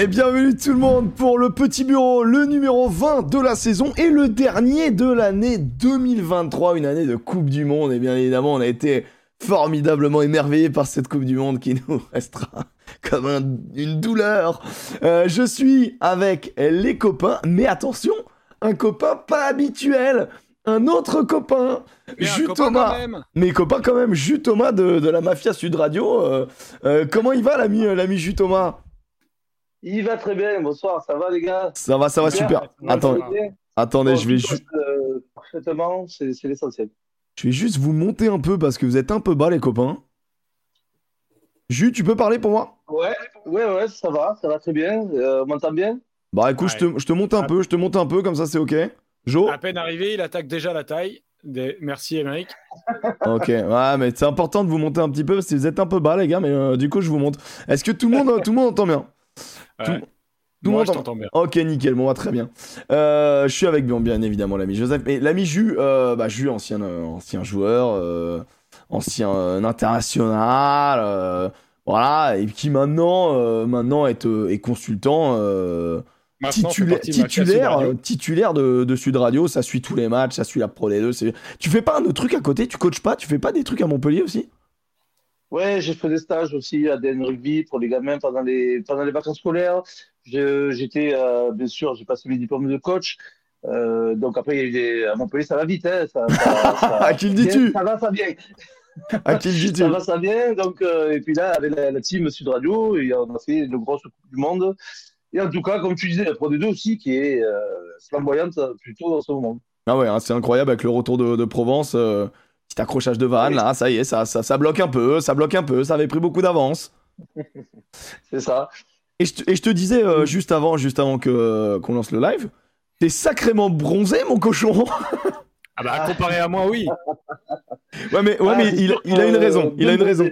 Et bienvenue tout le monde pour le petit bureau, le numéro 20 de la saison et le dernier de l'année 2023, une année de Coupe du Monde. Et bien évidemment, on a été formidablement émerveillés par cette Coupe du Monde qui nous restera comme une douleur. Euh, je suis avec les copains, mais attention, un copain pas habituel un autre copain, Jus Thomas. Mais copain quand même, Jus Thomas de, de la Mafia Sud Radio. Euh, euh, comment il va l'ami l'ami Jus Thomas? Il va très bien, bonsoir, ça va les gars? Ça va, ça va super. Attendez, attendez, je vais juste... Euh, parfaitement, c'est l'essentiel. Je vais juste vous monter un peu parce que vous êtes un peu bas les copains. Jus, tu peux parler pour moi? Ouais, ouais, ouais, ça va, ça va très bien. on m'entend bien? Bah écoute, je, te, je te monte un peu, je te monte un peu, comme ça c'est ok. Jo? À peine arrivé, il attaque déjà la taille. Merci, Émeric. ok, ouais, mais c'est important de vous monter un petit peu parce que vous êtes un peu bas, les gars, mais euh, du coup, je vous monte. Est-ce que tout le monde, tout le monde entend bien? Tout, le monde entend bien. Ok, nickel, bon, très bien. Euh, je suis avec bien, bien évidemment l'ami Joseph, mais l'ami Jus, euh, bah, ancien, ancien joueur, ancien international, voilà, et qui maintenant, maintenant est, est consultant titulaire, titulaire, titulaire de, Sud Radio, ça suit tous les matchs, ça suit la Pro D2. Tu fais pas un autre truc à côté? Tu coaches pas? Tu fais pas des trucs à Montpellier aussi? Ouais, j'ai fait des stages aussi à DN Rugby pour les gamins pendant les, pendant les vacances scolaires. J'étais, euh, bien sûr, j'ai passé mes diplômes de coach. Euh, donc après, il y a eu à Montpellier, ça va vite. Hein, ça, à qui le dis-tu Ça va, ça vient. À qui le dis-tu Ça va, ça vient. Donc, euh, et puis là, avec la, la, team Sud Radio, et on a fait une grosse Coupe du Monde. Et en tout cas, comme tu disais, la Pro D2 aussi, qui est flamboyante plutôt dans ce moment. Ah ouais, hein, c'est incroyable avec le retour de, Provence. Euh, petit accrochage de vanne, là, ça y est, ça, ça, ça, bloque un peu, ça bloque un peu, ça avait pris beaucoup d'avance. c'est ça. Et je, et je, te disais euh, juste avant, juste avant que qu'on lance le live, t'es sacrément bronzé, mon cochon. ah bah comparé à moi, oui. ouais, mais, ouais, mais il, il, a une raison. Il a une raison.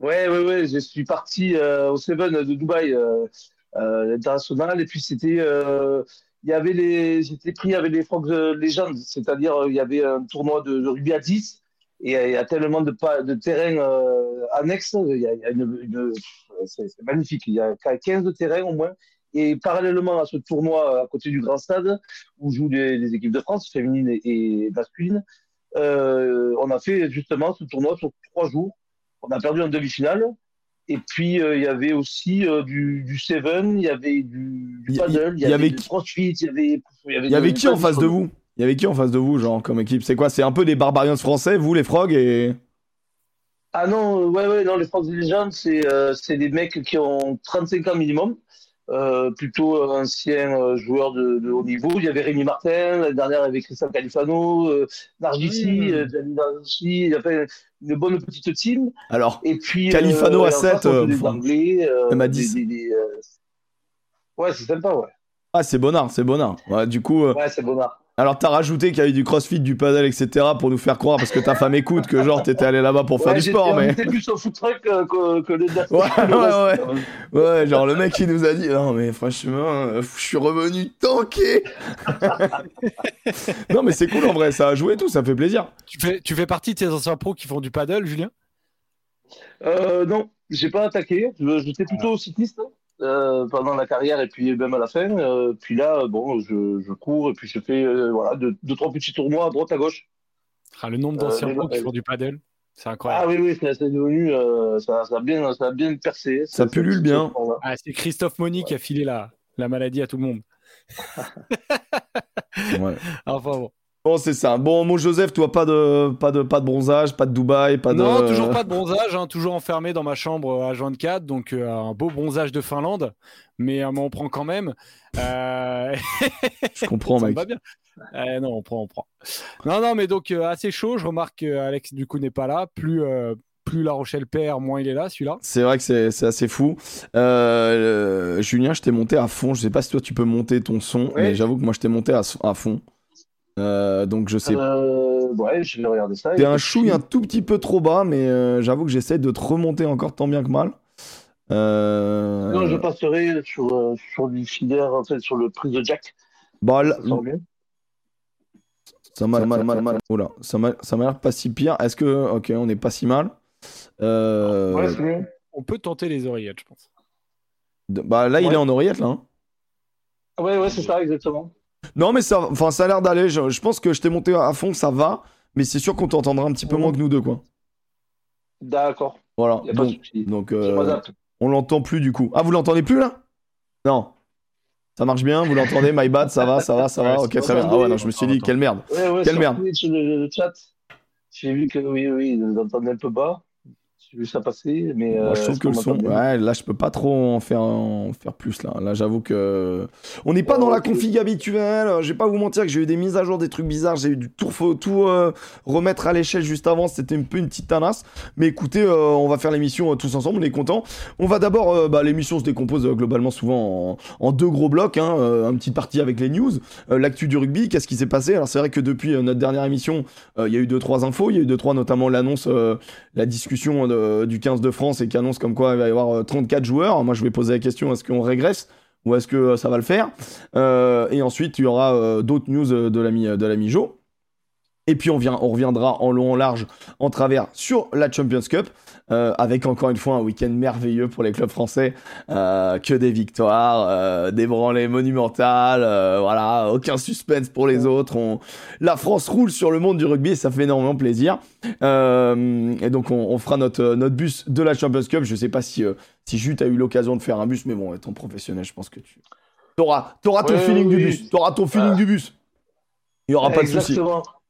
Ouais, ouais, ouais. Je suis parti au Seven de Dubaï euh, international. Et puis c'était, euh, il y avait les, j'étais pris avec les Frogs Legends, c'est-à-dire euh, il y avait un tournoi de, rugby à 10 et il y a tellement de, de terrains annexes, il y a, une, c'est, magnifique, il y a 15 terrains au moins. Et parallèlement à ce tournoi à côté du Grand Stade, où jouent les, équipes de France, féminines et, masculines, euh, on a fait justement ce tournoi sur trois jours. On a perdu en demi-finale. Et puis, euh, il y avait aussi euh, du, du, Seven, il y avait du, paddle, il y, avait du crossfit, il y avait... Il y avait, qui en face de vous? Il y avait qui en face de vous, genre, comme équipe? C'est quoi? C'est un peu des Barbarians français, vous, les Frogs, et... Ah non, ouais, ouais, non, les Frogs Legends, c'est euh, des mecs qui ont 35 ans minimum. Euh, plutôt ancien euh, joueur de, de, haut niveau. Il y avait Rémi Martin, la dernière il y avait Christian Califano, euh, Nargissi, mmh. Euh, il y avait une bonne petite team. Alors, et puis, Califano à 7, des Anglais, m'a dit. Ouais, c'est sympa, ouais. Ah, c'est Bonnard, c'est Bonnard. Ouais, du coup. Ouais, c'est Bonnard. Alors t'as rajouté qu'il y avait du crossfit, du paddle, etc. pour nous faire croire parce que ta femme écoute que genre t'étais allé là-bas pour faire du sport, mais. Plus au foot truck que, que le ouais, ouais, ouais. ouais, genre le mec qui nous a dit non mais franchement, euh, je suis revenu tanké. non mais c'est cool en vrai, ça a joué tout, ça fait plaisir. Tu fais, tu fais partie de ces anciens pros qui font du paddle, Julien? Euh, Non, j'ai pas attaqué. J'étais plutôt cycliste. Euh, pendant la carrière et puis même à la fin. Euh, puis là, bon, je, je, cours et puis je fais euh, voilà, deux, deux, trois petits tournois à droite à gauche. Ah, le nombre d'anciens pros qui font du paddle, c'est incroyable. Ah oui, oui, c'est devenu, ça, ça, a bien, ça a bien percé. Ça, pullule bien. Ah, c'est Christophe Moni qui a filé la, la maladie à tout le monde. ouais. Enfin bon. Bon, c'est ça. Bon, mon Joseph, toi, pas de, pas de, pas de bronzage, pas de Dubaï, pas de. Non, toujours pas de bronzage, hein, toujours enfermé dans ma chambre à 24, donc euh, un beau bronzage de Finlande, mais euh, on prend quand même. Euh... Je comprends, mec. Va bien. Euh, non, on prend, on prend. Non, non, mais donc assez chaud. Je remarque qu'Alex du coup n'est pas là. Plus, plus La Rochelle perd, moins il est là, celui-là. C'est vrai que c'est assez fou. Julien, je t'ai monté à fond. Je sais pas si toi tu peux monter ton son, mais j'avoue que moi je t'ai monté à, à fond. Euh, donc je sais. Euh, ouais, je vais regarder ça. T'es un chouille un tout petit peu trop bas, mais euh, j'avoue que j'essaie de te remonter encore tant bien que mal. Non, je passerai sur, sur du fidère, en fait, sur le prise de Jack. Bah, ça m'a mal, mal, mal. Oula, ça m'a l'air pas si pire. Est-ce que, ok, on n'est pas si mal. Ouais, on peut tenter les oreillettes, je pense. Bah là, il est en oreillette, là. Hein. Ouais, ouais, c'est ça, exactement. Non, mais ça, enfin, ça a l'air d'aller. Je, pense que je t'ai monté à fond, ça va. Mais c'est sûr qu'on t'entendra un petit peu moins que nous deux, quoi. D'accord. Voilà. donc, euh, on l'entend plus du coup. Ah, vous l'entendez plus là? Non. Ça marche bien, vous l'entendez, my bad, ça va, ça va, ça va. ok, très bien. Ah ouais, non, je me suis dit, quelle merde. quelle merde. le, chat, j'ai vu que oui, oui, vous entendez un peu bas vu ça passer, mais. je trouve que le son. Ouais, là, je peux pas trop en faire, en faire plus. Là, là j'avoue que. On n'est pas dans la config habituelle. Je vais pas vous mentir que j'ai eu des mises à jour, des trucs bizarres. J'ai eu du tout, tout euh, remettre à l'échelle juste avant. C'était un peu une petite tanasse. Mais écoutez, euh, on va faire l'émission euh, tous ensemble. On est content. On va d'abord. Bah, l'émission se décompose globalement souvent en, deux gros blocs. Hein, un petit partie avec les news, l'actu du rugby, qu'est-ce qui s'est passé? Alors, c'est vrai que depuis notre dernière émission, il y a eu deux, trois infos. Il y a eu deux, trois, notamment l'annonce, la discussion de euh, du 15 de France et qui annonce comme quoi il va y avoir 34 euh, joueurs. Moi, je vais poser la question est-ce qu'on régresse ou est-ce que euh, ça va le faire? Et ensuite, il y aura d'autres news de l'ami de l'ami Joe. Et puis on, vient, on reviendra en long, en large, en travers sur la Champions Cup, avec encore une fois un week-end merveilleux pour les clubs français, euh, que des victoires, euh, des branlées monumentales, voilà, aucun suspense pour les autres. On... La France roule sur le monde du rugby et ça fait énormément plaisir. et donc on, fera notre, notre bus de la Champions Cup. Je sais pas si, si Jut a eu l'occasion de faire un bus, mais bon, étant professionnel, je pense que tu auras, auras ton feeling du bus. Tu auras ton feeling du bus. Il n'y aura pas de souci.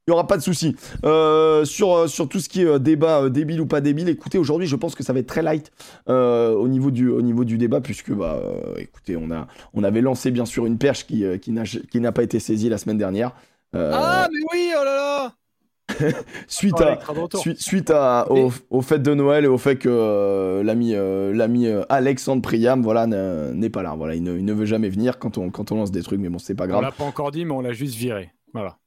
Il n'y aura pas de souci. Euh, sur, euh, sur tout ce qui est euh, débat débile ou pas débile, écoutez, aujourd'hui, je pense que ça va être très light au, niveau du, au niveau du débat, puisque, bah, écoutez, on, a, on avait lancé bien sûr une perche qui, qui n'a pas été saisie la semaine dernière. Ah, mais oui, oh là là suite, à, suite, à, au, au, fait de Noël et au fait que l'ami l'ami Alexandre Priam voilà, n'est pas là. Voilà, il ne, il ne, veut jamais venir quand on, quand on lance des trucs, mais bon, c'est pas grave. On l'a pas encore dit, mais on l'a juste viré. Voilà.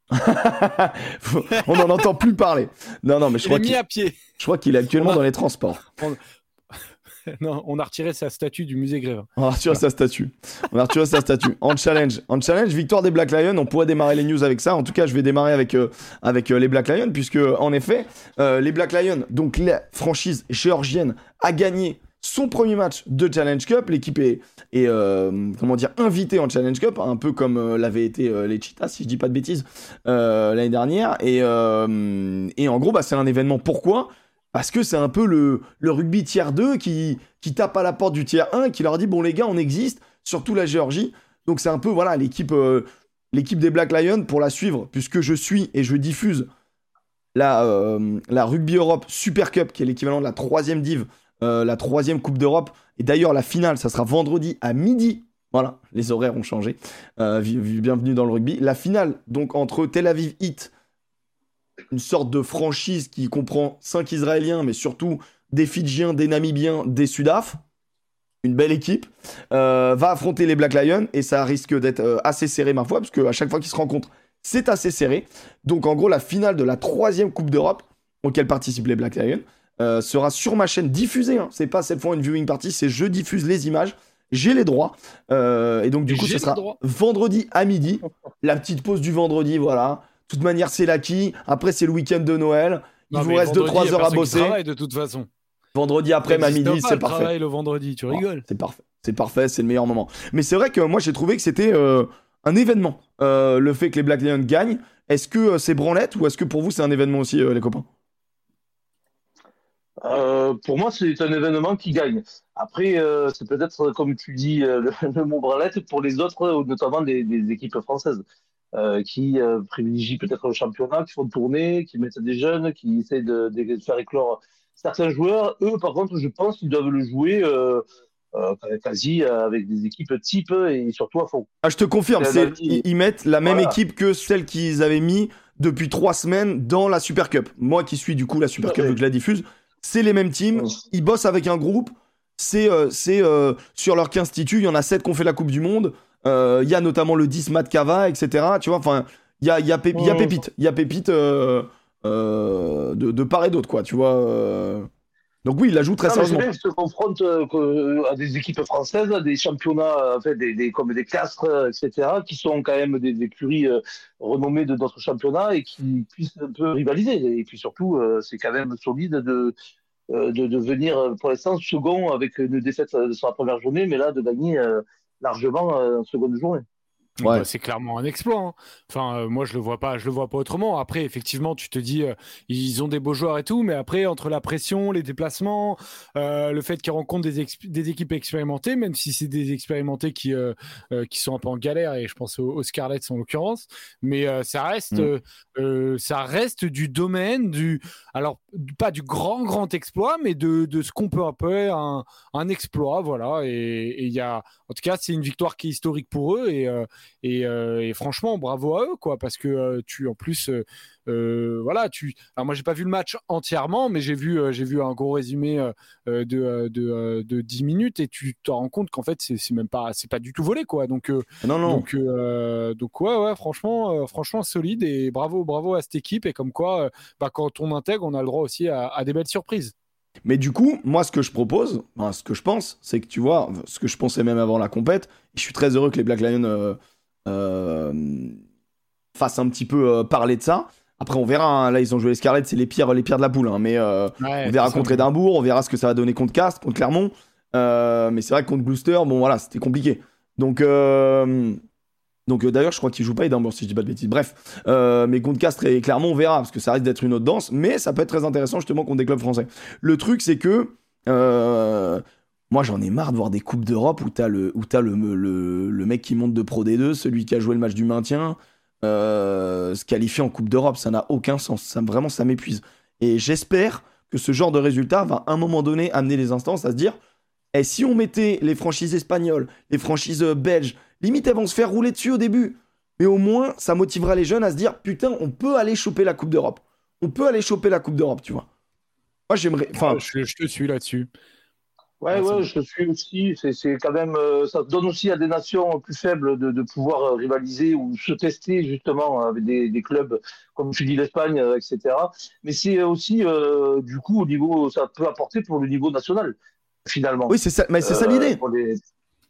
On n'en entend plus parler. Non, non, mais je crois qu'il à pied. Je crois qu'il est actuellement dans les transports. non, on a retiré sa statue du musée Grévin. On a retiré sa statue. On a retiré sa statue. En challenge, en challenge, victoire des Black Lions. On pourrait démarrer les news avec ça. En tout cas, je vais démarrer avec euh, avec euh, les Black Lions puisque en effet, euh, les Black Lions, donc la franchise géorgienne, a gagné son premier match de Challenge Cup. L'équipe est, euh, comment invitée en Challenge Cup, un peu comme euh, l'avaient été euh, les Cheetahs, si je dis pas de bêtises, l'année dernière. Et, et, en gros, bah, c'est un événement. Pourquoi? Parce que c'est un peu le, rugby tiers 2 qui, tape à la porte du tiers 1 qui leur dit bon les gars, on existe, surtout la Géorgie. Donc c'est un peu voilà l'équipe l'équipe des Black Lions pour la suivre, puisque je suis et je diffuse la, la Rugby Europe Super Cup, qui est l'équivalent de la troisième div euh, la troisième Coupe d'Europe. Et d'ailleurs, la finale, ça sera vendredi à midi. Voilà, les horaires ont changé. Euh, bienvenue dans le rugby. La finale, donc, entre Tel Aviv Heat, une sorte de franchise qui comprend cinq Israéliens, mais surtout des Fidjiens, des Namibiens, des Sudaf. Une belle équipe. Euh, va affronter les Black Lions et ça risque d'être assez serré, ma foi, parce qu'à chaque fois qu'ils se rencontrent, c'est assez serré. Donc, en gros, la finale de la troisième Coupe d'Europe, auquel participent les Black Lions, euh, sera sur ma chaîne diffusée. Hein. C'est pas cette fois une viewing party, c'est je diffuse les images. J'ai les droits. Euh, et donc, du coup, ce sera vendredi à midi. La petite pause du vendredi, voilà. De toute manière, c'est l'acquis. Après, c'est le week-end de Noël. Il vous reste 2-3 heures à bosser. de toute façon. Vendredi après ma midi, c'est parfait. travail le vendredi, tu rigoles. c'est parfait. C'est parfait, c'est le meilleur moment. Mais c'est vrai que moi, j'ai trouvé que c'était euh, un événement. le fait que les Black Lions gagnent. Est-ce que c'est branlette ou est-ce que pour vous, c'est un événement aussi, les copains? Euh, pour moi, c'est un événement qui gagne. Après, euh, c'est peut-être, comme tu dis, euh, le, mot branlette pour les autres, notamment des, équipes françaises, qui privilégient peut-être le championnat, qui font tourner, qui mettent des jeunes, qui essaient de, faire éclore certains joueurs. Eux, par contre, je pense qu'ils doivent le jouer quasi avec des équipes type et surtout à fond. Ah, je te confirme, ils, mettent la même équipe que celle qu'ils avaient mis depuis trois semaines dans la Super Cup. Moi qui suis du coup la Super Cup, que je la diffuse, c'est les mêmes teams, ils bossent avec un groupe, c'est euh, euh, sur leurs 15 titus, il y en a 7 qui ont fait la Coupe du Monde, euh, il y a notamment le 10 Matt Cava, etc. Tu vois, enfin, il y a, y, a y a Pépite, il y a Pépite de, de, part et d'autre, quoi, tu vois. Donc oui, il la joue très sérieusement. Il se confronte à des équipes françaises, à des championnats, fait, des, comme des castres, etc., qui sont quand même des écuries renommées de notre championnat et qui puissent un peu rivaliser. Et puis surtout, c'est quand même solide de de, de, venir pour l'instant second avec une défaite sur la première journée, mais là de gagner largement en seconde journée. Ouais. Bah, c'est clairement un exploit. Hein. Enfin, euh, moi, je le vois pas, je le vois pas autrement. Après, effectivement, tu te dis, euh, ils ont des beaux joueurs et tout, mais après, entre la pression, les déplacements, euh, le fait qu'ils rencontrent des, des, équipes expérimentées, même si c'est des expérimentés qui qui sont un peu en galère, et je pense aux, Scarlets en l'occurrence, mais ça reste, mm. ça reste du domaine du, alors pas du grand grand exploit, mais de, de ce qu'on peut appeler un, un exploit, voilà. Et il y a, en tout cas, c'est une victoire qui est historique pour eux et euh, et, franchement, bravo à eux, quoi, parce que euh, tu, en plus, euh, voilà, tu. Alors moi, j'ai pas vu le match entièrement, mais j'ai vu, j'ai vu un gros résumé de, de, de, 10 minutes et tu te rends compte qu'en fait, c'est même pas, c'est pas du tout volé, quoi. Donc, non, non. Donc, donc ouais, ouais, franchement, franchement solide et bravo, bravo à cette équipe. Et comme quoi, bah, quand on intègre, on a le droit aussi à, à des belles surprises. Mais du coup, moi, ce que je propose, ce que je pense, c'est que tu vois, ce que je pensais même avant la compète, je suis très heureux que les Black Lions euh, fasse un petit peu euh, parler de ça. Après, on verra. Hein. Là, ils ont joué les Scarlett, c'est les pires, les pires de la poule. Hein. Mais euh, on verra contre Edimbourg, on verra ce que ça va donner contre Cast, contre Clermont. mais c'est vrai que contre Gloucester, bon voilà, c'était compliqué. Donc, donc d'ailleurs, je crois qu'ils jouent pas Edimbourg, si je dis pas de bêtises. Bref, mais contre Castres et Clermont, on verra, parce que ça risque d'être une autre danse. Mais ça peut être très intéressant, justement, contre des clubs français. Le truc, c'est que moi, j'en ai marre de voir des Coupes d'Europe où t'as le, mec qui monte de Pro D2, celui qui a joué le match du maintien, euh, se qualifier en Coupe d'Europe. Ça n'a aucun sens. Ça, vraiment, ça m'épuise. Et j'espère que ce genre de résultat va à un moment donné amener les instances à se dire et eh, si on mettait les franchises espagnoles, les franchises euh, belges, limite elles vont se faire rouler dessus au début. Mais au moins, ça motivera les jeunes à se dire putain, on peut aller choper la Coupe d'Europe. On peut aller choper la Coupe d'Europe, tu vois. Moi, j'aimerais. Enfin, je, te suis là-dessus. Ouais, ouais, je suis aussi. C'est quand même, euh, ça donne aussi à des nations plus faibles de, de pouvoir euh, rivaliser ou se tester justement avec des, des clubs comme tu dis l'Espagne, euh, etc. Mais c'est aussi du coup au niveau, ça peut apporter pour le niveau national finalement. Oui, c'est ça, mais c'est ça l'idée.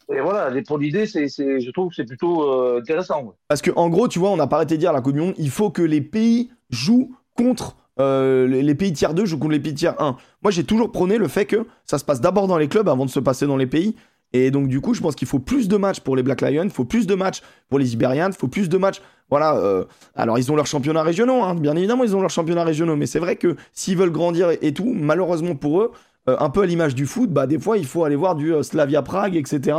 Et voilà, pour l'idée, c'est, je trouve que c'est plutôt intéressant. Parce que en gros, tu vois, on n'a pas arrêté de dire la Coupe du Monde, il faut que les pays jouent contre euh, les, pays tiers 2 jouent contre les pays tiers 1. Moi, j'ai toujours prôné le fait que ça se passe d'abord dans les clubs avant de se passer dans les pays. Et donc, du coup, je pense qu'il faut plus de matchs pour les Black Lions, il faut plus de matchs pour les Iberians, il faut plus de matchs. Voilà. Euh, alors, ils ont leurs championnats régionaux, hein, bien évidemment, ils ont leurs championnats régionaux. Mais c'est vrai que s'ils veulent grandir et tout, malheureusement pour eux, euh, un peu à l'image du foot, bah, des fois, il faut aller voir du euh, Slavia Prague, etc.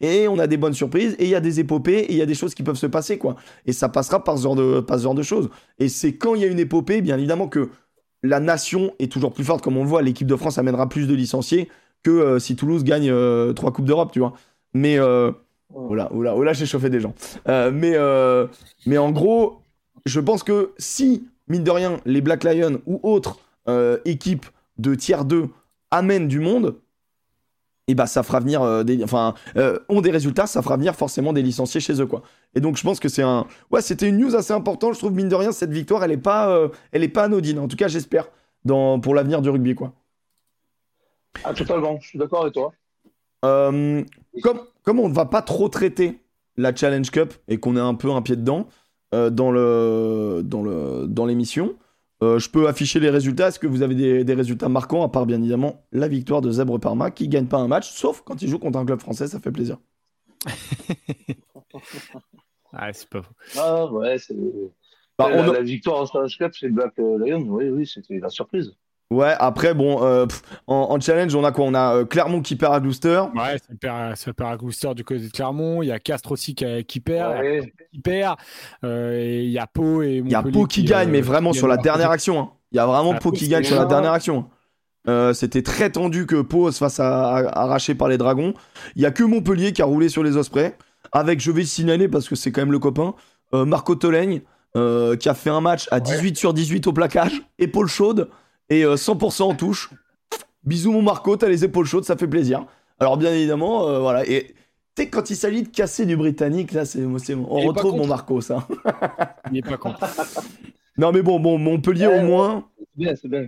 Et on a des bonnes surprises, et il y a des épopées, et il y a des choses qui peuvent se passer, quoi. Et ça passera par ce genre de, par ce genre de choses. Et c'est quand il y a une épopée, bien évidemment, que la nation est toujours plus forte. Comme on le voit, l'équipe de France amènera plus de licenciés que euh, si Toulouse gagne trois Coupes d'Europe, tu vois. Mais. Oula, oula, oula, j'ai chauffé des gens. mais, mais en gros, je pense que si, mine de rien, les Black Lions ou autres équipes de tiers 2 amènent du monde, et bah ça fera venir euh, des enfin euh, ont des résultats ça fera venir forcément des licenciés chez eux quoi. Et donc je pense que c'est un ouais c'était une news assez importante je trouve mine de rien cette victoire elle est pas euh, elle est pas anodine. En tout cas j'espère dans pour l'avenir du rugby quoi. Ah totalement. Je suis d'accord avec toi. Comme comme on ne va pas trop traiter la Challenge Cup et qu'on est un peu un pied dedans dans le dans le dans l'émission euh, je peux afficher les résultats. Est-ce que vous avez des, résultats marquants, à part bien évidemment la victoire de Zèbre Parma, qui gagne pas un match, sauf quand il joue contre un club français, ça fait plaisir. ah, c'est pas faux. Ah, ouais, c'est. Bah, la, victoire en Challenge Cup, c'est Black Lions, oui, oui, c'était la surprise. Ouais, après, bon, euh, en, challenge, on a quoi? On a euh, Clermont qui perd à Gloucester. Ouais, ça perd, ça perd à Gloucester du côté de Clermont. Il y a Castres aussi qui, qui perd. Qui perd. Euh, et il y a Pau et Il y a Pau qui, gagne, mais vraiment sur la dernière action. Hein. Il y a vraiment Pau qui gagne sur la dernière action. C'était très tendu que Pau se fasse arracher par les Dragons. Il y a que Montpellier qui a roulé sur les Ospreys. Avec, je vais signaler parce que c'est quand même le copain, Marco Tolègne qui a fait un match à 18 sur 18 au plaquage, épaule chaude et 100% euh, en touche. Bisous mon Marco, t'as les épaules chaudes, ça fait plaisir. Alors bien évidemment, euh, voilà. Et tu sais, quand il s'agit de casser du britannique, là, c'est, on retrouve mon Marco, ça. il n'est pas con. non mais bon, bon Montpellier au moins. C'est bien, c'est bien.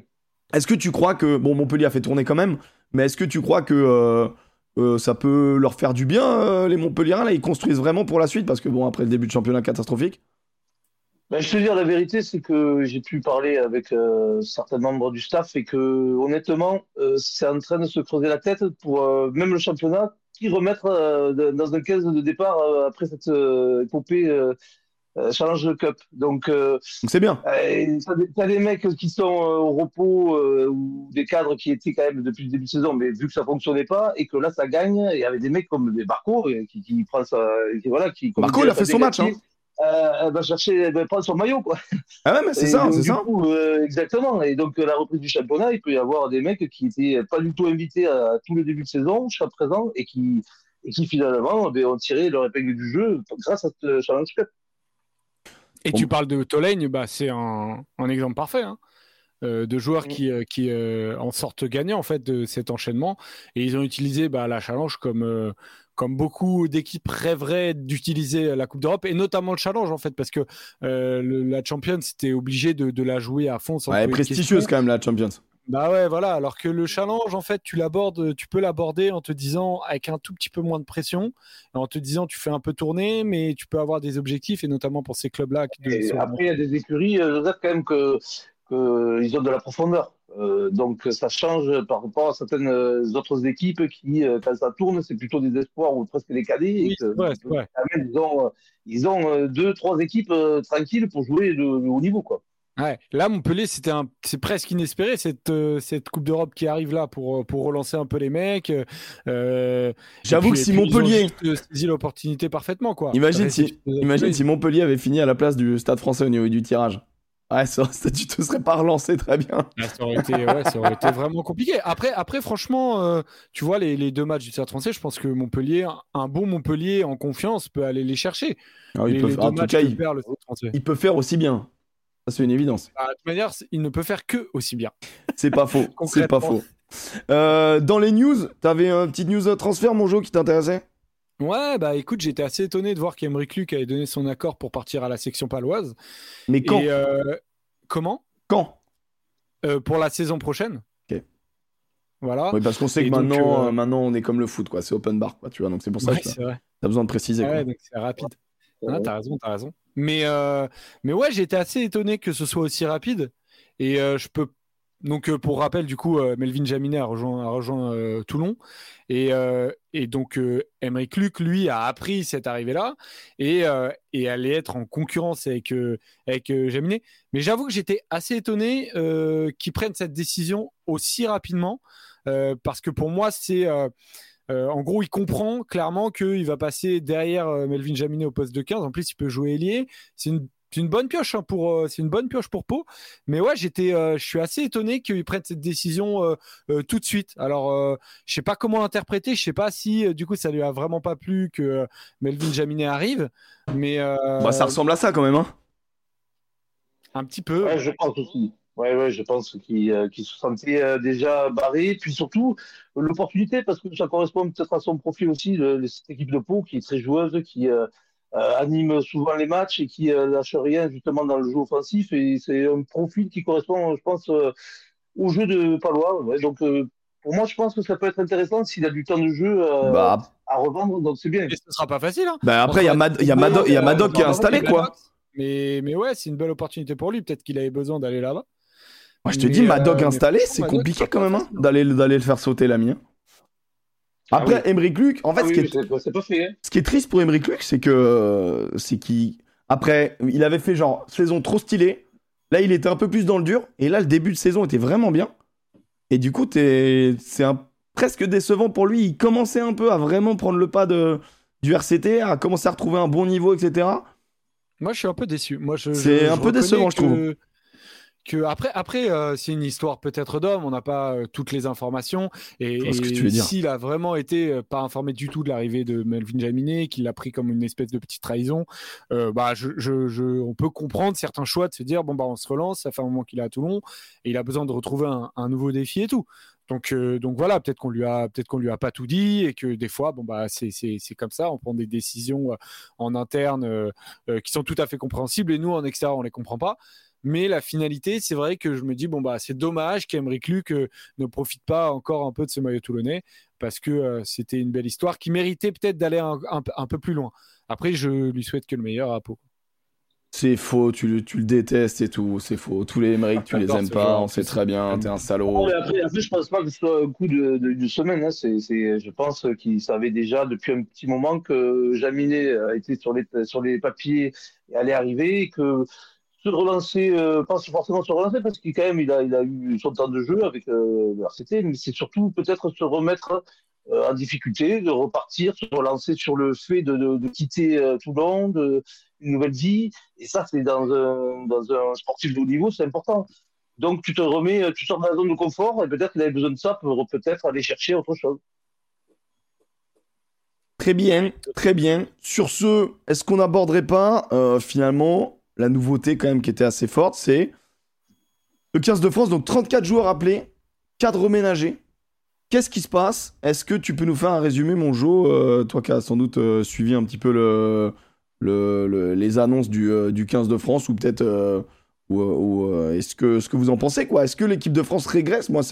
Est-ce que tu crois que bon Montpellier a fait tourner quand même, mais est-ce que tu crois que euh, ça peut leur faire du bien les Montpelliérains là? Ils construisent vraiment pour la suite parce que bon après le début de championnat catastrophique. Ben, je te dire la vérité, c'est que j'ai pu parler avec euh, certains membres du staff et que honnêtement, euh, c'est en train de se creuser la tête pour euh, même le championnat qui remettre euh, dans un 15 de départ après cette épopée Challenge Cup. Donc, c'est bien. euh, t'as des, mecs qui sont au repos ou des cadres qui étaient quand même depuis le début de saison, mais vu que ça fonctionnait pas et que là ça gagne, et il y avait des mecs comme des Barco qui, qui prend ça, qui, voilà, qui comme Barco, il a fait son match, hein. Euh, elle va chercher, elle va prendre son maillot, quoi. Ah ouais, mais c'est ça, c'est ça. coup, euh, exactement. Et donc, la reprise du championnat, il peut y avoir des mecs qui étaient pas du tout invités à tout le début de saison jusqu'à présent et qui, et qui finalement ben, ont tiré leur épingle du jeu grâce à ce Challenge Cup. Et Bon. tu parles de Tolègne, bah, c'est un, un exemple parfait. hein. Euh, de joueurs Mm. qui, euh, qui euh, en sortent gagnants en fait de cet enchaînement et ils ont utilisé bah, la challenge comme euh, comme beaucoup d'équipes rêveraient d'utiliser la Coupe d'Europe et notamment le challenge en fait parce que euh, le- la Champions c'était obligé de, de la jouer à fond sans Ouais, prestigieuse quand même la Champions. Bah ouais, voilà. Alors que le challenge, en fait, tu l'abordes, tu peux l'aborder en te disant avec un tout petit peu moins de pression, en te disant tu fais un peu tourner, mais tu peux avoir des objectifs et notamment pour ces clubs-là. après, il y a des écuries, euh, Joseph, quand même, que, que ils ont de la profondeur. Euh, donc, ça change par rapport à certaines euh, autres équipes qui, euh, quand ça tourne, c'est plutôt des espoirs ou presque des cadets. Oui, que, même, ils ont, ils ont deux, trois équipes euh, tranquilles pour jouer le, le haut niveau, quoi. Ouais. Là, Montpellier, c'était un... c'est presque inespéré cette, euh, cette Coupe d'Europe qui arrive là pour, pour relancer un peu les mecs. euh, J'avoue que si Montpellier, juste, euh, saisi l'opportunité parfaitement, quoi. imagine si, imagine si Montpellier avait fini à la place du Stade Français au niveau du tirage. Ouais, ça, ça, tu te serais pas relancé très bien. Ah, ça, aurait été, ouais, ça aurait été vraiment compliqué. Après, après franchement, euh, tu vois, les, les deux matchs du Stade français, je pense que Montpellier, un bon Montpellier en confiance peut aller les chercher. Alors, peut les deux en tout cas, il, perd le Stade français. il peut faire aussi bien. Ça, c'est une évidence. Bah, de toute manière, il ne peut faire que aussi bien. C'est pas faux. c'est pas faux. Euh, dans les news, t'avais un petit news transfert, mon jeu, qui t'intéressait? Ouais, bah écoute, j'étais assez étonné de voir qu'Emeric Luc avait donné son accord pour partir à la section paloise. Mais quand? Et euh, comment? Quand? Euh, Pour la saison prochaine. Ok. Voilà. Oui, parce qu'on sait Et que donc, maintenant, euh, maintenant, on est comme le foot, quoi. C'est open bar, quoi. Tu vois, donc c'est pour ça Ouais, que c'est vrai. t'as besoin de préciser. Ouais, quoi. donc c'est rapide. Ah, t'as raison, t'as raison. Mais, mais ouais, été assez étonné que ce soit aussi rapide. Et je peux. Donc, euh, pour rappel, du coup, euh, Melvin Jaminet a rejoint, euh, Toulon. Et, donc, Emeric Luc, lui, a appris cette arrivée-là et, allait être en concurrence avec, avec Jaminet. Mais j'avoue que j'étais assez étonné qu'ils prennent cette décision aussi rapidement. parce que pour moi, c'est. en gros, il comprend clairement qu'il va passer derrière Melvin Jaminet au poste de 15. En plus, il peut jouer ailier. C'est une, c'est une bonne pioche hein, pour euh, c'est une bonne pioche pour Pau. Mais ouais, j'étais euh, je suis assez étonné qu'il prenne cette décision euh, euh, tout de suite. Alors euh, je sais pas comment interpréter, je sais pas si euh, du coup ça lui a vraiment pas plu que Melvin Jaminet arrive, mais euh, Bah, ça ressemble à ça quand même, hein. un petit peu. Ouais, je pense aussi. Ouais, ouais, je pense qu'il euh, qu'il se sentait euh, déjà barré. Puis surtout, l'opportunité, parce que ça correspond peut-être à son profil aussi, le- le- cette équipe de Pau qui est très joueuse, qui anime souvent les matchs et qui euh, lâche rien justement dans le jeu offensif. Et c'est un profil qui correspond, je pense, euh, au jeu de Palois. Ouais. Donc, euh, pour moi, je pense que ça peut être intéressant s'il a du temps de jeu euh, Bah, à revendre. Donc, c'est bien. Et ce sera pas facile. Hein. bah, après, il y a, Mad- il y a, Mado- il y a Madoc qui est installé, quoi. Mais, mais ouais, c'est une belle opportunité pour lui. Peut-être qu'il avait besoin d'aller là-bas. Moi, je te Mais, dis, Madoc euh, installé, mais c'est compliqué quand même, hein, facile. d'aller d'aller le faire sauter l'ami. hein. Ah Après, oui. Emeric Luc, en fait, Ah ce, oui, qui oui, est, c'est c'est pas fait. Hein. ce qui est triste pour Emeric Luc, c'est que euh, c'est qu'il après, il avait fait genre saison trop stylée. Là, il était un peu plus dans le dur, et là, le début de saison était vraiment bien. Et du coup, c'est un... presque décevant pour lui. Il commençait un peu à vraiment prendre le pas de du RCT, à commencer à retrouver un bon niveau, etc. Moi, je suis un peu déçu. Moi, je, C'est un je peu décevant, je que- Que après, après euh, c'est une histoire peut-être d'homme. On n'a pas euh, toutes les informations. Et, s'il a vraiment été euh, pas informé du tout de l'arrivée de Melvin Jaminet, qu'il l'a pris comme une espèce de petite trahison, bah, je, je- je- on peut comprendre certains choix de se dire bon bah on se relance. Ça fait un moment qu'il est à Toulon et il a besoin de retrouver un, un nouveau défi et tout. Donc, euh, donc voilà, peut-être qu'on lui a, peut-être qu'on lui a pas tout dit et que des fois, bon bah c'est comme ça. On prend des décisions euh, en interne euh, qui sont tout à fait compréhensibles et nous en extérieur on les comprend pas. Mais la finalité, c'est vrai que je me dis bon bah c'est dommage qu'Emeric Luc euh, ne profite pas encore un peu de ce maillot toulonnais parce que euh, c'était une belle histoire qui méritait peut-être d'aller un, un- un peu plus loin. Après, je lui souhaite que le meilleur à Pau. C'est faux, tu, le- tu le détestes et tout, c'est faux. Tous les Émeric, tu les aimes pas, on sait très bien, t'es un Non, salaud. mais après, après, je pense pas que ce soit un coup de, de, de semaine. Hein. Je pense qu'il savait déjà depuis un petit moment que Jaminet a été sur les, sur les papiers et allait arriver et que se relancer, euh, pas forcément se relancer parce qu'il quand même il a, il a eu son temps de jeu avec euh, RCT, mais c'est surtout peut-être se remettre euh, en difficulté, de repartir, se relancer sur le fait de, de, quitter euh, Toulon, de, une nouvelle vie. Et ça, c'est dans un, dans un sportif de haut niveau, c'est important. Donc tu te remets, tu sors de la zone de confort et peut-être qu'il avait besoin de ça pour peut-être aller chercher autre chose. Très bien, très bien. Sur ce, est-ce qu'on n'aborderait pas euh, finalement la nouveauté quand même qui était assez forte, c'est le 15 de France, donc 34 joueurs appelés, 4 reménagés. Qu'est-ce qui se passe? Est-ce que tu peux nous faire un résumé, mon Jo, euh, toi qui as sans doute euh, suivi un petit peu le, le- le- les annonces du, euh, du 15 de France, ou peut-être, euh, euh, est-ce que, ce que vous en pensez quoi? Est-ce que l'équipe de France régresse? Moi,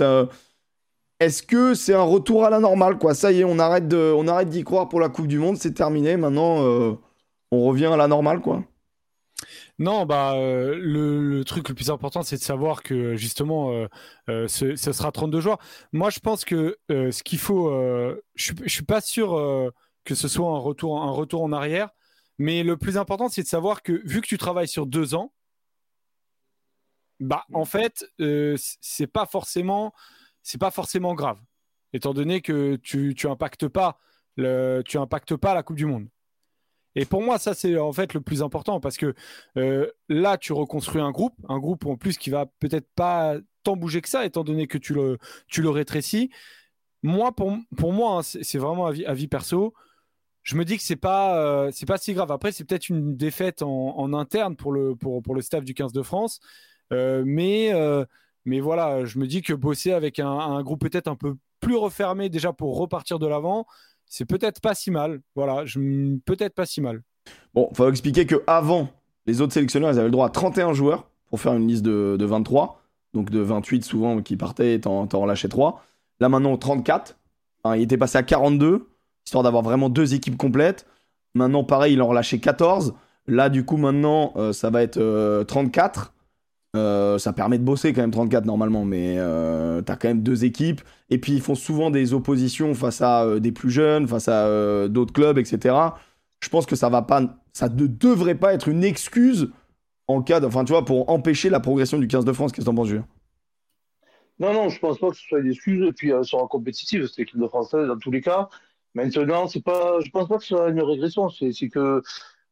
est-ce que c'est un retour à la normale quoi? Ça y est, on arrête de, on arrête d'y croire pour la Coupe du Monde, c'est terminé. Maintenant, euh, on revient à la normale quoi? Non, bah euh, le, le truc le plus important, c'est de savoir que justement, euh, euh, ce, ce sera 32 joueurs. Moi, je pense que ce qu'il faut, je suis, je suis pas sûr que ce soit un retour, un retour en arrière, mais le plus important, c'est de savoir que vu que tu travailles sur deux ans, bah en fait, euh, c- c'est pas forcément, c'est pas forcément grave, étant donné que tu, tu impactes pas le, tu impactes pas la Coupe du Monde. Et pour moi, ça, c'est en fait le plus important parce que euh, là, tu reconstruis un groupe, un groupe en plus qui va peut-être pas tant bouger que ça, étant donné que tu le, tu le rétrécis. Moi, pour, pour moi, hein, c'est vraiment avis, avis perso. Je me dis que c'est pas, euh, pas si grave. Après, c'est peut-être une défaite en, interne pour le, pour, pour le staff du 15 de France. Euh, mais, mais voilà, je me dis que bosser avec un groupe peut-être un peu plus refermé déjà pour repartir de l'avant, c'est peut-être pas si mal. Voilà, peut-être pas si mal. Bon, faut expliquer que avant, les autres sélectionneurs, ils avaient le droit à 31 joueurs pour faire une liste de, de 23. Donc de 28 souvent qui partaient et t'en relâchais 3. Là maintenant, 34. Enfin, il était passé à 42, histoire d'avoir vraiment deux équipes complètes. Maintenant, pareil, il en relâchait 14. Là, du coup, maintenant, euh, ça va être euh, 34. Euh, ça permet de bosser quand même 34 normalement, mais euh, t'as quand même deux équipes. Et puis ils font souvent des oppositions face à euh, des plus jeunes, face à euh, d'autres clubs, etc. Je pense que ça va pas, ça ne devrait pas être une excuse en cas tu vois, pour empêcher la progression du 15 de France. Qu'est-ce que t'en penses, Non, non, je pense pas que ce soit une excuse. Et puis, elle sera compétitive, cette équipe de France dans tous les cas. Maintenant, c'est pas, je pense pas que ce soit une régression. C'est que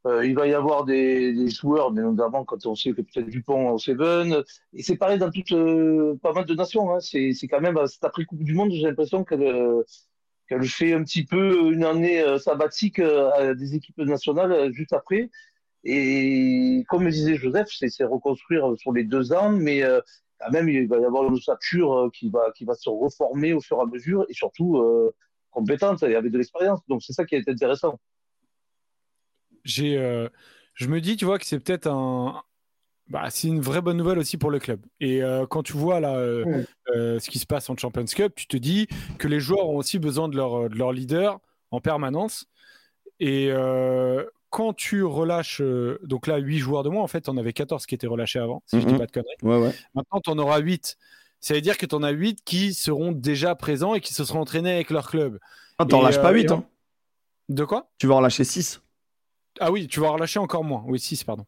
euh, il va y avoir des, des joueurs, mais notamment quand on sait que peut-être Dupont au Seven. Et c'est pareil dans toutes, euh, pas mal de nations. Hein. C'est quand même, cette après-Coupe du Monde, j'ai l'impression qu'elle euh, qu'elle fait un petit peu une année sabbatique à des équipes nationales juste après. Et comme disait Joseph, c'est reconstruire sur les deux ans, mais quand même, il va y avoir une ossature qui va, qui va se reformer au fur et à mesure et surtout compétente et avec de l'expérience. Donc, c'est ça qui est intéressant. J'ai, euh, je me dis, tu vois, que c'est peut-être un. Bah, c'est une vraie bonne nouvelle aussi pour le club. Et euh, quand tu vois là euh, ce qui se passe en Champions Cup, tu te dis que les joueurs ont aussi besoin de leur, de leur leader en permanence. Et quand tu relâches, donc là, 8 joueurs de moins, en fait, on avait 14 qui étaient relâchés avant, si je dis Mhm. pas de conneries. Ouais, ouais. Maintenant, tu en auras 8. Ça veut dire que tu en as 8 qui seront déjà présents et qui se seront entraînés avec leur club. Ah, t'en euh, pas et 8, en- hein. De quoi? Tu vas en relâcher 6. Ah oui, tu vas relâcher encore moins. Oui, 6, pardon.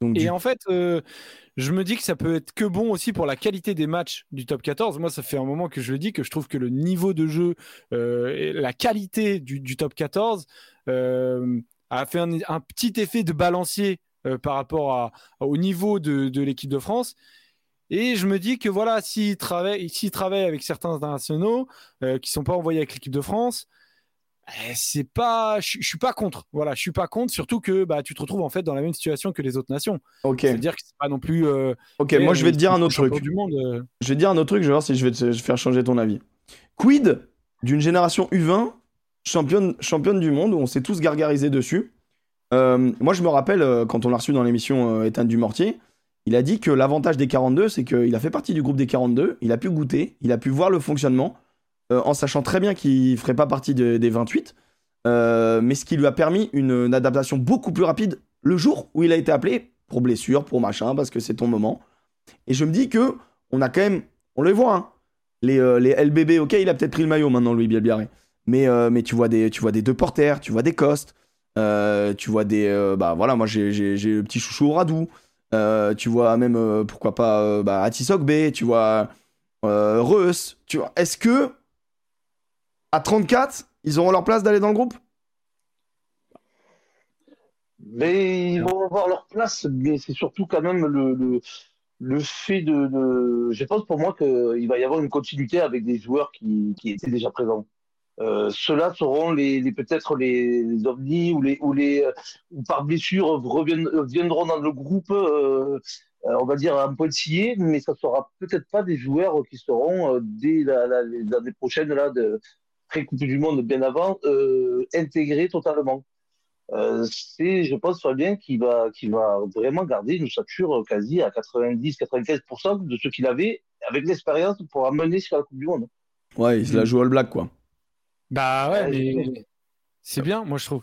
Donc, Et du- en fait, euh, je me dis que ça peut être que bon aussi pour la qualité des matchs du top 14. Moi, ça fait un moment que je le dis, que je trouve que le niveau de jeu, euh, et la qualité du, du top 14 euh, a fait un, un petit effet de balancier par rapport à, au niveau de, de l'équipe de France. Et je me dis que voilà, s'ils travaillent, travaillent avec certains internationaux qui sont pas envoyés avec l'équipe de France, c'est pas, je, je suis pas contre. Voilà, je suis pas contre, surtout que bah, tu te retrouves en fait dans la même situation que les autres nations. ok. C'est-à-dire que c'est pas non plus. euh, Ok, eh, moi je vais te dire un autre truc. Du monde, euh. Je vais te dire un autre truc, je vais voir si je vais te faire changer ton avis. Quid d'une génération U20 championne, championne du monde où on s'est tous gargarisés dessus? Euh, Moi je me rappelle quand on l'a reçu dans l'émission euh, Étienne Dumortier, il a dit que l'avantage des 42 c'est qu'il a fait partie du groupe des 42, il a pu goûter, il a pu voir le fonctionnement en sachant très bien qu'il ferait pas partie de- des 28, euh, mais ce qui lui a permis une, adaptation beaucoup plus rapide le jour où il a été appelé pour blessure, pour machin, parce que c'est ton moment. Et je me dis que on a quand même, on les voit, hein, les, euh, les LBB, ok, il a peut-être pris le maillot maintenant, Louis Bielbiaré. Mais, euh, mais tu vois des, tu vois des deux porteurs, tu vois des costes, euh, tu vois des, bah voilà, moi j'ai, le petit chouchou Radou, tu vois même, pourquoi pas, bah, tu vois Reus, tu vois. Est-ce que à 34, ils auront leur place d'aller dans le groupe? Mais ils vont avoir leur place, mais c'est surtout quand même le, fait de, Je pense pour moi qu'il va y avoir une continuité avec des joueurs qui, étaient déjà présents. Euh, Ceux-là seront peut-être les, ovnis ou les ou les ou par blessure reviendront dans le groupe, euh, euh, on va dire un pointillé, mais ça sera peut-être pas des joueurs qui seront dès la, la, les années prochaines là de Coupe du Monde bien avant euh, intégrés totalement. Euh, c'est, je pense, Fabien qui va, qui va vraiment garder une stature quasi à 90-95% de ce qu'il avait avec l'expérience pour amener sur la Coupe du Monde. Ouais, il se la joue All Black, quoi. Bah ouais, mais c'est bien, moi je trouve.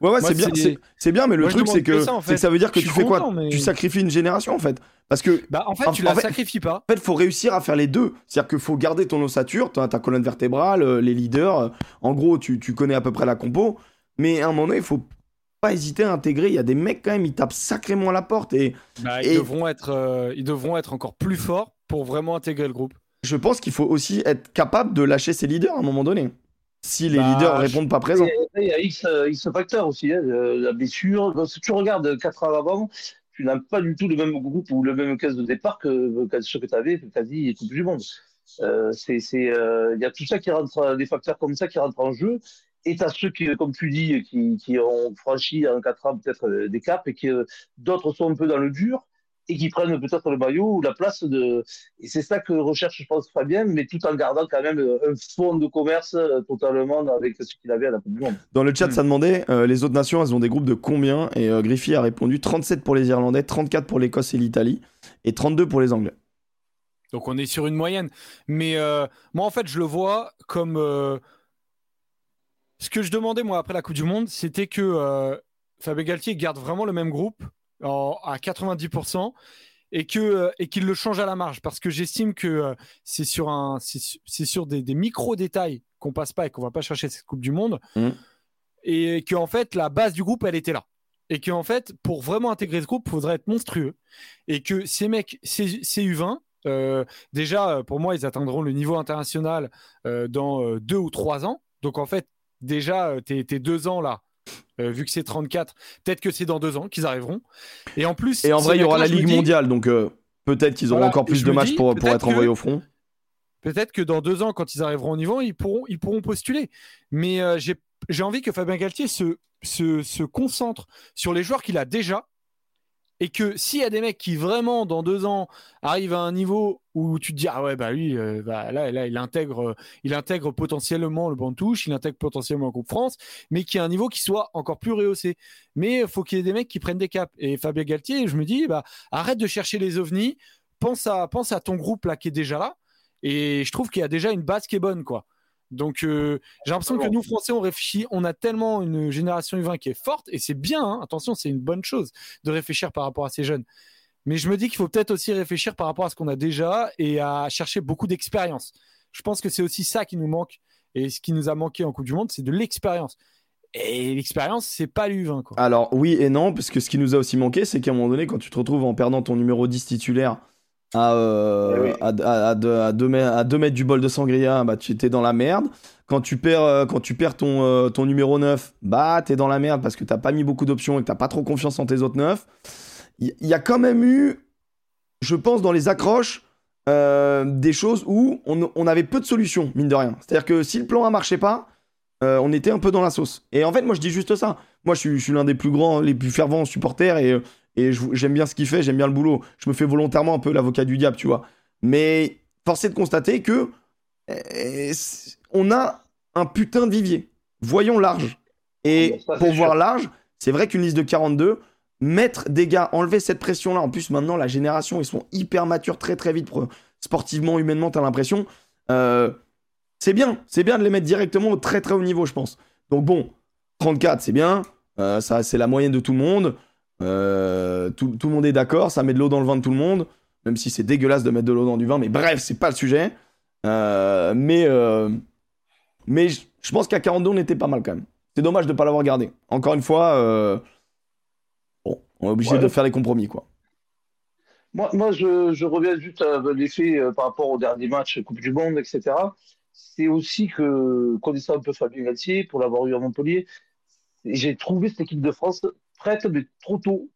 Ouais, ouais, c'est bien, c'est bien, mais le truc, c'est que, ça, en fait. que, ça veut dire que tu fais quoi? Tu sacrifies une génération, en fait. Parce que. Bah, en fait, tu la sacrifies pas. En fait, faut réussir à faire les deux. C'est-à-dire qu'il faut garder ton ossature, ta, ta colonne vertébrale, euh, les leaders. En gros, tu, tu connais à peu près la compo. Mais à un moment donné, il faut pas hésiter à intégrer. Il y a des mecs quand même, ils tapent sacrément à la porte et, bah, ils, Devront être, euh, ils devront être encore plus forts pour vraiment intégrer le groupe. Je pense qu'il faut aussi être capable de lâcher ses leaders à un moment donné. Si les bah, leaders répondent pas présents. Il y a X, euh, X facteurs aussi, hein, la blessure. Si tu regardes 4 ans avant, tu n'as pas du tout le même groupe ou le même caisse de départ que, que ce que tu avais quasi Coupe du Monde. Euh, c'est, il euh, y a tout ça qui rentre, des facteurs comme ça qui rentrent en jeu. Et tu ceux qui, comme tu dis, qui, qui ont franchi en 4 ans peut-être euh, des caps et que euh, d'autres sont un peu dans le dur et qui prennent peut-être le maillot ou la place de. Et c'est ça que recherche, je pense, Fabien, mais tout en gardant quand même euh, un fond de commerce totalement avec ce qu'il avait à la Coupe du Monde. Dans le chat, ça demandait les autres nations, elles ont des groupes de combien? Et Griffy a répondu 37 pour les Irlandais, 34 pour l'Écosse et l'Italie, et 32 pour les Anglais. Donc on est sur une moyenne. Mais moi, en fait, je le vois comme ce que je demandais moi après la Coupe du Monde, c'était que euh, Fabien Galtier garde vraiment le même groupe à 90% et que euh, et qu'il le change à la marge. Parce que j'estime que euh, c'est sur un c'est sur des, micro détails qu'on passe pas et qu'on va pas chercher cette Coupe du Monde. Mmh. et que en fait la base du groupe elle était là. Et que en fait pour vraiment intégrer ce groupe il faudrait être monstrueux. Et que ces mecs ces, U20 déjà pour moi ils atteindront le niveau international dans deux ou trois ans. Donc en fait déjà, euh, tes, deux ans là, euh, vu que c'est 34, peut-être que c'est dans deux ans qu'ils arriveront. Et en plus. Et en vrai, il y aura la Ligue mondiale, donc euh, peut-être qu'ils auront encore plus de matchs pour, pour être envoyés au front. Peut-être que dans deux ans, quand ils arriveront au niveau, ils pourront, ils pourront postuler. Mais j'ai envie que Fabien Galtier se, se, se concentre sur les joueurs qu'il a déjà et que s'il y a des mecs qui vraiment dans deux ans arrivent à un niveau où tu te dis ah ouais bah lui euh, bah, là, là il intègre intègre potentiellement le banc de touche il intègre potentiellement le groupe France mais qui a un niveau qui soit encore plus rehaussé. Mais il faut qu'il y ait des mecs qui prennent des caps. Et Fabien Galtier je me dis bah arrête de chercher les ovnis pense à pense à ton groupe là qui est déjà là et je trouve qu'il y a déjà une base qui est bonne quoi donc euh, j'ai l'impression que nous Français on réfléchit, on a tellement une génération U20 qui est forte et c'est bien. Hein, attention, c'est une bonne chose de réfléchir par rapport à ces jeunes. Mais je me dis qu'il faut peut-être aussi réfléchir par rapport à ce qu'on a déjà et à chercher beaucoup d'expérience. Je pense que c'est aussi ça qui nous manque et ce qui nous a manqué en Coupe du Monde, c'est de l'expérience. Et l'expérience, c'est pas l'U20. Quoi. Alors oui et non, parce que ce qui nous a aussi manqué, c'est qu'à un moment donné, quand tu te retrouves en perdant ton numéro 10 titulaire à, euh, eh à, à, à, deux, mètres du bol de sangria, bah, tu étais dans la merde. Quand tu perds, euh, quand tu perds ton, euh, ton numéro 9, bah, t'es dans la merde parce que t'as pas mis beaucoup d'options et que t'as pas trop confiance en tes autres 9. Il y, a quand même eu, je pense, dans les accroches, des choses où on, on, avait peu de solutions, mine de rien. C'est-à-dire que si le plan A marchait pas, on était un peu dans la sauce. Et en fait, moi, je dis juste ça. Moi, je suis, je suis l'un des plus grands, les plus fervents supporters et et j'aime bien ce qu'il fait, j'aime bien le boulot. Je me fais volontairement un peu l'avocat du diable, tu vois. Mais force est de constater que eh, on a un putain de vivier. Voyons large. Et pour voir large, c'est vrai qu'une liste de 42, mettre des gars, enlever cette pression-là. En plus, maintenant, la génération, ils sont hyper matures très très vite, sportivement, humainement, t'as l'impression. Euh, c'est bien, c'est bien de les mettre directement au très très haut niveau, je pense. Donc bon, 34, c'est bien. Euh, ça, c'est la moyenne de tout le monde. Euh, tout, tout, le monde est d'accord, ça met de l'eau dans le vin de tout le monde, même si c'est dégueulasse de mettre de l'eau dans du vin, mais bref, c'est pas le sujet. Euh, mais euh, mais je pense qu'à 42, on était pas mal quand même. C'est dommage de ne pas l'avoir gardé. Encore une fois, bon, on est obligé de faire des compromis, quoi. Moi, moi je, je reviens juste à l'effet par rapport au dernier match Coupe du Monde, etc. C'est aussi que, connaissant un peu Fabien Galtier, pour l'avoir eu à Montpellier, j'ai trouvé cette équipe de France mais trop tôt.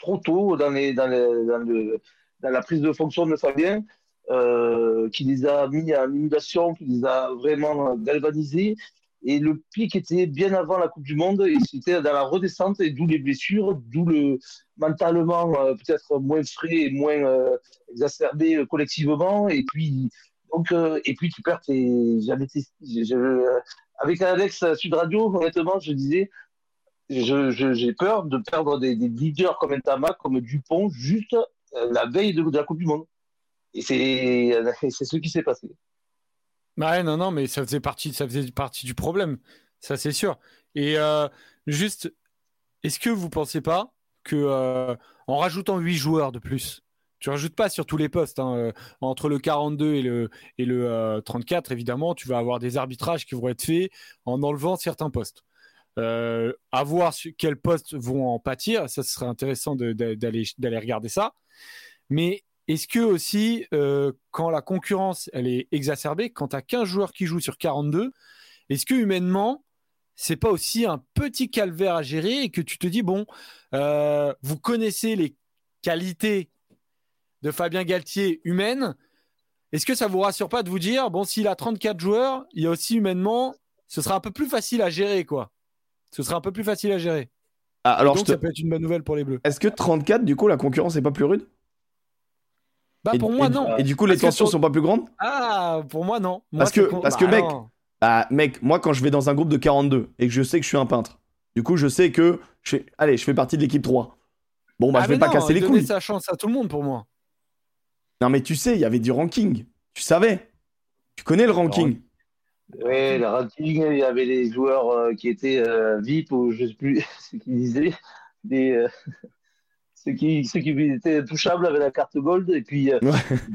Trop tôt dans, la prise de fonction de Fabien. Euh, qui les a mis à l'émulation, qui les a vraiment galvanisés. Et le pic était bien avant la Coupe du Monde et c'était dans la redescente et d'où les blessures, d'où le mentalement euh, peut-être moins frais et moins euh, exacerbé collectivement. Et puis, donc, et puis tu perds tes. avec Alex Sud Radio, honnêtement, je disais, j'ai peur de perdre des, leaders comme Entama, comme Dupont, juste la veille de la Coupe du Monde. Et c'est ce qui s'est passé. Bah non, non, mais ça faisait partie, ça faisait partie du problème, ça c'est sûr. Et euh, juste, est-ce que vous pensez pas que euh, en rajoutant 8 joueurs de plus, tu rajoutes pas sur tous les postes, hein, euh, entre le 42 et le, et le 34, évidemment, tu vas avoir des arbitrages qui vont être faits en enlevant certains postes. À voir quels postes vont en pâtir, ça serait intéressant d'aller regarder ça. Mais est-ce que aussi, euh, quand la concurrence elle est exacerbée, quand tu as 15 joueurs qui jouent sur 42, est-ce que humainement, c'est pas aussi un petit calvaire à gérer et que tu te dis, bon, euh, vous connaissez les qualités de Fabien Galtier humaines, est-ce que ça vous rassure pas de vous dire, bon, s'il a 34 joueurs, il y a aussi humainement, ce sera un peu plus facile à gérer, quoi? Ce sera un peu plus facile à gérer. Ah, alors Donc, ça peut être une bonne nouvelle pour les Bleus. Est-ce que 34, du coup, la concurrence n'est pas plus rude? Bah, pour moi, non. Et du coup, les tensions sont pas plus grandes? Ah, pour moi, non. parce que, parce que bah, mec, bah, mec, moi, quand je vais dans un groupe de 42 et que je sais que je suis un peintre, du coup, je sais que je fais... allez, je fais partie de l'équipe 3. Bon, bah, ah, je vais pas casser les couilles. sa chance à tout le monde pour moi. Non, mais tu sais, il y avait du ranking. Tu savais. Tu connais le ranking. Oui, le ranking, il y avait les joueurs euh, qui étaient euh, VIP ou je sais plus ce qu'ils disaient. Des, euh, ceux qui, ceux qui étaient touchables avec la carte gold, et puis, euh,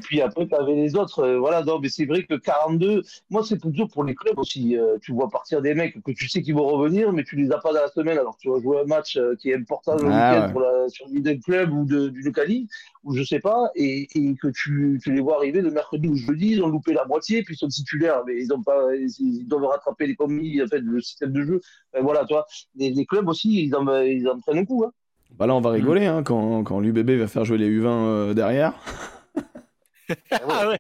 puis après, tu avais les autres. Euh, voilà, non, mais c'est vrai que 42, moi, c'est plus dur pour les clubs aussi. Euh, tu vois partir des mecs que tu sais qu'ils vont revenir, mais tu les as pas dans la semaine. Alors, tu vas jouer un match qui est important le ah week-end pour la survie d'un club ou de, du locali, ou je sais pas, et, et que tu, tu, les vois arriver le mercredi ou jeudi, ils ont loupé la moitié, puis ils sont titulaires, mais ils ont pas, ils, doivent rattraper les commis, en fait, le système de jeu. voilà, toi, les, les, clubs aussi, ils en, ils en prennent un coup. Hein. Bah là, on va mm. rigoler hein, quand, quand l'UBB va faire jouer les U20 euh, derrière. ah ouais.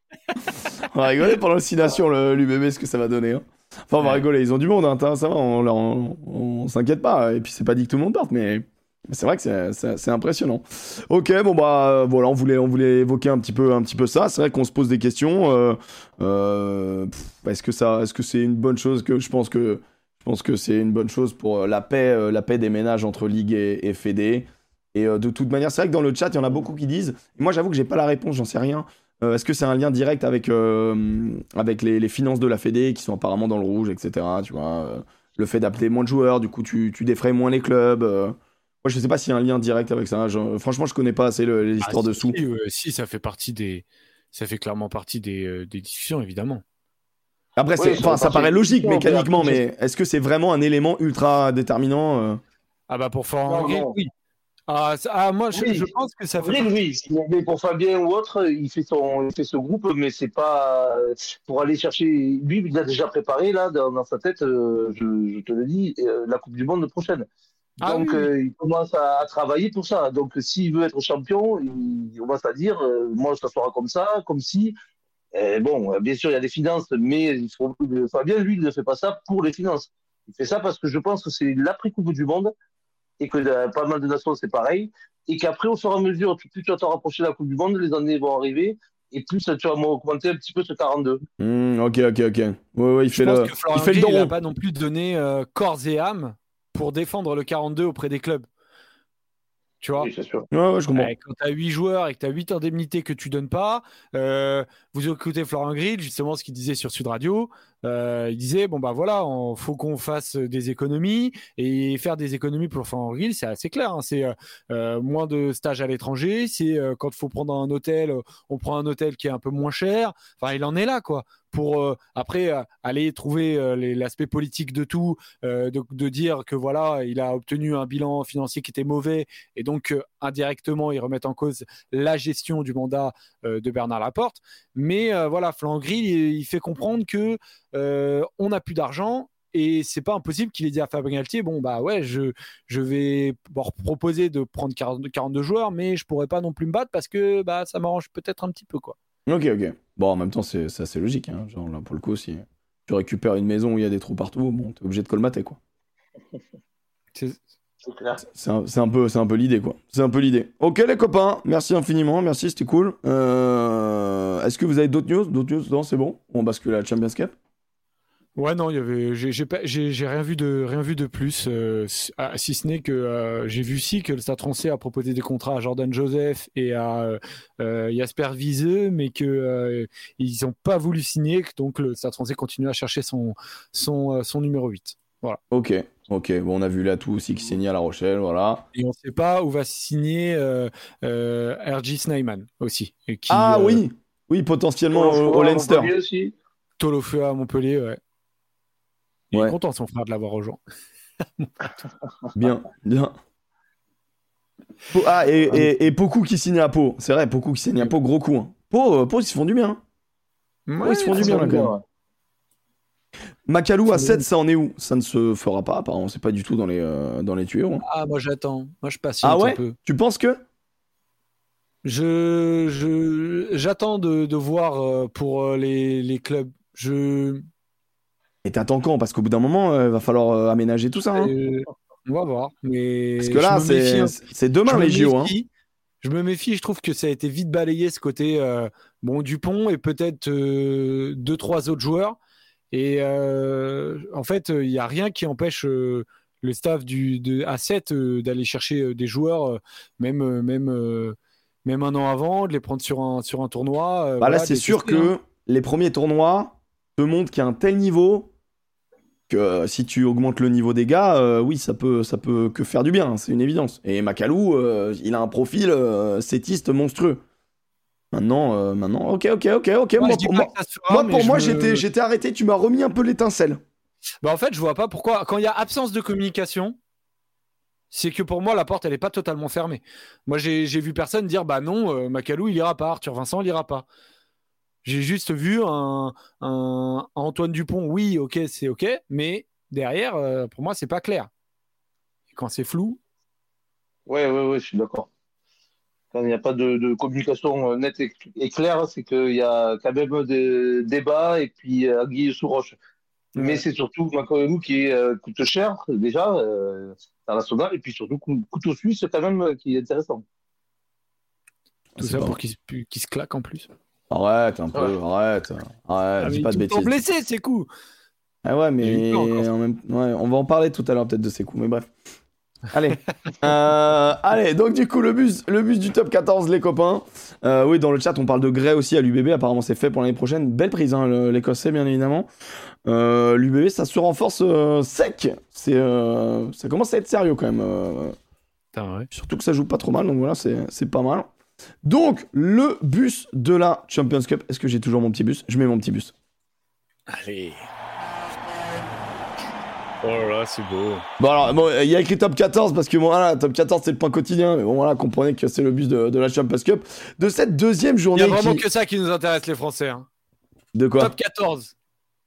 on va rigoler pendant l'oscillation, l'UBB, ce que ça va donner. Hein. Enfin, on va rigoler, ils ont du monde, hein, ça va, on, on, on, s'inquiète pas. Et puis, c'est pas dit que tout le monde parte, mais c'est vrai que c'est impressionnant. Ok, bon bah voilà, on voulait, on voulait évoquer un petit peu, un petit peu ça. C'est vrai qu'on se pose des questions. Euh, euh, est-ce que ça, est-ce que c'est une bonne chose que je pense que je pense que c'est une bonne chose pour euh, la paix, euh, la paix des ménages entre Ligue et, et Fédé. Et euh, de toute manière, c'est vrai que dans le chat, il y en a beaucoup qui disent. moi, j'avoue que j'ai pas la réponse, j'en sais rien. Est-ce que c'est un lien direct avec, avec les, finances de la Fédé qui sont apparemment dans le rouge, etc. Tu vois, le fait d'appeler moins de joueurs, du coup, tu, tu défrayes moins les clubs. Moi, je sais pas s'il y a un lien direct avec ça. franchement, je connais pas assez les histoires ah, de sous. Si, ça fait partie des, ça fait clairement partie des, des discussions, évidemment. Après, ça paraît logique mécaniquement, mais est-ce que c'est vraiment un élément ultra déterminant euh Ah bah pour Florent oui. Ah, ah moi, je, pense que ça fait. Oui, oui. pour Fabien ou autre, il fait son, il fait ce groupe, mais c'est pas pour aller chercher. Lui, il a déjà préparé là dans, sa tête. Euh, je, te le dis, euh, la Coupe du Monde prochaine. Ah Donc, il commence à, travailler pour ça. Donc, s'il veut être champion, il, commence à dire, moi, ça sera comme ça, comme si. Et bon, bien sûr, il y a des finances, mais il faut, Fabien, lui, il ne fait pas ça pour les finances. Il fait ça parce que je pense que c'est l'après-coupe du monde et que euh, pas mal de nations, c'est pareil. Et qu'après, au fur et à mesure, plus tu vas te rapprocher de la Coupe du Monde, les années vont arriver et plus tu vas augmenter un petit peu ce 42. Mmh, ok, ok, ok. Ouais, ouais, il fait le, il fait le Il n'a pas non plus donné euh, corps et âme pour défendre le 42 auprès des clubs. Tu vois Oui, c'est sûr. Ouais, ouais, je comprends. Ouais, Quand tu as 8 joueurs et que tu as 8 indemnités que tu donnes pas, euh, vous écoutez Florent Grill, justement, ce qu'il disait sur Sud Radio. Euh, il disait bon, bah voilà, il faut qu'on fasse des économies. Et faire des économies pour Florent Grill, c'est assez clair. hein. C'est euh, euh, moins de stages à l'étranger. C'est quand il faut prendre un hôtel, on prend un hôtel qui est un peu moins cher. Enfin, il en est là, quoi. Pour après aller trouver l'aspect politique de tout, de, dire que voilà, il a obtenu un bilan financier qui était mauvais et donc indirectement ils remettent en cause la gestion du mandat de Bernard Laporte. Mais voilà, Flangry, il, fait comprendre que on n'a plus d'argent. Et c'est pas impossible qu'il ait dit à Fabien Galtier bon bah ouais je, je vais bon, proposer de prendre 40 42 joueurs mais je pourrais pas non plus me battre parce que bah ça m'arrange peut-être un petit peu quoi. Ok, ok. Bon, en même temps, c'est c'est assez logique. Hein. Genre, là, pour le coup, si tu récupères une maison où il y a des trous partout, bon, t'es obligé de colmater, quoi. C'est- C'est clair. C'est un, c'est un peu, c'est un peu l'idée, quoi. C'est un peu l'idée. Ok, les copains, merci infiniment, merci, c'était cool. Euh, Est-ce que vous avez d'autres news? D'autres news? Non, c'est bon? On bascule à la Champions Cup? Ouais, non, il y avait, j'ai, j'ai, rien vu de, rien vu de plus, euh, si ah, si ce n'est que euh, j'ai vu si que le Stade Français a proposé des contrats à Jordan Joseph et à euh, Jasper Viseux, mais que euh, ils n'ont pas voulu signer, donc le Stade Français continue à chercher son, son, euh, son numéro 8. Ok, ok. Bon, on a vu l'atout aussi qui signait à La Rochelle, voilà. Et on ne sait pas où va signer euh, euh, RG Snyman aussi. et qui, ah euh, oui, oui, potentiellement Au- au, Leinster. Montpellier aussi. Tolofeu à Montpellier, ouais. Il Ouais. est content son frère de l'avoir rejoint. Bien, bien. Po- Ah, et, et, et Poku qui signe à Pau. C'est vrai, Poku qui signe à Pau, gros coup. Hein. Pau, euh, Pau, ils se font du bien. hein. Ouais, ils se font du bien, là. Macalou à 7, ça en est où? Ça ne se fera pas, apparemment. C'est pas du tout dans les, euh, dans les tuyaux. hein. Ah, moi j'attends. Moi je patiente Ah ouais? un peu. Tu penses que? Je, je, j'attends de, de voir euh, pour euh, les, les clubs. Je, Et t'attends quand Parce qu'au bout d'un moment, il va falloir euh, aménager tout ça. hein. euh, on va voir. Mais Parce que là, c'est un- c'est demain les JO. Hein. Je me méfie. Je trouve que ça a été vite balayé ce côté. euh, bon, Dupont et peut-être euh, deux trois autres joueurs. Et euh, en fait, il n'y a rien qui empêche euh, le staff du de A7 euh, d'aller chercher euh, des joueurs, euh, même euh, même euh, même un an avant, de les prendre sur un sur un tournoi. euh, Bah voilà, là, c'est sûr hein. que les premiers tournois te montrent qu'il y a un tel niveau que euh, si tu augmentes le niveau des gars, euh, oui, ça peut, ça peut que faire du bien, hein, c'est une évidence. Et Macalou, euh, il a un profil euh, sétiste monstrueux. Maintenant, maintenant, ok, ok, ok, ok. Moi, pour moi, me- j'étais, j'étais arrêté. Tu m'as remis un peu l'étincelle. Bah, en fait, je vois pas pourquoi. Quand il y a absence de communication, c'est que pour moi, la porte, elle est pas totalement fermée. Moi, j'ai vu personne dire bah non, Macalou, il ira pas, Arthur Vincent, il ira pas. J'ai juste vu un, Antoine Dupont, oui, ok, c'est ok, mais derrière, euh, pour moi, c'est pas clair. Et quand c'est flou, Ouais, ouais, ouais, je suis d'accord. Quand il n'y a pas de, de communication euh, nette et, et claire, c'est qu'il y a quand même des débats et puis euh, Guy sous roche. Mais c'est surtout Macalou qui est, euh, coûte cher déjà, euh, international, et puis surtout cou- couteau suisse quand même qui est intéressant. tout C'est ça pour qu'il se claque en plus. Arrête un peu, arrête, arrête, Ah, dis pas de bêtises. blessé, c'est cool. Ah ouais, mais en même... ouais, on va en parler tout à l'heure peut-être de ces coups, mais bref. Allez, Euh, allez, donc du coup le bus, le bus du top 14, les copains. Euh, oui, dans le chat, on parle de Gray aussi à l'UBB. Apparemment, c'est fait pour l'année prochaine. Belle prise, hein, l'Écossais, bien évidemment. Euh, L'UBB, ça se renforce euh, sec. C'est, euh, ça commence à être sérieux quand même. euh, Putain, ouais. Surtout que ça joue pas trop mal, donc voilà, c'est c'est pas mal. Donc, le bus de la Champions Cup. Est-ce que j'ai toujours mon petit bus? Je mets mon petit bus. Allez. Oh là là, c'est beau. Bon alors, bon, il y a écrit top 14 parce que bon, voilà, top 14 c'est le point quotidien, mais bon voilà, comprenez que c'est le bus de, de la Champions Cup de cette deuxième Il y journée. a vraiment qui- que ça qui nous intéresse, les Français. hein. De quoi? Top 14.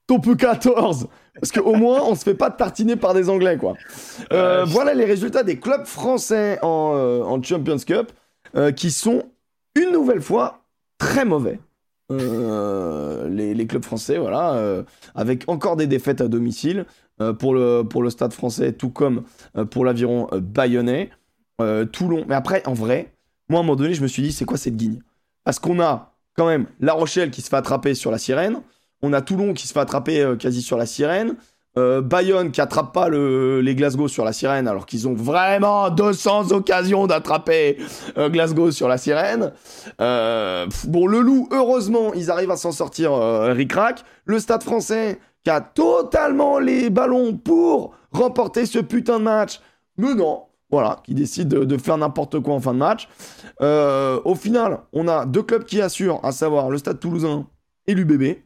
Top 14 Parce qu'au moins, on se fait pas tartiner par des Anglais, quoi. Euh, Ouais. voilà les résultats des clubs français en, euh, en Champions Cup, euh, qui sont une nouvelle fois très mauvais. Euh, les, clubs français, voilà, euh, avec encore des défaites à domicile pour, le, pour le stade français, tout comme pour l'aviron bayonnais, Toulon. Mais après, en vrai, moi à un moment donné, je me suis dit, c'est quoi cette guigne? Parce qu'on a quand même La Rochelle qui se fait attraper sur la sirène, on a Toulon qui se fait attraper quasi sur la sirène. Euh, Bayonne qui attrape pas le, les Glasgow sur la sirène alors qu'ils ont vraiment 200 occasions d'attraper euh, Glasgow sur la sirène. Euh, bon, le loup, heureusement, ils arrivent à s'en sortir ric-rac. Le stade français qui a totalement les ballons pour remporter ce putain de match. Mais non, voilà, qui décide de, de faire n'importe quoi en fin de match. Au final, on a deux clubs qui assurent, à savoir le stade toulousain et l'UBB.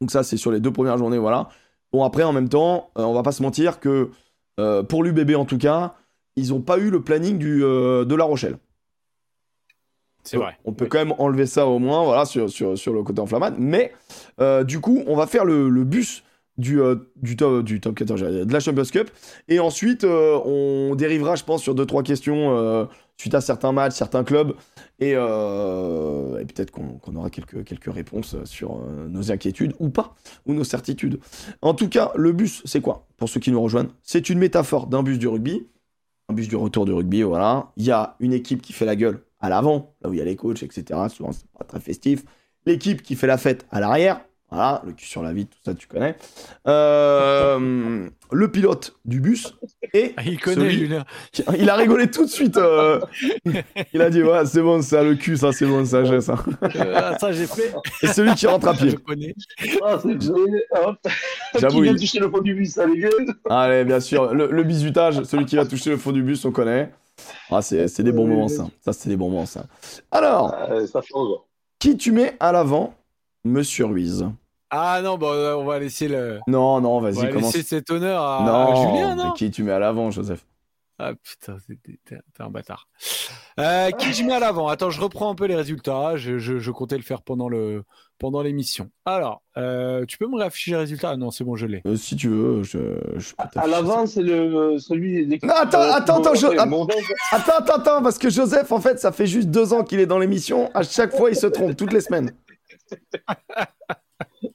Donc ça, c'est sur les deux premières journées, voilà. Bon, après, en même temps, euh, on va pas se mentir que euh, pour l'UBB en tout cas, ils ont pas eu le planning du, euh, de La Rochelle. C'est vrai. On peut quand même enlever ça au moins, voilà, sur, sur, sur le côté enflammade. Mais euh, du coup, on va faire le, le bus du, euh, du, top, du top 14, j'allais dire, de la Champions Cup. Et ensuite, euh, on dérivera, je pense, sur deux trois questions suite à certains matchs, certains clubs. Et, euh, peut-être qu'on aura quelques, quelques réponses sur euh, nos inquiétudes ou pas, ou nos certitudes. En tout cas, le bus, c'est quoi? Pour ceux qui nous rejoignent, c'est une métaphore d'un bus du rugby. Un bus du retour du rugby, voilà. Il y a une équipe qui fait la gueule à l'avant, là où il y a les coachs, etc. Souvent, c'est pas très festif. L'équipe qui fait la fête à l'arrière, voilà, le cul sur la vitre, tout ça, tu connais. Euh, le pilote du bus et Ah, il connaît, celui- il a rigolé tout de suite. euh, il a dit ouais, c'est bon ça, le cul, ça c'est bon, ça j'ai ça. Ah, ça, j'ai fait. Et celui qui rentre à Je pied. connais. Ah, c'est. J'avoue, Qui vient il- toucher le fond du bus, ça les gueule. Allez, bien sûr, le, le bisutage, celui qui va toucher le fond du bus, on connaît. Ah, c'est c'est des bons moments ça. Ça c'est des bons moments ça. Alors, ça change. qui tu mets à l'avant, Monsieur Ruiz? Ah non, bon, euh, on va laisser le. Non, non, On va vas-y, commence. laisser cet honneur à, Non, à Julien, non qui tu mets à l'avant, Joseph Ah putain, c'est- t'es un bâtard. Euh, qui je mets à l'avant? Attends, je reprends un peu les résultats. Je, je, je comptais le faire pendant le pendant l'émission. Alors, euh, tu peux me réafficher les résultats? Ah non, c'est bon, je l'ai. Euh, Si tu veux, je, je peux À l'avant, c'est le celui. l'équipe- Non, attends, euh, attends, attends, je- ça. Attends, attends, attends, parce que Joseph, en fait, ça fait juste deux ans qu'il est dans l'émission. À chaque fois, il se trompe, toutes les semaines.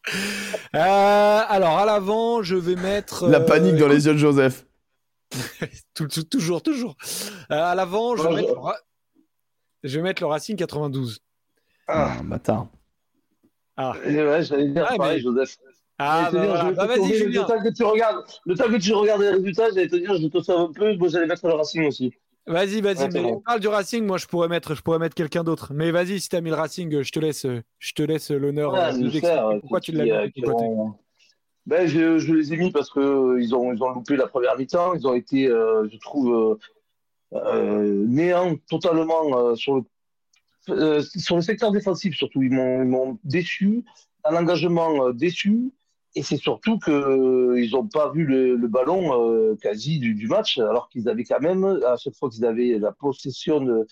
Euh, alors, à l'avant, je vais mettre. La euh, panique dans les yeux de Joseph. tout- tout- toujours, toujours. Euh, à l'avant, je, vais mettre le Ra- je vais mettre le Racing 92. Ah, Ah, bâtard. Ah, ouais, j'allais dire Ah, pareil, mais- Joseph. ah bah, dire, voilà. Bah, vas-y, Julien. Le temps que tu regardes, le temps que tu regardes les résultats, j'allais te dire, je te sauve un peu. Moi, j'allais mettre le Racing aussi. Vas-y, vas-y, Ouais, bon. parle du Racing, moi je pourrais mettre, je pourrais mettre quelqu'un d'autre. Mais vas-y, si t'as mis le Racing, je te laisse, je te laisse l'honneur Ouais, de pourquoi tu l'as mis euh, ont- Ben, je, je les ai mis parce que euh, ils ont, ils ont loupé la première mi-temps. Ils ont été, euh, je trouve, euh, néants totalement sur le, sur le secteur défensif surtout. Ils m'ont, déçu, un engagement euh, déçu. Et c'est surtout que euh, n'ont pas vu le, ballon euh, quasi du, match, alors qu'ils avaient quand même, à chaque fois qu'ils avaient la possession de-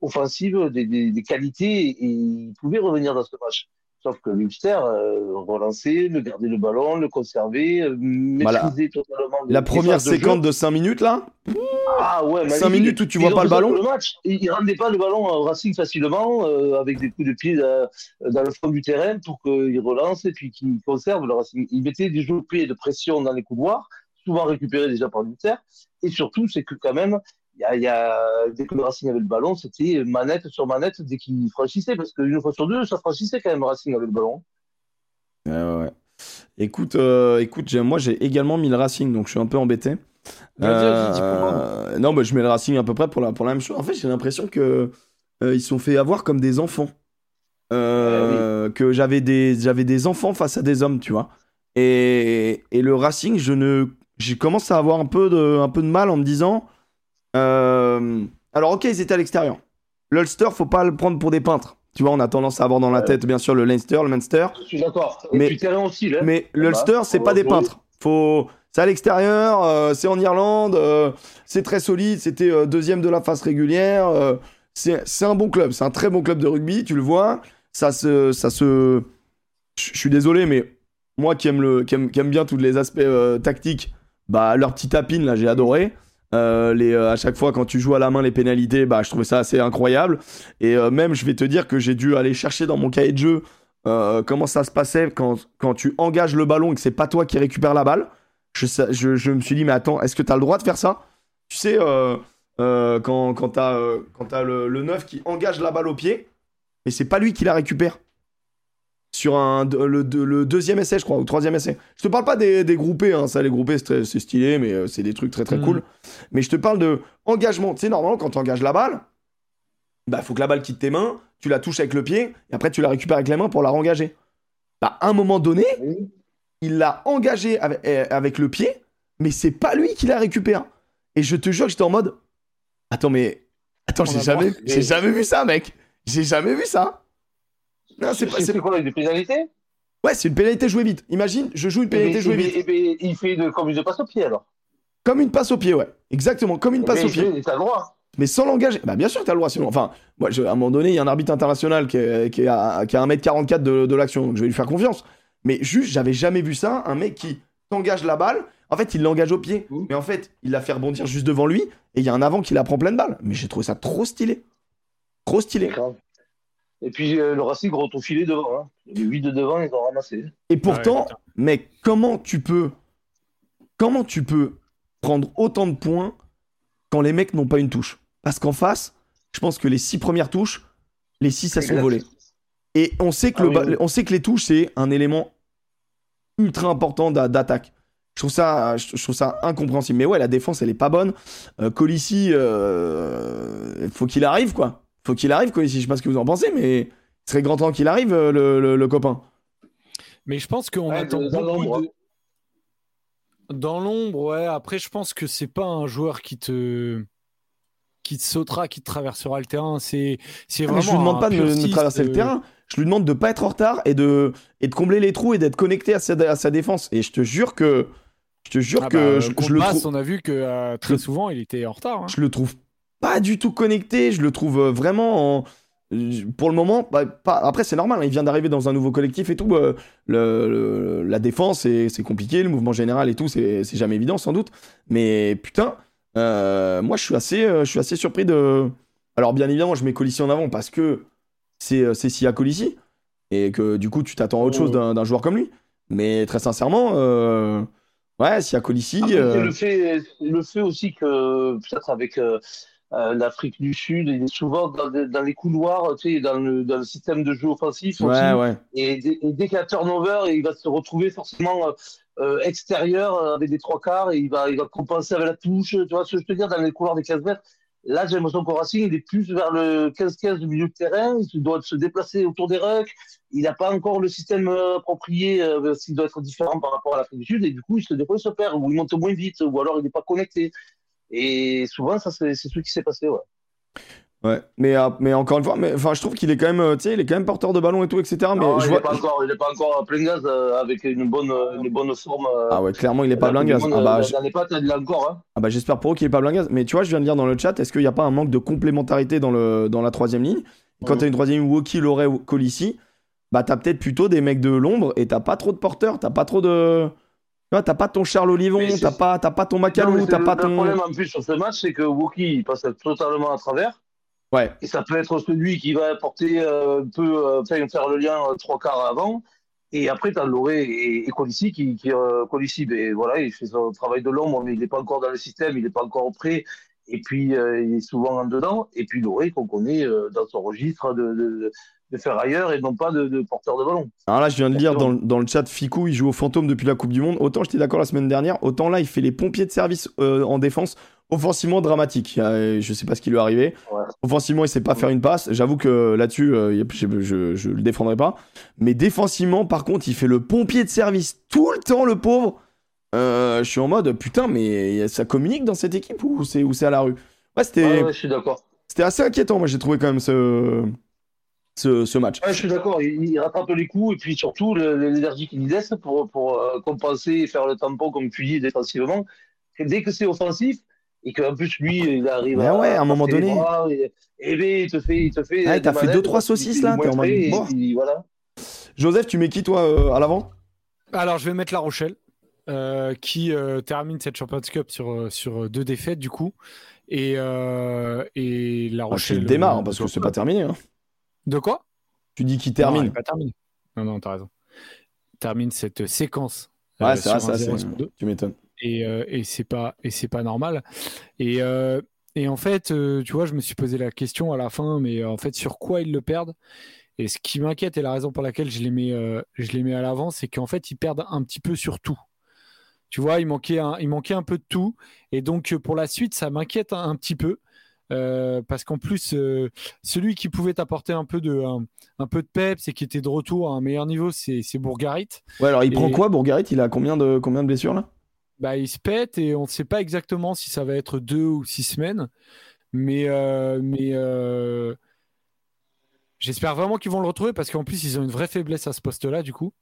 offensive, des, des, des qualités, et ils pouvaient revenir dans ce match. Sauf que l'Ulster euh, relançait, le garder le ballon, le conserver, euh, Voilà. maîtriser totalement La première phases de séquence de 5 minutes, là Ah ouais, Cinq magnifique. minutes où tu vois pas le ballon Le match, ils ne rendaient pas le ballon au Racing facilement euh, avec des coups de pied euh, dans le fond du terrain pour qu'ils relancent et puis qu'ils conservent le Racing. Ils mettaient des jeux de pied de pression dans les couloirs, souvent récupérés déjà par l'Ulster. Et surtout, c'est que quand même, il y a, y a, dès que le Racing avait le ballon, c'était manette sur manette dès qu'il franchissait. Parce qu'une fois sur deux, ça franchissait quand même le Racing avec le ballon. Ouais, ouais. Écoute, euh, écoute j'ai- moi j'ai également mis le Racing, donc je suis un peu embêté. Vas-y, vas-y, dis pourquoi. Euh, non, bah, je mets le Racing à peu près pour la, pour la même chose. En fait, j'ai l'impression que euh, ils se sont fait avoir comme des enfants. Euh, Que j'avais des, j'avais des enfants face à des hommes, tu vois. Et, et le Racing, je ne, j'ai commencé à avoir un peu de, un peu de mal en me disant. Euh, alors, ok, ils étaient à l'extérieur. L'Ulster, faut pas le prendre pour des peintres. Tu vois, on a tendance à avoir dans la tête, bien sûr, le Leinster, le Munster. Je suis d'accord. Mais- aussi, là. Mais l'Ulster, bah, c'est on pas des peintres. Faut... C'est à l'extérieur, euh, c'est en Irlande, euh, c'est très solide, c'était euh, deuxième de la phase régulière. c'est c'est un bon club, c'est un très bon club de rugby, tu le vois. Ça se. Ça se... Je suis désolé, mais moi qui aime, le, qui aime, qui aime bien tous les aspects tactiques, bah, leur petit tapine, là, j'ai adoré. Euh, les, euh, à chaque fois, quand tu joues à la main les pénalités, bah, je trouvais ça assez incroyable. Et euh, même, je vais te dire que j'ai dû aller chercher dans mon cahier de jeu comment ça se passait quand, quand tu engages le ballon et que c'est pas toi qui récupère la balle. Je, je, me suis dit, mais attends, est-ce que tu as le droit de faire ça? Tu sais, quand, quand tu as, le, le 9 qui engage la balle au pied, mais c'est pas lui qui la récupère. Sur un, le, le, deuxième essai, je crois, ou troisième essai. Je te parle pas des, des groupés, hein, ça, les groupés, c'est stylé, mais euh, c'est des trucs très très mm. cool. Mais je te parle de engagement. Tu sais, normalement, quand tu engages la balle, bah, faut que la balle quitte tes mains, tu la touches avec le pied, et après, tu la récupères avec les mains pour la rengager. Bah, à un moment donné, il l'a engagé avec, eh, avec, le pied, mais c'est pas lui qui la récupère. Et je te jure que j'étais en mode. Attends, mais. Attends, j'ai jamais, j'ai jamais vu ça, mec. J'ai jamais vu ça. Non, c'est pas. C'est quoi, une pénalité Ouais, c'est une pénalité jouée vite. Imagine, je joue une pénalité jouée vite. Et, il fait de, comme une passe au pied alors Comme une passe au pied, ouais. Exactement, comme une passe au pied. T'as le droit. Mais sans l'engager. Bah, bien sûr, t'as le droit. Sinon, enfin, moi, à un moment donné, il y a un arbitre international qui, est, qui, a, qui a 1m44 de, de l'action, donc je vais lui faire confiance. Mais juste, j'avais jamais vu ça. Un mec qui t'engage la balle. En fait, il l'engage au pied. Mais en fait, il la fait rebondir juste devant lui. Et il y a un avant qui la prend pleine balle. Mais j'ai trouvé ça trop stylé. Trop stylé. Et puis euh, le Racing gros au filet devant. Hein. Les 8 de devant, ils ont ramassé. Et pourtant, mec, comment tu peux. Comment tu peux prendre autant de points quand les mecs n'ont pas une touche? Parce qu'en face, je pense que les 6 premières touches, les 6 elles sont volées. Et on sait que, ah le, on sait que les touches, c'est un élément ultra important d'attaque. Je trouve, ça, je trouve ça incompréhensible. Mais ouais, la défense, elle est pas bonne. Euh, Colissi, euh, faut qu'il arrive, quoi faut qu'il arrive, quoi. Je sais pas ce que vous en pensez, mais il serait grand temps qu'il arrive, euh, le, copain. Mais je pense qu'on attend dans l'ombre. Dans l'ombre, ouais. Après, je pense que c'est pas un joueur qui te qui te sautera, qui te traversera le terrain. C'est c'est vraiment. Ah, je lui demande pas de me, traverser le terrain. Je lui demande de pas être en retard et de et de combler les trous et d'être connecté à sa, à sa défense. Et je te jure que je te jure ah que bah, je, le trouve. On a vu que euh, très souvent il était en retard. Hein. Je le trouve pas du tout connecté. Je le trouve euh, vraiment en... Pour le moment, bah, pas... après c'est normal, hein, il vient d'arriver dans un nouveau collectif et tout. Euh, le, la défense c'est compliqué, le mouvement général et tout, c'est jamais évident sans doute. Mais putain, euh, moi je suis assez, je suis assez surpris de. Alors bien évidemment, je mets Colissi en avant parce que c'est Sia Colissi et que du coup tu t'attends à autre chose d'un joueur comme lui. Mais très sincèrement, ouais, Sia Colissi. le, fait, le fait aussi que peut-être avec euh, l'Afrique du Sud, il est souvent dans, dans les couloirs, tu sais, dans le, dans le, système de jeu offensif. Ouais, ouais. Et, et, dès qu'il y a turnover, il va se retrouver forcément euh, euh, extérieur avec des trois quarts et il va, il va compenser avec la touche. Tu vois ce que je veux dire dans les couloirs des 15 mètres Là, j'ai l'impression qu'au Racing, il est plus vers le 15-15 du milieu de terrain. Il doit se déplacer autour des rucks. Il n'a pas encore le système approprié, euh, s'il doit être différent par rapport à l'Afrique du Sud. Et du coup, il se, dépose se perd, ou il monte moins vite, ou alors il n'est pas connecté. Et souvent, ça, c'est ce qui s'est passé, ouais. Ouais, mais, euh, mais encore une fois, mais, je trouve qu'il est quand même, euh, il est quand même porteur de ballon et tout, etc. Mais non, je il n'est pas pas encore à plein gaz euh, avec une bonne, une bonne forme. ah ouais, clairement, il est pas plein gaz. ah bah, pas, il encore. Hein. Ah bah, j'espère pour eux qu'il est pas plein gaz. Mais tu vois, je viens de lire dans le chat, est-ce qu'il n'y a pas un manque de complémentarité dans le, dans la troisième ligne? Quand tu as une troisième ligne, Woki, Loré ou Colissi, bah t'as peut-être plutôt des mecs de l'ombre et t'as pas trop de porteurs, t'as pas trop de t'as pas ton Charles Olivon, t'as pas, pas ton Macalou, t'as pas ton. Le problème en plus sur ce match, c'est que Wookie passe totalement à travers. Ouais. Et ça peut être celui qui va apporter euh, un peu, euh, faire le lien euh, trois quarts avant. Et après, tu as Loré et, et Colissi qui, qui Colissi, ben, voilà, il fait son travail de l'ombre, mais il n'est pas encore dans le système, il n'est pas encore prêt. Et puis, il est souvent en dedans. Et puis Loré, qu'on connaît dans son registre de, de faire ailleurs et non pas de, porteur de ballon. Alors là, je viens de lire dans, dans, le chat, Ficou, il joue au fantôme depuis la Coupe du Monde. Autant j'étais d'accord la semaine dernière, autant là, il fait les pompiers de service euh, en défense, offensivement dramatique. Euh, je sais pas ce qui lui est arrivé. Offensivement, il sait pas faire une passe. J'avoue que là-dessus, euh, je, je, je, le défendrai pas. Mais défensivement, par contre, il fait le pompier de service tout le temps, le pauvre. je suis en mode, putain, mais ça communique dans cette équipe ou c'est à la rue? Ouais, c'était. je suis d'accord. C'était assez inquiétant, moi, j'ai trouvé quand même ce ce, match. je suis d'accord, il, rattrape les coups et puis surtout l'énergie qu'il laisse pour, pour euh, compenser et faire le tampon, comme tu dis, défensivement. dès que c'est offensif, et qu'en plus lui il arrive à, ouais, à un moment donné et, ben, il te fait il te fait t'as fait deux trois saucisses là en mode... voilà. Joseph tu mets qui toi euh, à l'avant? Alors je vais mettre La Rochelle euh, qui termine cette Champions Cup sur, sur deux défaites du coup et, et La ah, Rochelle démarre parce que c'est pas terminé hein. De quoi? Tu dis qu'il termine. Non, pas. Non, non, t'as raison. Termine cette séquence. Ouais, c'est ça, ça tu m'étonnes. Et, euh, et c'est pas et c'est pas normal. Et, euh, et en fait, euh, tu vois, je me suis posé la question à la fin, mais en fait, sur quoi ils le perdent? Et ce qui m'inquiète et la raison pour laquelle je les mets, je les mets à l'avant, c'est qu'en fait, ils perdent un petit peu sur tout. Tu vois, il manquait un, il manquait un peu de tout. Et donc, pour la suite, ça m'inquiète un, petit peu. Parce qu'en plus, celui qui pouvait t'apporter un peu de un, peu de peps et qui était de retour à un meilleur niveau, c'est Bourgarit. Ouais, alors il prend quoi, Bourgarit? Il a combien de combien de blessures là? Bah, il se pète et on ne sait pas exactement si ça va être deux ou six semaines. Mais, euh, mais euh, j'espère vraiment qu'ils vont le retrouver parce qu'en plus, ils ont une vraie faiblesse à ce poste-là, du coup.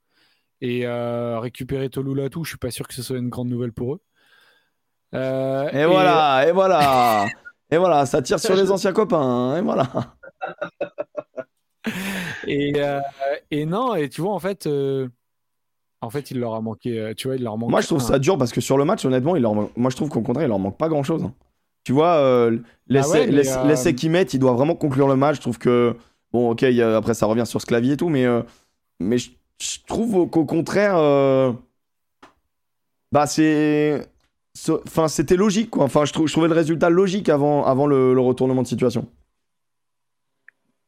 Et euh, récupérer Tolulatou, je suis pas sûr que ce soit une grande nouvelle pour eux. et, voilà, et voilà, et voilà, ça tire sur les anciens copains, hein, et voilà. et, et, non, et tu vois, en fait, en fait, il leur a manqué. Tu vois, il leur manque. Moi, je trouve ça dur parce que sur le match, honnêtement, il leur... moi, je trouve qu'au contraire, il leur manque pas grand chose. Hein. Tu vois, euh, l'essai bah qu'ils mettent, il doit vraiment conclure le match. Je trouve que, bon, ok, après ça revient sur ce clavier et tout, mais, euh, mais je, trouve qu'au contraire, euh, bah c'est. Enfin, c'était logique, quoi. Enfin, je, je, trouvais le résultat logique avant, avant le retournement de situation.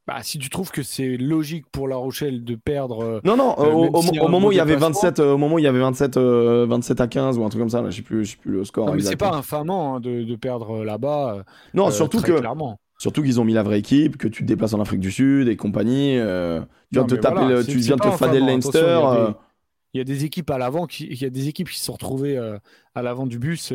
Bah, si tu trouves que c'est logique pour La Rochelle de perdre. Euh, non, non, au, moment où il y avait 27, au moment où il y avait 27, 27 à 15 ou un truc comme ça, là, je sais plus, je sais plus le score. Non, mais c'est pas infamant hein, de, de, perdre là-bas. Euh, non, surtout que. Clairement. Surtout qu'ils ont mis la vraie équipe, que tu te déplaces en Afrique du Sud et compagnie. Euh, tu viens de te taper, tu viens de te fader le Leinster. Il y, a des équipes à l'avant, il y a des équipes qui se sont retrouvées à l'avant du bus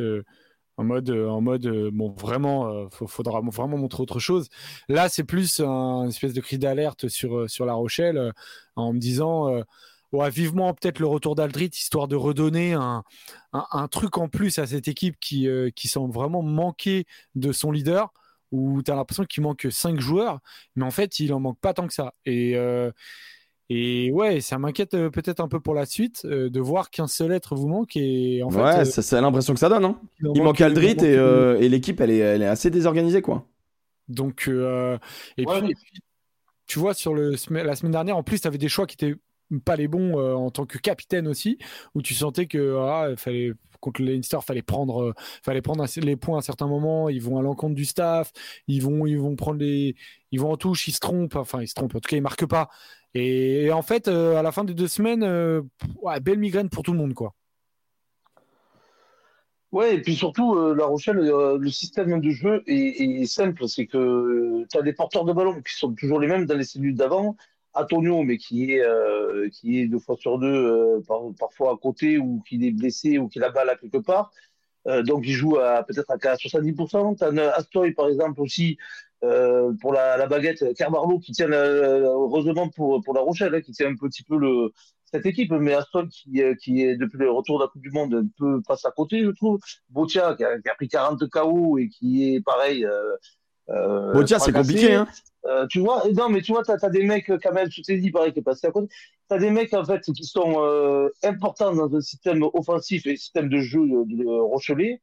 en mode, euh, en mode euh, bon, vraiment, il euh, faudra vraiment montrer autre chose. Là, c'est plus un espèce de cri d'alerte sur, sur La Rochelle en me disant. Ouais, vivement peut-être le retour d'Aldrit, histoire de redonner un, un, truc en plus à cette équipe qui, qui semble vraiment manquer de son leader, où tu as l'impression qu'il manque cinq joueurs, mais en fait, il en manque pas tant que ça. Et, et ouais, ça m'inquiète euh, peut-être un peu pour la suite euh, de voir qu'un seul être vous manque. Et en fait, ouais, c'est l'impression que ça donne. Hein. il, manque Aldrit et, euh, et l'équipe, elle est, elle est assez désorganisée. quoi. Donc, et puis, tu vois, sur le, la semaine dernière, en plus, tu avais des choix qui étaient pas les bons en tant que capitaine aussi, où tu sentais que ah, fallait contre le Leinster, fallait prendre, fallait prendre les points à certains moments. Ils vont à l'encontre du staff, ils vont, ils vont prendre les, ils vont en touche, ils se trompent. Enfin, ils se trompent. En tout cas, ils marquent pas. Et, en fait, euh, à la fin des deux semaines, euh, belle migraine pour tout le monde, quoi. Ouais, et puis surtout, euh, La Rochelle, le système de jeu est, simple. C'est que tu as des porteurs de ballon qui sont toujours les mêmes dans les cellules d'avant. Antonio, mais qui est, qui est deux fois sur deux, parfois à côté, ou qui est blessé, ou qui la balle à quelque part. donc, il joue peut-être à 70%. Tu as Astoy, par exemple, aussi, euh, pour la, la baguette, Carbarlo qui tient heureusement pour, pour La Rochelle, hein, qui tient un petit peu le, cette équipe, mais Aston qui, euh, qui est depuis le retour de la Coupe du Monde un peu passe à côté, je trouve. Botia qui a, qui a pris 40 KO et qui est pareil. Euh, euh Botia, c'est compliqué, hein. Euh, tu vois, non, mais tu vois, t'as as des mecs, Kamel, tu t'es dit, pareil, qui est passé à côté. T'as des mecs, en fait, qui sont importants dans un système offensif et système de jeu de, de Rochelet,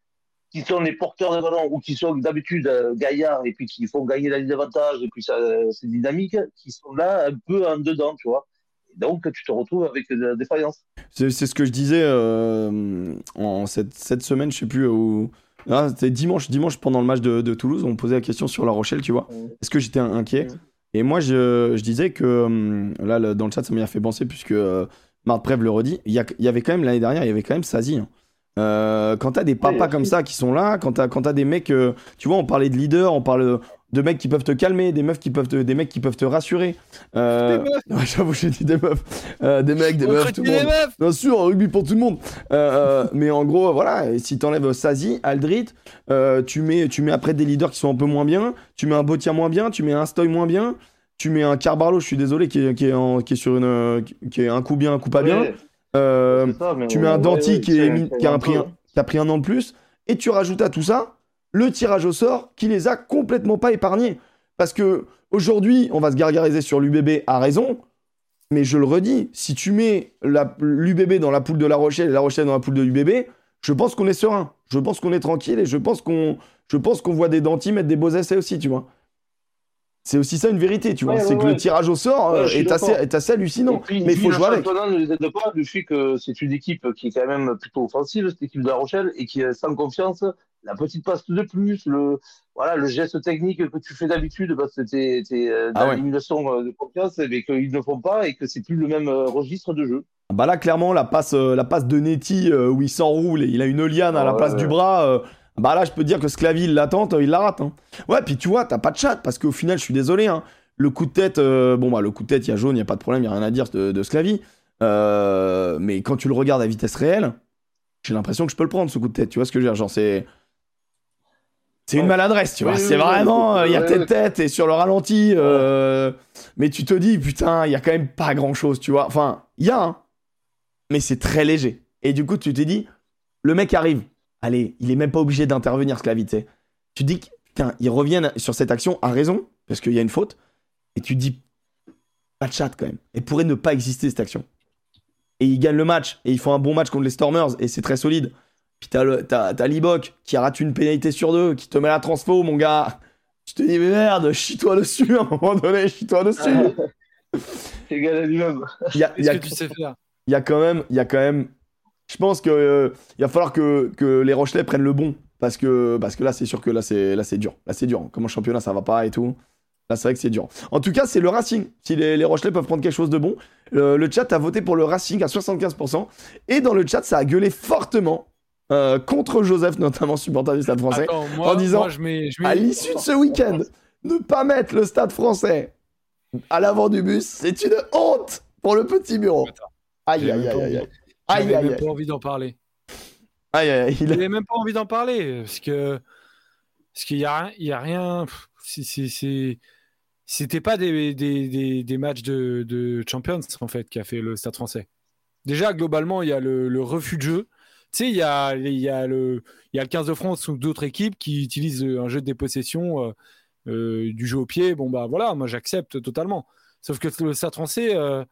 qui sont les porteurs de ballon ou qui sont d'habitude euh, gaillards et puis qui font gagner la ligne d'avantage et puis ça, c'est dynamique, qui sont là un peu en dedans, tu vois. donc tu te retrouves avec de la défaillance. C'est, ce que je disais euh, en cette, cette, semaine, je sais plus où. Ah, c'était dimanche, dimanche pendant le match de, de, Toulouse, on posait la question sur La Rochelle, tu vois. Est-ce que j'étais inquiet Et moi, je, je, disais que là, dans le chat, ça m'a fait penser puisque euh, Marc Prev le redit. Il y, y, avait quand même l'année dernière, il y avait quand même Sazi. Hein. Euh, quand t'as des papas comme ça qui sont là, quand t'as quand as des mecs, euh, tu vois, on parlait de leaders, on parle de mecs qui peuvent te calmer, des meufs qui peuvent te, des mecs qui peuvent te rassurer. Euh... Des meufs. J'avoue, j'ai dit des meufs, euh, des mecs, des meufs, tout le monde. Meufs. Bien sûr, rugby pour tout le monde. mais en gros, voilà, si t'enlèves Sazi, Aldrit, tu mets, tu mets après des leaders qui sont un peu moins bien, tu mets un Botia moins bien, tu mets un Stoy moins bien, tu mets un Carbarlo, je suis désolé, qui est, qui est, en, qui est sur une, qui est un coup bien, un coup pas bien. Euh, tu mets un Danti qui, a pris un, qui a pris un an de plus, et tu rajoutes à tout ça le tirage au sort qui les a complètement pas épargnés. Parce que aujourd'hui, on va se gargariser sur l'UBB à raison, mais je le redis, si tu mets l'UBB dans la poule de La Rochelle et La Rochelle dans la poule de l'UBB, je pense qu'on est serein, je pense qu'on est tranquille et je pense qu'on qu'on voit des Danti mettre des beaux essais aussi, tu vois. C'est aussi ça une vérité, tu vois. c'est que le tirage au sort euh, est, assez, est, assez, hallucinant. mais il faut jouer avec. ne les aide pas du fait que c'est une équipe qui est quand même plutôt offensive, cette équipe de La Rochelle, et qui est sans confiance la petite passe de plus, le, voilà, le geste technique que tu fais d'habitude parce que tu es, dans l'émulation de confiance, mais qu'ils ne font pas et que c'est plus le même registre de jeu. Bah là, clairement, la passe, la passe de Netty où il s'enroule et il a une liane à la place du bras. Bah là, je peux dire que Sclavy, il l'attend, il la rate. Hein. Ouais, puis tu vois, t'as pas de chat parce qu'au final, je suis désolé. Hein, le coup de tête, bon, bah le coup de tête, il y a jaune, il n'y a pas de problème, il n'y a rien à dire de, de Sclavy. Euh, mais quand tu le regardes à vitesse réelle, j'ai l'impression que je peux le prendre ce coup de tête. Tu vois ce que je veux dire Genre, c'est. C'est une maladresse, tu vois. c'est vraiment. Il y a tête tête et sur le ralenti. Euh, mais tu te dis, putain, il y a quand même pas grand chose, tu vois. Enfin, il y a, hein, mais c'est très léger. Et du coup, tu te dis, le mec arrive. Allez, il est même pas obligé d'intervenir, ce Tu te dis, putain, ils reviennent sur cette action à raison, parce qu'il y a une faute. Et tu te dis, pas de chat quand même. Et pourrait ne pas exister cette action et ils gagnent le match et ils font un bon match contre les Stormers et c'est très solide. Puis t'as, Libok qui rate une pénalité sur deux, qui te met la transfo, mon gars. Tu te dis, mais merde, chie-toi dessus à un moment donné, chie-toi dessus. c'est égal à lui-même. Qu'est-ce que tu sais faire? Il y a quand même, il y a quand même. Je pense que euh, il va falloir que, que les Rochelais prennent le bon parce que parce que là c'est sûr que là c'est là c'est dur, là c'est dur. Comme un championnat ça va pas et tout. Là, c'est vrai que c'est dur. En tout cas, c'est le Racing. Si les, les, Rochelais peuvent prendre quelque chose de bon, le, chat a voté pour le Racing à 75%. Et dans le chat, ça a gueulé fortement euh, contre Joseph, notamment supporter du Stade français, en disant à l'issue de ce week-end, ne pas mettre le Stade français à l'avant du bus, c'est une honte pour le petit bureau. Aïe, aïe, aïe, aïe. Aïe, aïe, même pas envie d'en parler. Aïe, aïe, Il n'avait même pas envie d'en parler parce que parce qu'il y a, il y a rien. C'est c'était pas des, des, des, matchs de, de, Champions en fait qui a fait le Stade Français. Déjà globalement il y a le, le refus de jeu. Tu sais il y a, il y a le il y a le 15 de France ou d'autres équipes qui utilisent un jeu de dépossession euh, euh, du jeu au pied. Bon bah voilà moi j'accepte totalement. Sauf que le Stade Français euh,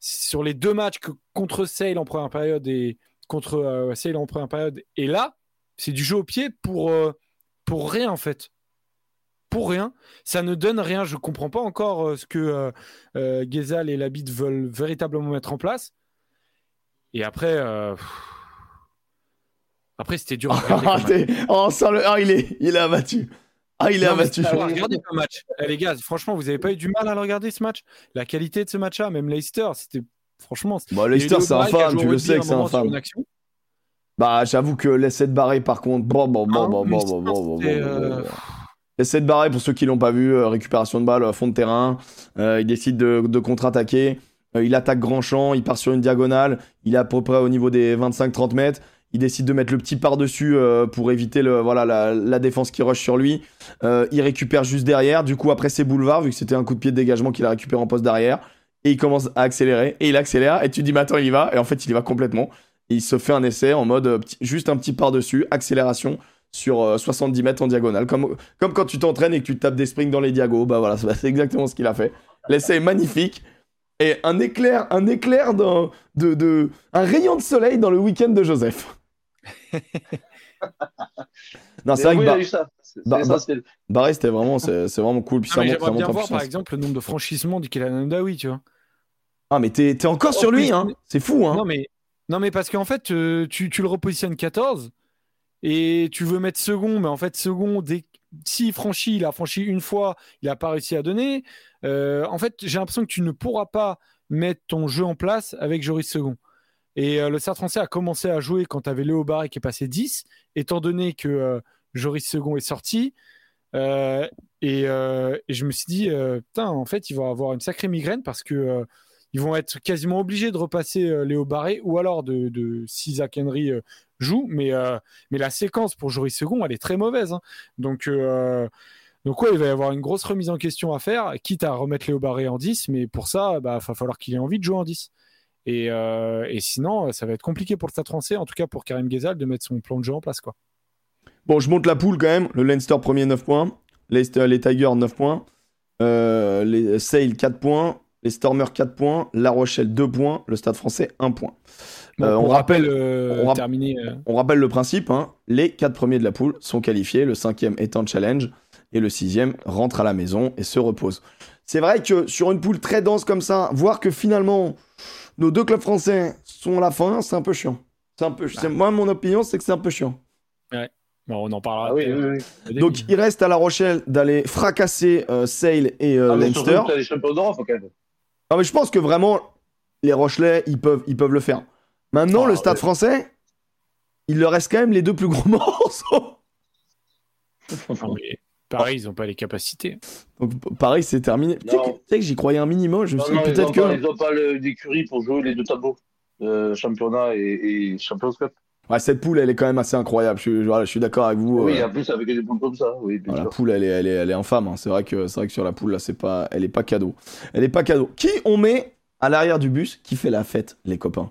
sur les deux matchs contre Sale en première période et contre Sale en première période et là c'est du jeu au pied pour pour rien en fait pour rien. Ça ne donne rien. Je ne comprends pas encore euh, ce que euh, euh et Labit veulent véritablement mettre en place. Et après, euh, après c'était dur. Ah, oh, oh, il est, il est abattu. Ah, il est abattu. Regardez ce match. Eh, les gars, franchement, vous n'avez pas eu du mal à le regarder ce match? La qualité de ce match-là, même Leicester, c'était. Franchement. Bah, Leicester, c'est infâme, tu le sais que c'est infâme. Bah, j'avoue que l'essai de barrer, par contre. Bon, bon, bon, ah, bon, bon, bon, bon, euh, L'essai de barrer, pour ceux qui ne l'ont pas vu, euh, récupération de balle, euh, fond de terrain. Il décide de, contre-attaquer. Il attaque grand champ, il part sur une diagonale. Il est à peu près au niveau des 25-30 mètres. Il décide de mettre le petit par-dessus pour éviter le, voilà, la, défense qui rush sur lui. il récupère juste derrière. Du coup, après ses boulevards, vu que c'était un coup de pied de dégagement qu'il a récupéré en poste derrière. Et il commence à accélérer. Et il accélère. Et tu dis, mais attends, il y va. Et en fait, il y va complètement. il se fait un essai en mode juste un petit par-dessus, accélération sur 70 euh, mètres en diagonale. Comme, comme quand tu t'entraînes et que tu tapes des springs dans les diagos. Bah voilà, c'est exactement ce qu'il a fait. L'essai est magnifique. Et un éclair, un éclair de, un rayon de soleil dans le week-end de Joseph. Non, c'est vrai que Barré, c'était vraiment, c'est vraiment cool. Puis ah, J'aimerais bien voir, par exemple, le nombre de franchissements du Kylian Ndaoui, tu vois. Ah, mais t'es es encore sur lui, hein. C'est fou, hein. Non, mais, non, mais parce qu'en fait, euh, tu, tu, le repositionnes 14 et tu veux mettre second, mais en fait, second, dès s'il franchit, il a franchi une fois, il n'a pas réussi à donner. Euh, en fait, j'ai l'impression que tu ne pourras pas mettre ton jeu en place avec Joris Second. Et euh, le Stade français a commencé à jouer quand tu avais Léo Barré qui est passé 10, étant donné que euh, Joris Second est sorti. Et, je me suis dit, putain, en fait, il va avoir une sacrée migraine parce que ils vont être quasiment obligés de repasser Léo Barré ou alors de, de si Zach Henry joue, mais, euh, mais la séquence pour Joris Second, elle est très mauvaise. Hein. Donc, euh, donc ouais, il va y avoir une grosse remise en question à faire, quitte à remettre Léo Barré en 10, mais pour ça, bah, il va falloir qu'il ait envie de jouer en 10. Et, euh, et, sinon, ça va être compliqué pour le Stade français, en tout cas pour Karim Ghezal, de mettre son plan de jeu en place. Quoi. Bon, je monte la poule quand même. Le Leinster premier 9 points, les, les Tigers 9 points, les Sale 4 points, les Stormers 4 points, La Rochelle 2 points, le Stade français 1 point. Euh, on, rappelle, euh, on, euh. on, rappelle le principe, hein. les quatre premiers de la poule sont qualifiés, le cinquième est en challenge, et le sixième rentre à la maison et se repose. C'est vrai que sur une poule très dense comme ça, voir que finalement nos deux clubs français sont à la fin, c'est un peu chiant. C'est un peu, bah. moi mon opinion, c'est que c'est un peu chiant. Ouais. Bon, on en parlera. Ah oui, début. Donc il reste à La Rochelle d'aller fracasser euh, Sale et euh, Ah, Leinster. Ah, mais je pense que vraiment, les Rochelais, ils peuvent, ils peuvent le faire. Maintenant, Ah, le stade ouais. français, il leur reste quand même les deux plus gros morceaux. Mais pareil, ils n'ont pas les capacités. Donc, pareil, c'est terminé. Tu sais que, j'y croyais un minimum. Je me suis peut-être n'ont que. pas, ils ont pas le- d'écurie pour jouer les deux tableaux, euh, championnat et, et Champions Cup. Ouais, cette poule, elle est quand même assez incroyable. Je, suis- voilà, je suis d'accord avec vous. Oui, euh, en plus avec des poules comme ça, oui, bien voilà, la poule, elle est, elle est, elle est infâme. hein. C'est vrai que, c'est vrai que sur la poule, là, c'est pas, elle est pas cadeau. Elle est pas cadeau. Qui on met à l'arrière du bus Qui fait la fête, les copains?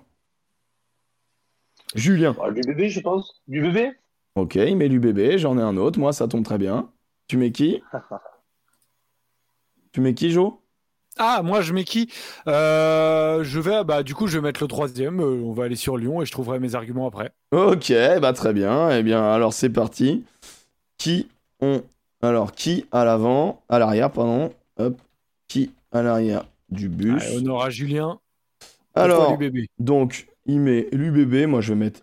Julien. Ah, du bébé, je pense. Du bébé? Ok, il met du bébé. J'en ai un autre. Moi, ça tombe très bien. Tu mets qui? Tu mets qui, Jo Ah, moi, je mets qui? Euh, Je vais, bah, du coup, je vais mettre le troisième. euh, on va aller sur Lyon et je trouverai mes arguments après. Ok, bah très bien. Eh bien, alors c'est parti. Qui on Alors, qui à l'avant À l'arrière, pardon. Hop. Qui à l'arrière du bus? Allez, honneur à Julien. Alors, donc, il met l'UBB. Moi, je vais mettre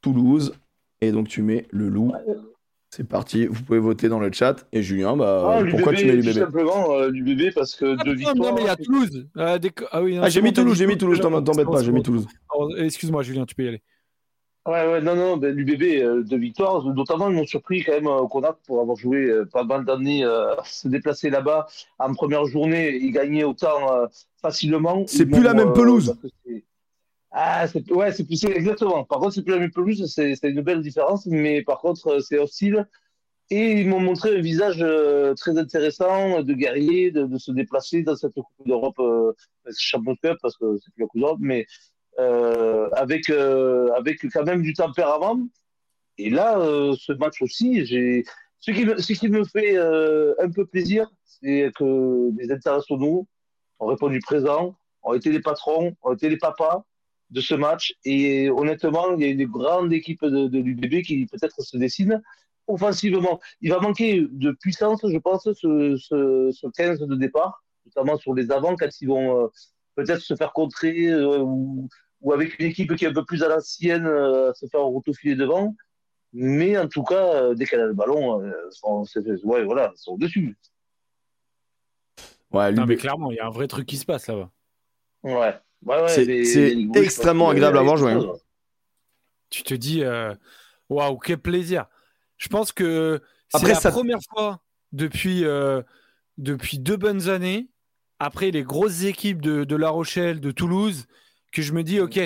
Toulouse. Et donc, tu mets le loup. C'est parti. Vous pouvez voter dans le chat. Et Julien, bah, Ah, pourquoi tu mets Tout l'UBB simplement, euh, du bébé, parce que Ah, deux victoires. non, mais il y a Toulouse. Euh, des- Ah, oui, non, Ah, j'ai mis Toulouse, j'ai mis Toulouse. T'en- T'embête pas, j'ai mis. Toulouse. Oh, Excuse-moi, Julien, tu peux y aller. Ouais, ouais, non, non, ben, l'UBB, euh, deux victoires. Notamment, ils m'ont surpris quand même euh, au Connacht pour avoir joué euh, pas mal d'années, euh, se déplacer là-bas en première journée et gagner autant euh, facilement. C'est plus la même pelouse. Ah, c'est ouais, c'est plus c'est- exactement. Par contre, c'est plus la même pelouse, c'est une belle différence, mais par contre, euh, c'est hostile. Et ils m'ont montré un visage euh, très intéressant de guerrier, de, se déplacer dans cette Coupe d'Europe, euh, Champions Cup, parce que c'est plus la Coupe d'Europe, mais euh, avec, avec quand même du tempérament. Et là, ce match aussi, j'ai ce qui me, ce qui me fait un peu plaisir, c'est que les internationaux ont répondu présent, ont été les patrons, ont été les papas de ce match. Et honnêtement, il y a une grande équipe de, de l'UBB qui peut-être se dessine offensivement. Il va manquer de puissance, je pense, ce, ce, ce 15 de départ, notamment sur les avants, quand ils vont euh, peut-être se faire contrer euh, ou, ou avec une équipe qui est un peu plus à l'ancienne, euh, se faire autofiler devant. Mais en tout cas, euh, dès qu'elle a le ballon, euh, sont, ouais, voilà, ils sont dessus. Ouais, Non, mais clairement, il y a un vrai truc qui se passe là-bas. Ouais. Ouais, ouais, C'est- extrêmement agréable à voir jouer, hein. Tu te dis, euh, waouh, quel plaisir. Je pense que c'est la ça- première fois depuis, euh, depuis deux bonnes années, après les grosses équipes de, de La Rochelle, de Toulouse, que je me dis, OK,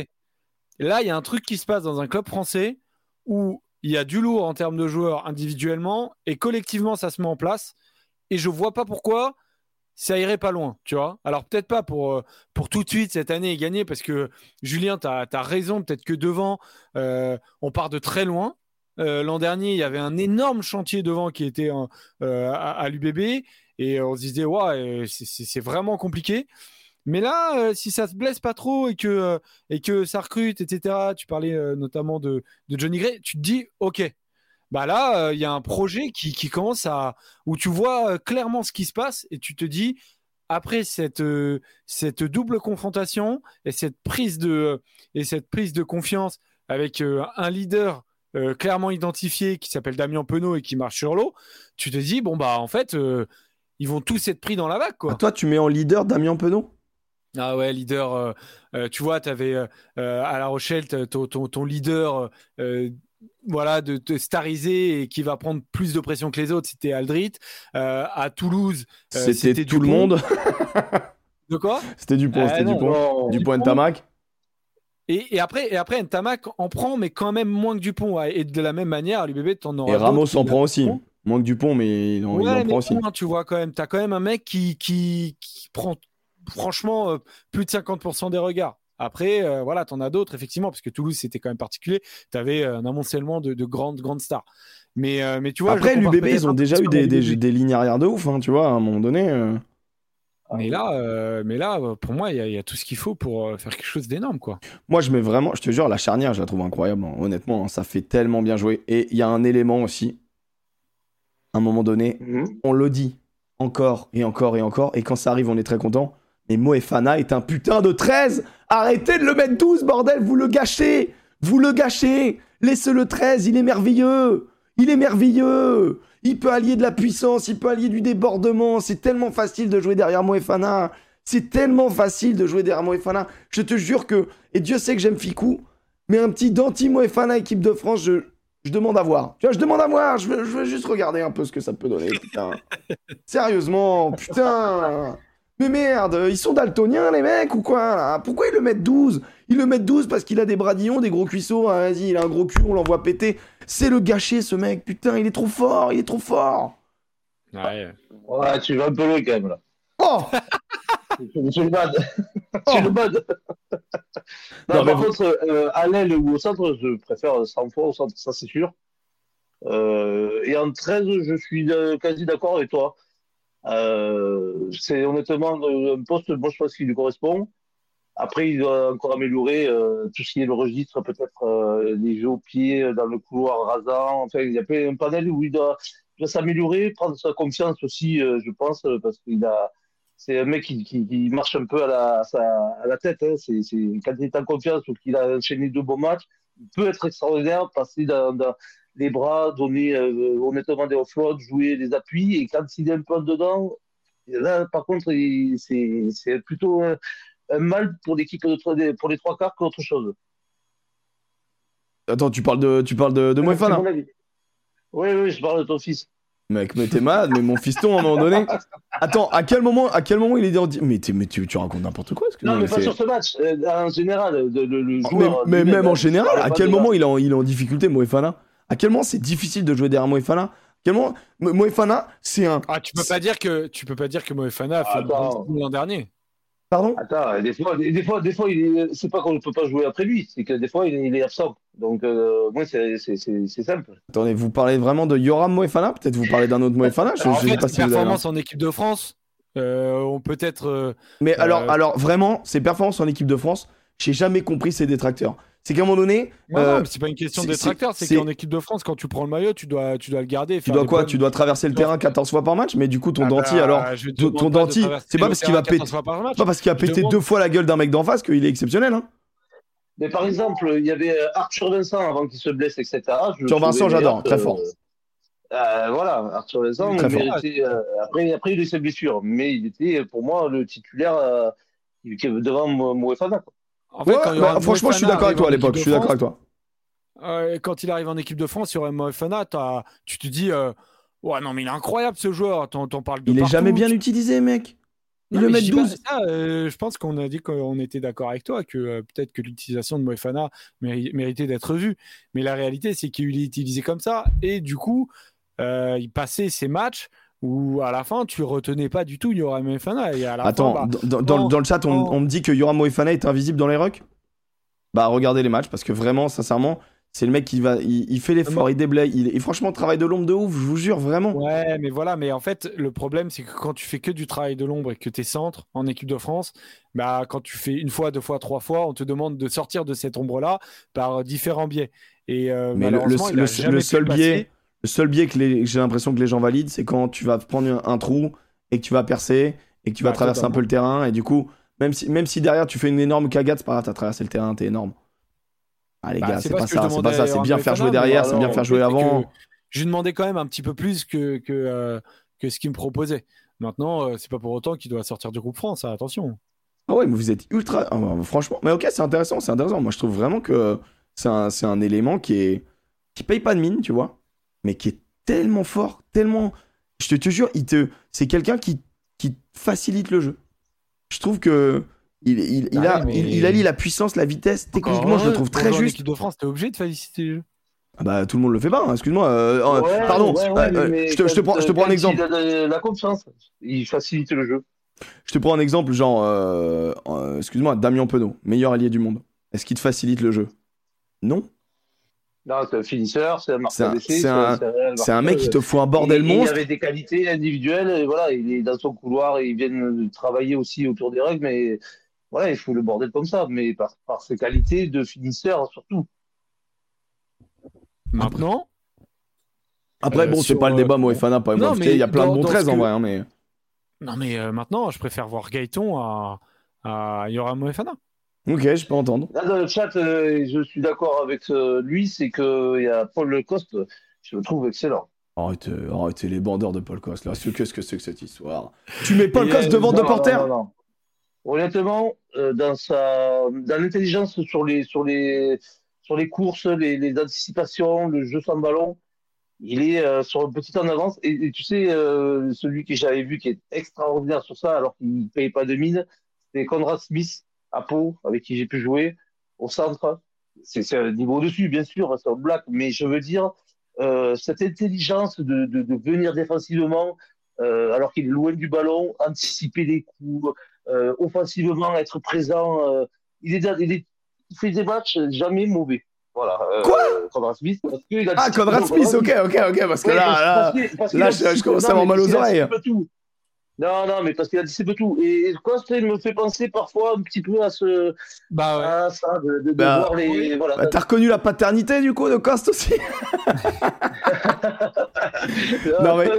là, il y a un truc qui se passe dans un club français où il y a du lourd en termes de joueurs individuellement et collectivement, ça se met en place. Et je vois pas pourquoi ça irait pas loin, tu vois. Alors peut-être pas pour, euh, pour tout de suite cette année et gagner, parce que Julien, tu as, raison, peut-être que devant, euh, on part de très loin. Euh, L'an dernier, il y avait un énorme chantier devant qui était à, l'UBB et on se disait, ouais, c'est- vraiment compliqué. Mais là, si ça se blesse pas trop et que, et que ça recrute, etc., tu parlais notamment de, de Johnny Gray, tu te dis, ok, bah là, euh, il y a un projet qui, qui commence à. où tu vois euh, clairement ce qui se passe et tu te dis, après cette, euh, cette double confrontation et cette prise de, et cette prise de confiance avec euh, un leader euh, clairement identifié qui s'appelle Damien Penaud et qui marche sur l'eau, tu te dis, bon, bah en fait, euh, ils vont tous être pris dans la vague, quoi. Ah, toi, tu mets en leader Damien Penaud? Ah ouais, leader. euh, euh, tu vois, tu avais à La Rochelle ton, ton, leader euh, voilà, de te stariser et qui va prendre plus de pression que les autres, c'était Aldrit. Euh, à Toulouse, euh, C'était tout le Dupont. monde. De quoi? C'était Dupont, c'était non, Dupont. Non, Dupont et Tamac. et, et après, et après Ntamak en prend, mais quand même moins que Dupont. ouais. Et de la même manière, l'UBB, t'en auras Et Ramos en prend aussi. Moins que Dupont, mais il en, il Ouais, en mais prend aussi. tu vois, quand même. T'as quand même un mec qui, qui, qui prend, franchement, euh, plus de 50% des regards. Après, euh, voilà, t'en as d'autres, effectivement, parce que Toulouse, c'était quand même particulier. T'avais euh, un amoncellement de, de grandes, grandes stars. Mais, euh, mais tu vois, Après, l'UBB, ils ont déjà eu des, des, lignes arrière de ouf, hein, tu vois, à un moment donné. euh. Mais là, euh, mais là, pour moi, il y, a- il y a tout ce qu'il faut pour euh, faire quelque chose d'énorme, quoi. Moi, je mets vraiment, je te jure, la charnière, je la trouve incroyable, hein, honnêtement, hein, ça fait tellement bien jouer. Et il y a un élément aussi, à un moment donné, Mhm. on le dit encore et encore et encore, et quand ça arrive, on est très content. Mais Moefana est un putain de 13 Arrêtez de le mettre 12, bordel, vous le gâchez Vous le gâchez Laissez le 13, il est merveilleux Il est merveilleux. Il peut allier de la puissance, il peut allier du débordement. C'est tellement facile de jouer derrière Moefana. C'est tellement facile de jouer derrière Moefana. Je te jure que, et Dieu sait que j'aime Ficou, mais un petit Danti Moefana équipe de France, je, je demande à voir. Tu vois, je demande à voir. Je veux, je veux juste regarder un peu ce que ça peut donner. Putain. Sérieusement, putain. Mais merde, ils sont daltoniens les mecs ou quoi? Là Pourquoi ils le mettent 12 Ils le mettent 12 parce qu'il a des bradillons, des gros cuisseaux. Ah, Vas-y, il a un gros cul, on l'envoie péter. C'est le gâcher ce mec. Putain, il est trop fort, il est trop fort. Ouais. Ouais, tu vas un peu loin quand même là. Oh C'est le bad. C'est le bad. Non, par vous- contre, euh, à l'aile ou au centre, je préfère 100 fois au centre, ça c'est sûr. Euh, et en 13, je suis euh, quasi d'accord avec toi. Euh, c'est honnêtement un poste, moi je pense qu'il lui correspond. Après, il doit encore améliorer euh, tout ce qui est le registre, peut-être euh, les jeux au pied, dans le couloir rasant. Enfin, il y a un panel où il doit, doit s'améliorer, prendre sa confiance aussi, je pense, parce qu'il a, c'est un mec qui, marche un peu à la, à la tête. Hein. C'est, quand il est en confiance ou qu'il a enchaîné deux bons matchs, il peut être extraordinaire, passer dans, dans les bras, donner euh, honnêtement des offloads, jouer des appuis. Et quand il est un peu dedans, là, par contre, c'est, plutôt un, un mal pour l'équipe de, pour les trois quarts qu'autre chose. Attends, tu parles de, tu parles de, de Moefana mon avis. Oui, oui, je parle de ton fils. Mec, mais t'es malade, mais mon fiston, à un moment donné. Attends, à quel moment, à quel moment il est en. Mais, t'es- mais tu, tu racontes n'importe quoi. Non, mais pas sur ce match. euh, en général, de- le, le Mais, joueur. mais lui-même, même en hein, général, à quel moment il est en, il est en difficulté, Moefana À quel moment c'est difficile de jouer derrière Moefana? Moefana, c'est un. Ah, tu peux pas dire que tu peux pas dire que Moefana a fait saison l'an dernier. Pardon? Attends, des fois, des, fois, des fois, il est- c'est pas qu'on ne peut pas jouer après lui, c'est que des fois, il, est- il est absent. Donc, euh, moi, c'est c'est- c'est- c'est simple. Attendez, vous parlez vraiment de Yoram Moefana? Peut-être vous parlez d'un autre Moefana? Je, Alors, en je sais fait, pas ses si vous avez- performances en équipe de France euh, ont peut-être. euh, Mais alors, Euh, alors vraiment, ses performances en équipe de France, j'ai jamais compris ses détracteurs. C'est qu'à un moment donné, Non, euh, non, c'est pas une question de détracteur, c'est qu'en équipe de France, quand tu prends le maillot, tu dois, tu dois le garder. tu dois quoi Tu dois traverser le terrain 14 fois par match, mais du coup, ton Ah denti, bah, alors. je te ton- denti, c'est pas parce qu'il va terrain 14 péter-. Pas parce qu'il a pété deux fois la gueule d'un mec d'en face qu'il est exceptionnel. Hein. Mais par exemple, il y avait euh, Arthur Vincent avant qu'il se blesse, etc. Arthur Vincent, j'adore, très fort. Euh, voilà, Arthur Vincent, Très fort. méritait, euh, après, après, il a eu ses blessures, mais il était pour moi le titulaire euh, devant Mo- Moefana. quoi. En fait, Ouais, quand il y bah, franchement, je suis d'accord avec toi à l'époque. Je suis d'accord avec toi. euh, quand il arrive en équipe de France, il y Moefana, tu te dis, euh, ouais, non, mais il est incroyable ce joueur. Parles de Il est partout, jamais bien tu- utilisé, mec. Il Non, le met je dis pas 12. ça, euh, je pense qu'on a dit qu'on était d'accord avec toi, que peut-être que l'utilisation de Moefana méri- méritait d'être vue. Mais la réalité, c'est qu'il est utilisé comme ça. Et du coup, il passait ses matchs où à la fin, tu retenais pas du tout Yoram Moefana. Et à la Attends, fin, bah, dans, dans- non, dans le chat, on, me dit que Yoram Moefana est invisible dans les rucks. Bah, regardez les matchs parce que vraiment, sincèrement, c'est le mec qui va. Il, il fait l'effort, il déblaye. Il, et franchement, travail de l'ombre de ouf, je vous jure, vraiment. Ouais, mais voilà, mais en fait, le problème, c'est que quand tu fais que du travail de l'ombre et que tu es centre en équipe de France, bah, quand tu fais une fois, deux fois, trois fois, on te demande de sortir de cette ombre-là par différents biais. Et euh, Mais le- seul passer. Le seul biais que les- j'ai l'impression que les gens valident, c'est quand tu vas prendre un, trou et que tu vas percer et que tu vas Bah, traverser un peu le terrain. Et du coup, même si, même si derrière tu fais une énorme cagade, c'est pas grave, t'as traversé le terrain, t'es énorme. Ah, les Bah, gars, c'est pas ça, c'est pas ça. C'est à bien faire jouer derrière, c'est bien faire jouer avant. Je lui demandais quand même un petit peu plus que, que, euh, que ce qu'il me proposait. Maintenant, euh, c'est pas pour autant qu'il doit sortir du groupe France, hein, attention. Ah ouais, mais vous êtes ultra. ah bah, franchement, mais ok, c'est intéressant, c'est intéressant. Moi, je trouve vraiment que c'est un, un élément qui est qui paye pas de mine, tu vois, mais qui est tellement fort, tellement. Je te, te jure, il te, c'est quelqu'un qui qui facilite le jeu. Je trouve que il, il, il Bah a, il, il allie la puissance, la vitesse. Techniquement, je le trouve très juste. équipe de France, t'es obligé de féliciter les jeux. Ah bah, tout le monde le fait pas. hein, Excuse-moi. euh, euh, Ouais, pardon. ouais, ouais, euh, je te, je te prends, je te prends un exemple. Il a de la confiance, il facilite le jeu. Je te prends un exemple, genre, euh, euh, excuse-moi, Damien Penaud, meilleur allié du monde. Est-ce qu'il te facilite le jeu? Non. Non, c'est un finisseur, c'est un marqueur d'essai, c'est un- réel C'est un mec qui te fout un bordel Il- il monstre. avait des qualités individuelles, et voilà, il est dans son couloir, et il vient travailler aussi autour des règles, mais voilà, il faut le bordel comme ça, mais par, par ses qualités de finisseur surtout. Maintenant, Après, Euh, bon, c'est pas le débat, euh, Moefana, pas non, Il y a plein dans- de bons dans 13 ce en vrai, hein, mais. non mais euh, maintenant, je préfère voir Gaëton à, à Yoram Moefana. Ok, je peux entendre. Là, dans le chat, euh, je suis d'accord avec euh, lui, c'est que il y a Paul Coste je le trouve excellent. Arrêtez, arrêtez les bandeurs de Paul Coste. Là, qu'est-ce que c'est que cette histoire? Tu mets Paul Coste devant De Porter Honnêtement, dans sa, dans l'intelligence sur les, sur les, sur les courses, les, les anticipations, le jeu sans ballon, il est euh, sur le petit en avance. Et, tu sais, euh, celui que j'avais vu qui est extraordinaire sur ça, alors qu'il ne paye pas de mine, c'est Conrad Smith à Pau, avec qui j'ai pu jouer au centre. C'est un niveau au-dessus, bien sûr, c'est un black, mais je veux dire, euh, cette intelligence de, de, de venir défensivement, euh, alors qu'il est loin du ballon, anticiper les coups, euh, offensivement, être présent. il, est, il, est, il fait des matchs jamais mauvais. Voilà. Euh, Quoi? Conrad Smith. Parce qu'il a ah, Conrad Smith, ok, ok, ok. Parce que là, là, là je, commence à avoir mal aux oreilles. Non, non, mais parce qu'il a dit c'est tout. Et Coste, il me fait penser parfois un petit peu à ce. Bah ouais. À ça, de, de, bah, voir les. Voilà. Bah, T'as reconnu la paternité du coup de Coste aussi? Non, mais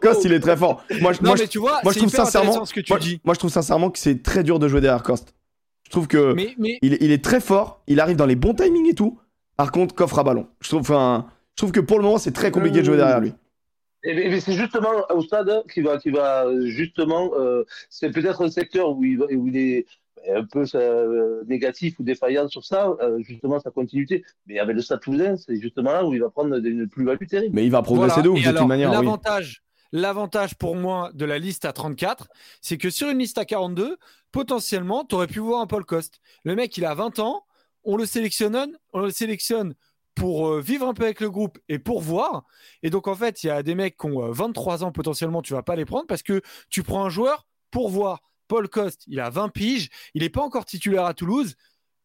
Coste, il est très fort. Moi, non, moi, mais tu vois, moi je trouve sincèrement. Ce que tu moi, dis. moi, je trouve sincèrement que c'est très dur de jouer derrière Coste. Je trouve que Il, il, est très fort, il arrive dans les bons timings et tout. Par contre, coffre à ballon. Je trouve, enfin, je trouve que pour le moment, c'est très compliqué de jouer derrière lui. Et, c'est justement au stade qui va, qui va justement, euh, c'est peut-être un secteur où il, où il est un peu euh, négatif ou défaillant sur ça, euh, justement sa continuité. Mais avec le Stade Toulousain, c'est justement là où il va prendre une plus-value terrible. Mais il va progresser de ouf de toute manière. L'avantage, L'avantage pour moi de la liste à 34, c'est que sur une liste à 42, potentiellement, tu aurais pu voir un Paul Coste. Le mec, il a 20 ans, on le sélectionne, on le sélectionne pour euh, vivre un peu avec le groupe et pour voir. Et donc, en fait, il y a des mecs qui ont 23 euh, ans potentiellement, tu vas pas les prendre parce que tu prends un joueur pour voir. Paul Coste, il a 20 piges, il n'est pas encore titulaire à Toulouse,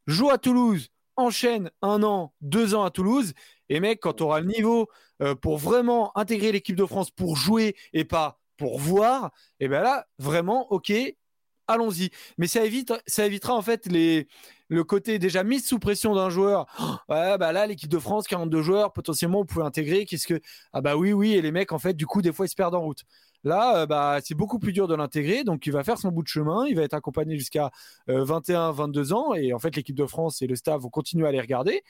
joue à Toulouse, enchaîne un an, deux ans à Toulouse. Et mec, quand tu auras le niveau euh, pour vraiment intégrer l'équipe de France pour jouer et pas pour voir, et bien là, vraiment, ok, allons-y. Mais ça, évite, ça évitera en fait les, le côté déjà mis sous pression d'un joueur. ouais, bah là, l'équipe de France, 42 joueurs, potentiellement, vous pouvez intégrer. Qu'est-ce que. Ah bah oui, oui, et les mecs, en fait, du coup, des fois, ils se perdent en route. Là, euh, bah, c'est beaucoup plus dur de l'intégrer, donc il va faire son bout de chemin, il va être accompagné jusqu'à 21, euh, 22 ans, et en fait l'équipe de France et le staff vont continuer à les regarder.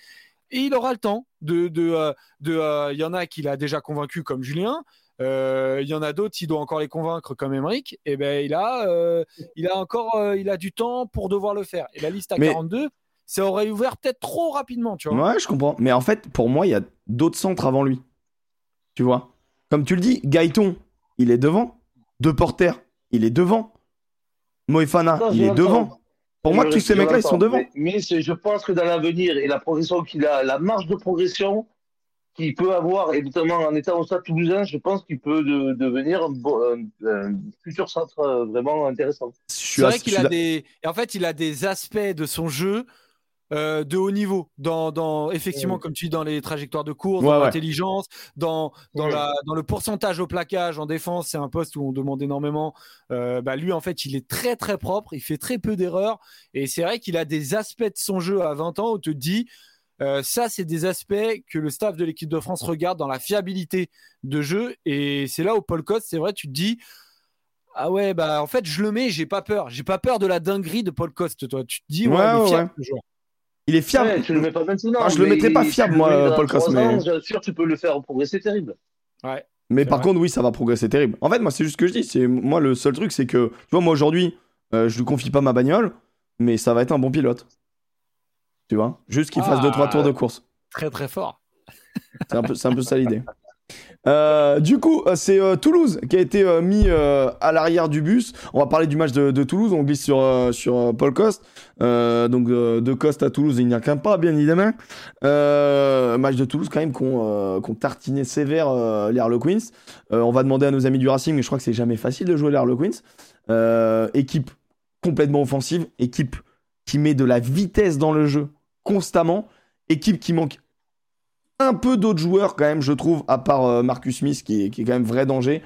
Et il aura le temps de, de, euh, de, il y en a qui l'a déjà convaincu comme Julien, il y en a d'autres, il doit encore les convaincre comme Emmerich. Et ben il a, il a encore, il a du temps pour devoir le faire. Et la liste à 42, ça aurait ouvert peut-être trop rapidement, tu vois. Ouais, je comprends. Mais en fait, pour moi, il y a d'autres centres avant lui. Tu vois? Comme tu le dis, Gaëton, il est devant. De Porter, il est devant. Moefana, il est devant. Pour moi, tous ces mecs-là, ils sont devant. Mais, je pense que dans l'avenir et la progression qu'il a, la marge de progression qu'il peut avoir, et notamment en étant au stade toulousain, je pense qu'il peut devenir un, futur centre euh, vraiment intéressant. C'est vrai qu'il a des. En fait, il a des aspects de son jeu euh, de haut niveau, dans, dans effectivement, comme tu dis, dans les trajectoires de course, dans l'intelligence, dans, dans, la, dans le pourcentage au plaquage en défense. C'est un poste où on demande énormément. Euh, bah, lui, en fait, il est très très propre, il fait très peu d'erreurs. Et c'est vrai qu'il a des aspects de son jeu à 20 ans où tu te dis. Euh, ça, c'est des aspects que le staff de l'équipe de France regarde dans la fiabilité de jeu. Et c'est là où Paul Coste, c'est vrai, tu te dis, ah ouais, bah en fait, je le mets, j'ai pas peur. J'ai pas peur de la dinguerie de Paul Coste, toi. Tu te dis, ouais, il est fiable, il est fiable. tu le mets pas maintenant. Ah, je le mettrais pas fiable, moi, Paul Coste. Mais... Sûr tu peux le faire progresser terrible. Ouais. Mais par contre, oui, ça va progresser terrible. En fait, moi, c'est juste ce que je dis. C'est moi le seul truc, c'est que tu vois, moi aujourd'hui, euh, je lui confie pas ma bagnole, mais ça va être un bon pilote. Tu vois, juste qu'il fasse 2 deux trois tours de course. Très très fort. C'est un peu, c'est un peu ça l'idée. Euh, du coup, euh, c'est euh, Toulouse qui a été mis à l'arrière du bus. On va parler du match de, Toulouse. On glisse sur, sur Paul Coste. donc de Coste à Toulouse, il n'y a qu'un pas, bien évidemment. match de Toulouse quand même qu'on qu tartiné sévère les Harlequins. on va demander à nos amis du Racing, mais je crois que c'est jamais facile de jouer les Harlequins. équipe complètement offensive, équipe qui met de la vitesse dans le jeu constamment, équipe qui manque un peu d'autres joueurs quand même, je trouve, à part euh, Marcus Smith qui est, qui quand même vrai danger.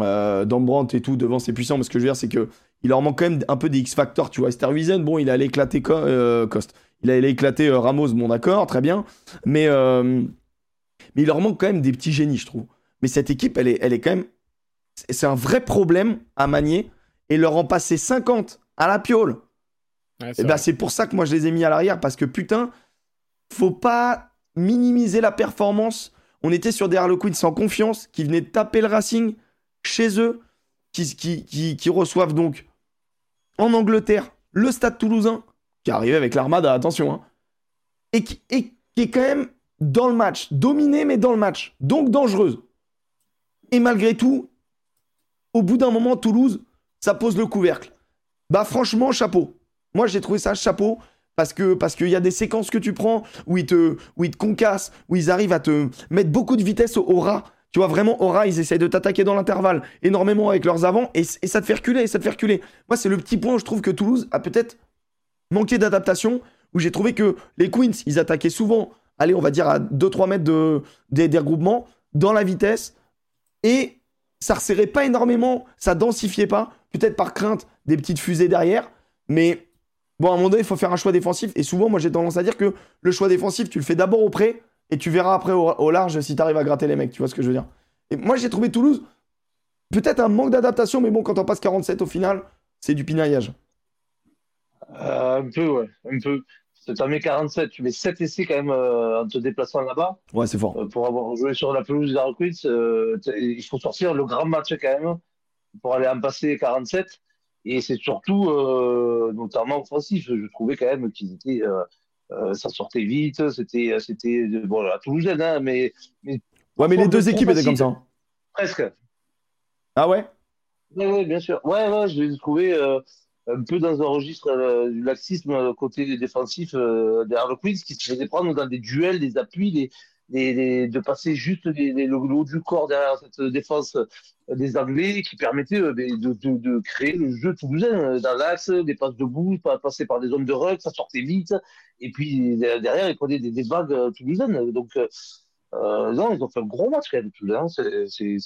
Euh, et tout, devant c'est puissant, mais ce que je veux dire, c'est que il leur manque quand même un peu des X-Factor, tu vois. Wiesen, bon, il allait éclater euh, Coste. Il allait éclater euh, Ramos, bon d'accord, très bien. Mais, mais il leur manque quand même des petits génies, je trouve. Mais cette équipe, elle est, elle est quand même... C'est un vrai problème à manier. Et leur en passer 50 à la piole. Et eh ben, c'est pour ça que moi je les ai mis à l'arrière, parce que putain, faut pas minimiser la performance. On était sur des Harlequins sans confiance, qui venaient taper le Racing chez eux, qui, qui, qui, reçoivent donc en Angleterre le Stade toulousain, qui arrivait avec l'Armada, attention, hein, et, qui, et qui est quand même dans le match, dominée mais dans le match, donc dangereuse. Et malgré tout, au bout d'un moment, Toulouse, ça pose le couvercle. Bah franchement, chapeau. Moi, j'ai trouvé ça chapeau parce que parce qu'il y a des séquences que tu prends où ils te où ils te concassent, où ils arrivent à te mettre beaucoup de vitesse au, rat. Tu vois vraiment au rat, ils essayent de t'attaquer dans l'intervalle énormément avec leurs avants et, et, ça te fait reculer, et ça te fait reculer. Moi, c'est le petit point où je trouve que Toulouse a peut-être manqué d'adaptation où j'ai trouvé que les Queens, ils attaquaient souvent, allez, on va dire à 2-3 mètres de, des, des regroupements dans la vitesse et ça resserrait pas énormément, ça densifiait pas, peut-être par crainte des petites fusées derrière, mais bon, à un moment donné, il faut faire un choix défensif. Et souvent, moi, j'ai tendance à dire que le choix défensif, tu le fais d'abord au près, et tu verras après au, large si tu arrives à gratter les mecs, tu vois ce que je veux dire? Et moi, j'ai trouvé Toulouse, peut-être un manque d'adaptation, mais bon, quand on passe 47 au final, c'est du pinaillage. Euh, un peu, ouais, un peu. Tu en mets 47, tu mets 7 essais quand même euh, en te déplaçant là-bas. Ouais, c'est fort. Euh, pour avoir joué sur la pelouse euh, il faut sortir le grand match quand même pour aller en passer 47. Et c'est surtout, notamment offensif, je trouvais quand même qu'ils étaient. ça sortait vite, c'était c'était bon à Toulousaine, hein, mais, mais ouais, mais les deux équipes étaient comme ça. Hein. Presque. Ah ouais? Oui, bien sûr. Ouais, ouais, je les ai trouvés un peu dans un registre euh, du laxisme euh, côté défensif euh, des Harlequins qui se faisait prendre dans des duels, des appuis, des, de passer juste le, haut du corps derrière cette défense des Anglais qui permettait de, de, créer le jeu toulousain dans l'axe, des passes debout, passer par des zones de rug, ça sortait vite. Et puis derrière, il prenait des, des vagues toulousaines. Donc euh, non, ils ont fait un gros match quand même. Hein.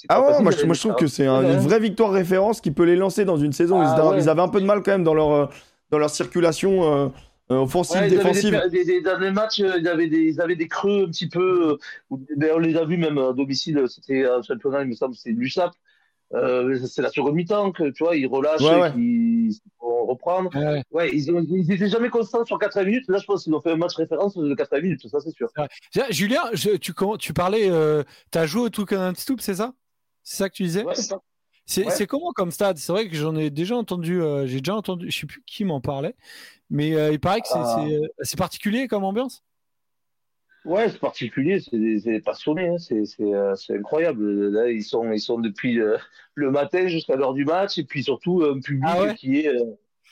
ah ouais, moi je, moi je, trouve que c'est une vraie victoire référence qui peut les lancer dans une saison. ils, ah avaient un peu de mal quand même dans leur, euh, dans leur circulation euh, offensive, défensive. dans les matchs, ils avaient, des, ils avaient des creux un petit peu. Ben, on les a vus même à domicile, c'était un championnat, il me semble, c'est l'USAP. Euh, c'est la seconde mi-temps que tu vois, ils relâchent, ils vont reprendre. Ouais, ils, ont, ils étaient jamais constants sur 80 minutes. Là, je pense qu'ils ont fait un match référence de 80 minutes, ça c'est sûr. Julien, tu, tu parlais, euh, tu as joué au Toucan Stoop, c'est ça? C'est ça que tu disais? C'est comment comme stade? C'est vrai que j'en ai déjà entendu, euh, j'ai déjà entendu, je sais plus qui m'en parlait, mais il paraît que ah. c'est particulier comme ambiance. Ouais, c'est particulier, c'est passionné, hein. euh, c'est incroyable. Là, ils sont, ils sont depuis euh, le matin jusqu'à l'heure du match, et puis surtout un public ah qui est. Euh,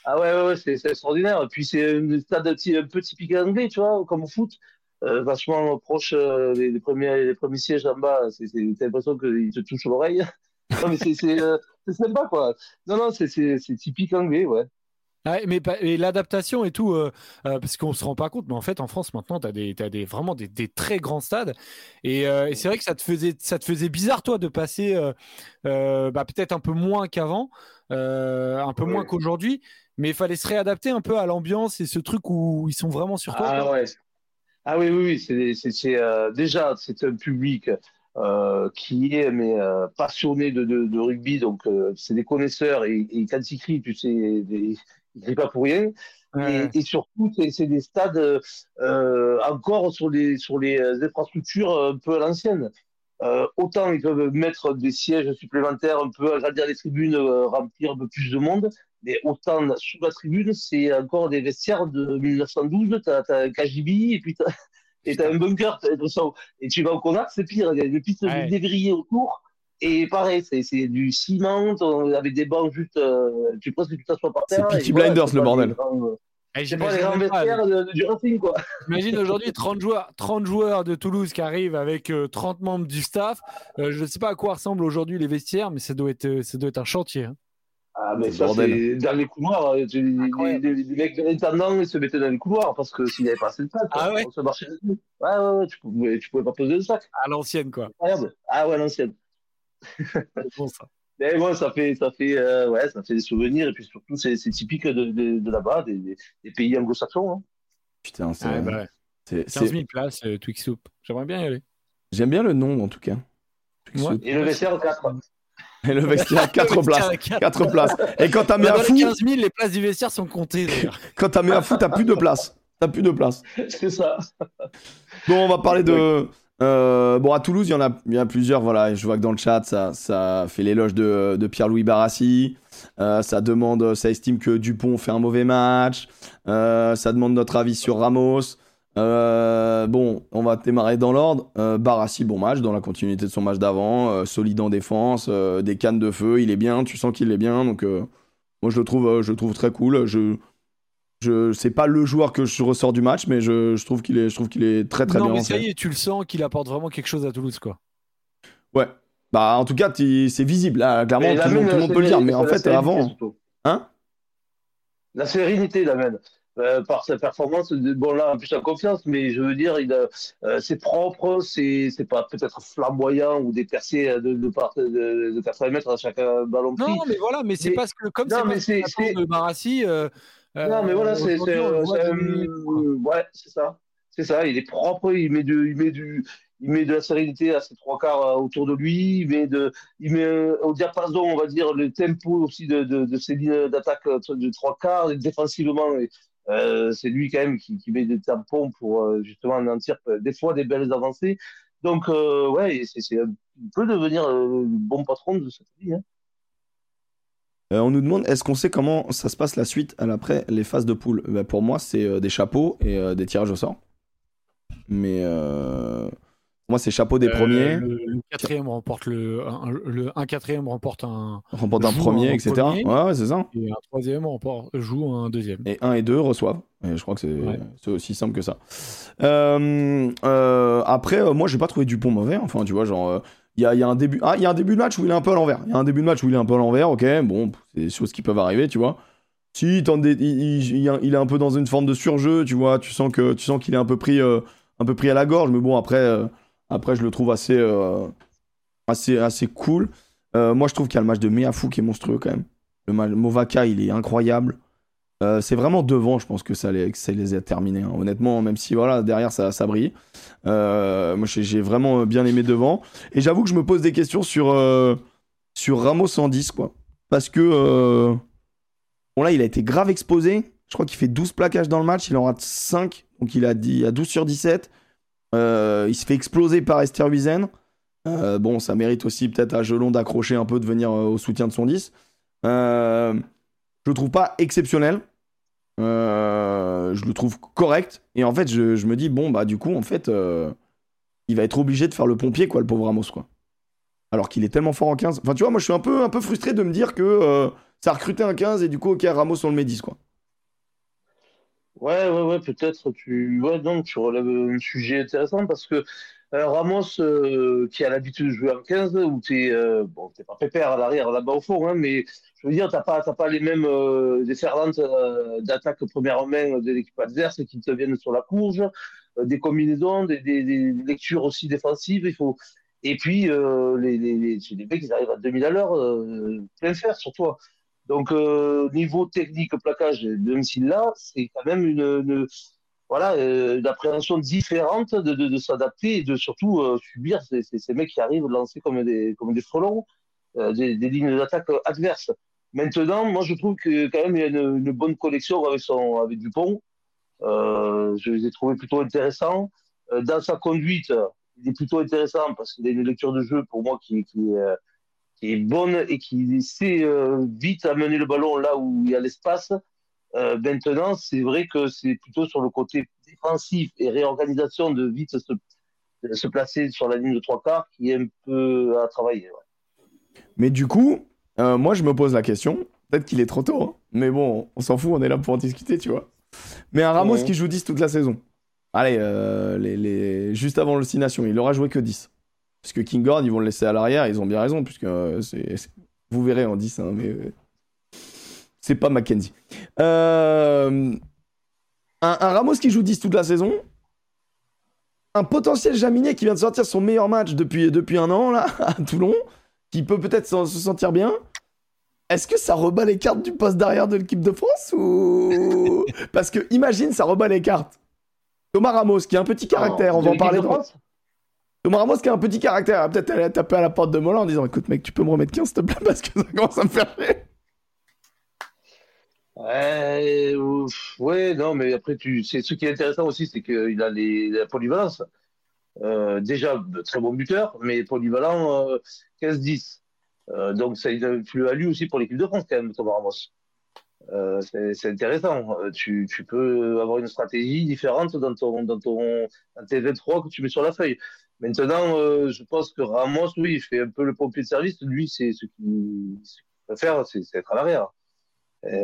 ah ouais, ouais, c'est extraordinaire. Et puis c'est un stade un peu typique anglais, tu vois, comme au foot, vachement proche des, premiers, les premiers sièges en bas. C'est l'impression qu'ils te touchent l'oreille. non, mais c'est sympa, quoi. Non, non, c'est typique anglais, ouais mais et l'adaptation et tout, euh, euh, parce qu'on se rend pas compte, mais en fait, en France, maintenant, tu as, des, as des, vraiment des, des, très grands stades. Et, euh, et c'est vrai que ça te, faisait, ça te faisait bizarre, toi, de passer bah, peut-être un peu moins qu'avant, un peu moins qu'aujourd'hui, mais il fallait se réadapter un peu à l'ambiance et ce truc où ils sont vraiment sur toi. Ah, ouais. ah oui, oui, oui. c'est déjà, c'est un public. qui est mais passionné de, de, de, rugby, donc c'est des connaisseurs et, et, quand ils crient, tu sais, des, c'est pas pour rien. Et, surtout, c'est des stades euh, encore sur les, sur les infrastructures un peu à l'ancienne. Euh, autant ils peuvent mettre des sièges supplémentaires, un peu agrandir les tribunes, euh, remplir un peu plus de monde, mais autant sous la tribune, c'est encore des vestiaires de 1912, tu as, un KGB et puis tu as, un bunker. Et tu vas au Connard, c'est pire, il y a des pistes ouais. autour. Et pareil, c'est du ciment, avec des bancs juste. Euh, tu penses que tu t'assois par terre. C'est Peaky Blinders, le bordel. C'est pas les grands vestiaires du Racing, quoi. Imagine aujourd'hui 30 joueurs, 30 joueurs de Toulouse qui arrivent avec 30 euh, membres du staff. Euh, je ne sais pas à quoi ressemblent aujourd'hui les vestiaires, mais ça doit être, ça doit être un chantier. Hein. Ah, mais ça, c'est dans les couloirs. Les, mecs de l'intendant, ils se mettaient dans les couloirs parce que s'il n'y avait pas assez de place, ah ouais. on se marchait dessus. Ouais, ouais, ouais, tu pouvais, tu pouvais pas poser le sac. À l'ancienne, quoi. Ah ouais, à l'ancienne bon, ça. Mais bon, ça fait, ça fait, euh, ouais, ça fait des souvenirs et puis surtout, c'est typique de, de, de là-bas, des, des, pays anglo-saxons. Hein. Putain, c'est. Ah, bah, 15 000 places, euh, Twix Soup. J'aimerais bien y aller. J'aime bien le nom, en tout cas. Et le vestiaire 4. Et le vestiaire 4 places. 4 places. Et quand t'as mis un fou. 15 000, les places du vestiaire sont comptées quand t'as mis un fou, t'as plus de place. T'as plus de place. C'est ça. Bon, on va parler de bon, à Toulouse, il y en a, plusieurs. Voilà, je vois que dans le chat, ça, ça fait l'éloge de, Pierre-Louis Barassi. ça demande, ça estime que Dupont fait un mauvais match. ça demande notre avis sur Ramos. Euh, bon, on va démarrer dans l'ordre. Euh, Barassi, bon match, dans la continuité de son match d'avant. Euh, solide en défense, euh, des cannes de feu, il est bien, tu sens qu'il est bien. Donc, moi, je le trouve, je trouve très cool. Je, je, c'est pas le joueur que je ressors du match, mais je, je trouve qu'il est, je trouve qu'il est très très non, bien. Mais ça y est, tu le sens qu'il apporte vraiment quelque chose à Toulouse, quoi. Ouais. Bah, en tout cas, c'est visible. Là, clairement, tout, le monde peut le dire. Mais en fait, avant. Hein? La sérénité l'amène. Euh, par sa performance. Bon, là, en plus, la confiance, mais je veux dire, il euh, c'est propre, c'est, c'est pas peut-être flamboyant ou des percées de, de, de, de 80 mètres à chaque ballon pris. Non, mais voilà, mais c'est parce que, comme c'est de Barassi. Euh, non, mais voilà, c'est, c'est, ouais, c'est ça. C'est ça, il est propre, il met, du, il met du, il met de la sérénité à ses trois quarts autour de lui, il met, de, il met au diapason, on va dire, le tempo aussi de, de, de ses lignes d'attaque de trois quarts, défensivement, euh, c'est lui quand même qui, qui, met des tampons pour euh, justement anéantir euh, des fois des belles avancées. Donc ouais, c'est il peut devenir le bon patron de cette vie. Hein. On nous demande est-ce qu'on sait comment ça se passe la suite après les phases de poule? Ben, Pour moi, c'est des chapeaux et des tirages au sort. Mais moi, c'est chapeau des euh, premiers. Le, quatrième remporte le, un, le, un quatrième remporte un. Remporte un premier, etc. ouais, c'est ça. Et un troisième remporte, joue un deuxième. Et un et deux reçoivent. Et je crois que c'est aussi simple que ça. Euh, euh, après, moi, j'ai pas trouvé Dupont mauvais. Enfin, tu vois, genre. Il y, a, y, a un début, ah, il y a un début de match où il est un peu à l'envers. Il y a un début de match où il est un peu à l'envers, ok, bon, c'est des choses qui peuvent arriver, tu vois. Si, il, est un peu dans une forme de surjeu, tu vois, tu sens que tu sens qu'il est un peu pris, un peu pris à la gorge, mais bon, après, après, je le trouve assez, euh, assez, assez cool. Euh, moi, je trouve qu'il y a le match de Meafou qui est monstrueux quand même. Le match, Movaka, il est incroyable. Euh, c'est vraiment devant, je pense que ça les, les a terminés. Honnêtement, même si voilà, derrière ça, ça brille. moi, j'ai vraiment bien aimé devant. Et j'avoue que je me pose des questions sur, sur Ramos 110, quoi. Parce que bon, là, il a été grave exposé. Je crois qu'il fait 12 plaquages dans le match. Il en rate 5. Donc, il a, dit, à 12 sur 17. Euh, il se fait exploser par Esther Wiesen. Euh, bon, ça mérite aussi peut-être à Gelon d'accrocher un peu, de venir euh, au soutien de son 10. Je le trouve pas exceptionnel. je le trouve correct. Et en fait, je, me dis, bon, bah, du coup, en fait, il va être obligé de faire le pompier, quoi, le pauvre Ramos, quoi. Alors qu'il est tellement fort en 15. Enfin, tu vois, moi, je suis un peu, un peu frustré de me dire que ça a recruté un 15 et du coup, ok, Ramos, on le met 10, quoi. Ouais, ouais, ouais, peut-être tu, ouais, donc tu relèves un sujet intéressant parce que euh, Ramos, euh, qui a l'habitude de jouer en 15, où tu euh, bon, t'es pas pépère à l'arrière, là-bas au fond, hein, mais je veux dire, t'as pas, pas les mêmes euh, déferlantes d'attaque première main de l'équipe adverse qui te viennent sur la courge, des combinaisons, des, des, des, lectures aussi défensives, il faut. Et puis, les, les, les, les mecs, ils arrivent à 2000 à l'heure, plein fer sur toi. Donc, euh, niveau technique, plaquage, même s'il l'a, c'est quand même une voilà, euh, une appréhension différente de, s'adapter et de surtout euh, subir ces, mecs qui arrivent lancer comme des, comme des frelons, euh, des, lignes d'attaque adverses. Maintenant, moi, je trouve que quand même, il y a une, une bonne collection avec, Dupont. Je les ai trouvés plutôt intéressants. dans sa conduite, il est plutôt intéressant parce qu'il a une lecture de jeu pour moi qui, qui est bonne et qui sait vite amener le ballon là où il y a l'espace. Euh, maintenant, c'est vrai que c'est plutôt sur le côté défensif et réorganisation de vite se, se placer sur la ligne de trois quarts qui est un peu à travailler. Ouais. Mais du coup, euh, moi je me pose la question, peut-être qu'il est trop tôt, hein, mais bon, on s'en fout, on est là pour en discuter, tu vois. Mais un Ramos ouais. qui joue 10 toute la saison. Allez, euh, les, les... juste avant l'ostination, il aura joué que 10. Parce que Kingord, ils vont le laisser à l'arrière, ils ont bien raison, puisque c'est, vous verrez en 10, hein, mais c'est pas Mackenzie. Euh, un, un, Ramos qui joue 10 toute la saison. Un potentiel Jaminet qui vient de sortir son meilleur match depuis, depuis un an, là, à Toulon, qui peut peut-être se sentir bien. Est-ce que ça rebat les cartes du poste d'arrière de l'équipe de France ou parce que imagine ça rebat les cartes. Thomas Ramos qui a un petit caractère, on va en parler. De France Thomas Ramos qui a un petit caractère, peut-être aller taper à la porte de Mola en disant écoute mec, tu peux me remettre 15 s'il te plaît parce que ça commence à me faire Ouais, non, mais après, tu, c'est ce qui est intéressant aussi, c'est qu'il a les, la polyvalence. déjà très bon buteur, mais polyvalent 15-10. donc ça plus à aussi pour l'équipe de France quand même, Thomas Ramos. Euh, c'est intéressant. Euh, tu, peux avoir une stratégie différente dans, ton, dans, ton, dans tes 23 que tu mets sur la feuille. Maintenant, euh, je pense que Ramos, oui, il fait un peu le pompier de service. Lui, c'est ce qu'il préfère, c'est être à l'arrière.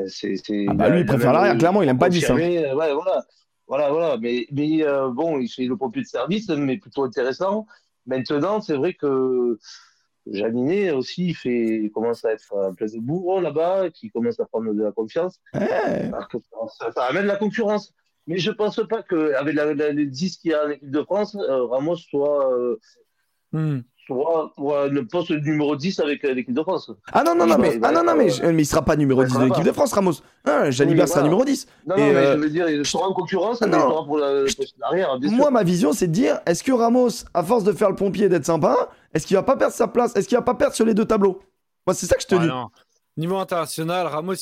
C'est ah bah lui, il préfère l'arrière, clairement, il n'aime pas 10. Hein. Ouais, voilà. Voilà, voilà. Mais, mais bon, il fait le pompier de service, mais plutôt intéressant. Maintenant, c'est vrai que Jaminet aussi, il, fait, il commence à être un place de bourreau là-bas, qui commence à prendre de la confiance. Ça, ça, amène la concurrence. Mais je ne pense pas qu'avec les 10 qu'il y a en équipe de France, euh, Ramos soit, euh, soit le poste numéro 10 avec euh, l'équipe de France. Ah non, non, non, mais, ah, non, non, mais, mais il sera pas numéro 10 de l'équipe de France, Ramos. Ah, Jalibert sera numéro 10. Non, non, mais euh, je veux dire, il sera en concurrence, mais il sera pour l'arrière. Moi, ma vision, c'est de dire est-ce que Ramos, à force de faire le pompier et d'être sympa, est-ce qu'il va pas perdre sa place Est-ce qu'il va pas perdre sur les deux tableaux? Moi, c'est ça que je te dis. Niveau international, Ramos,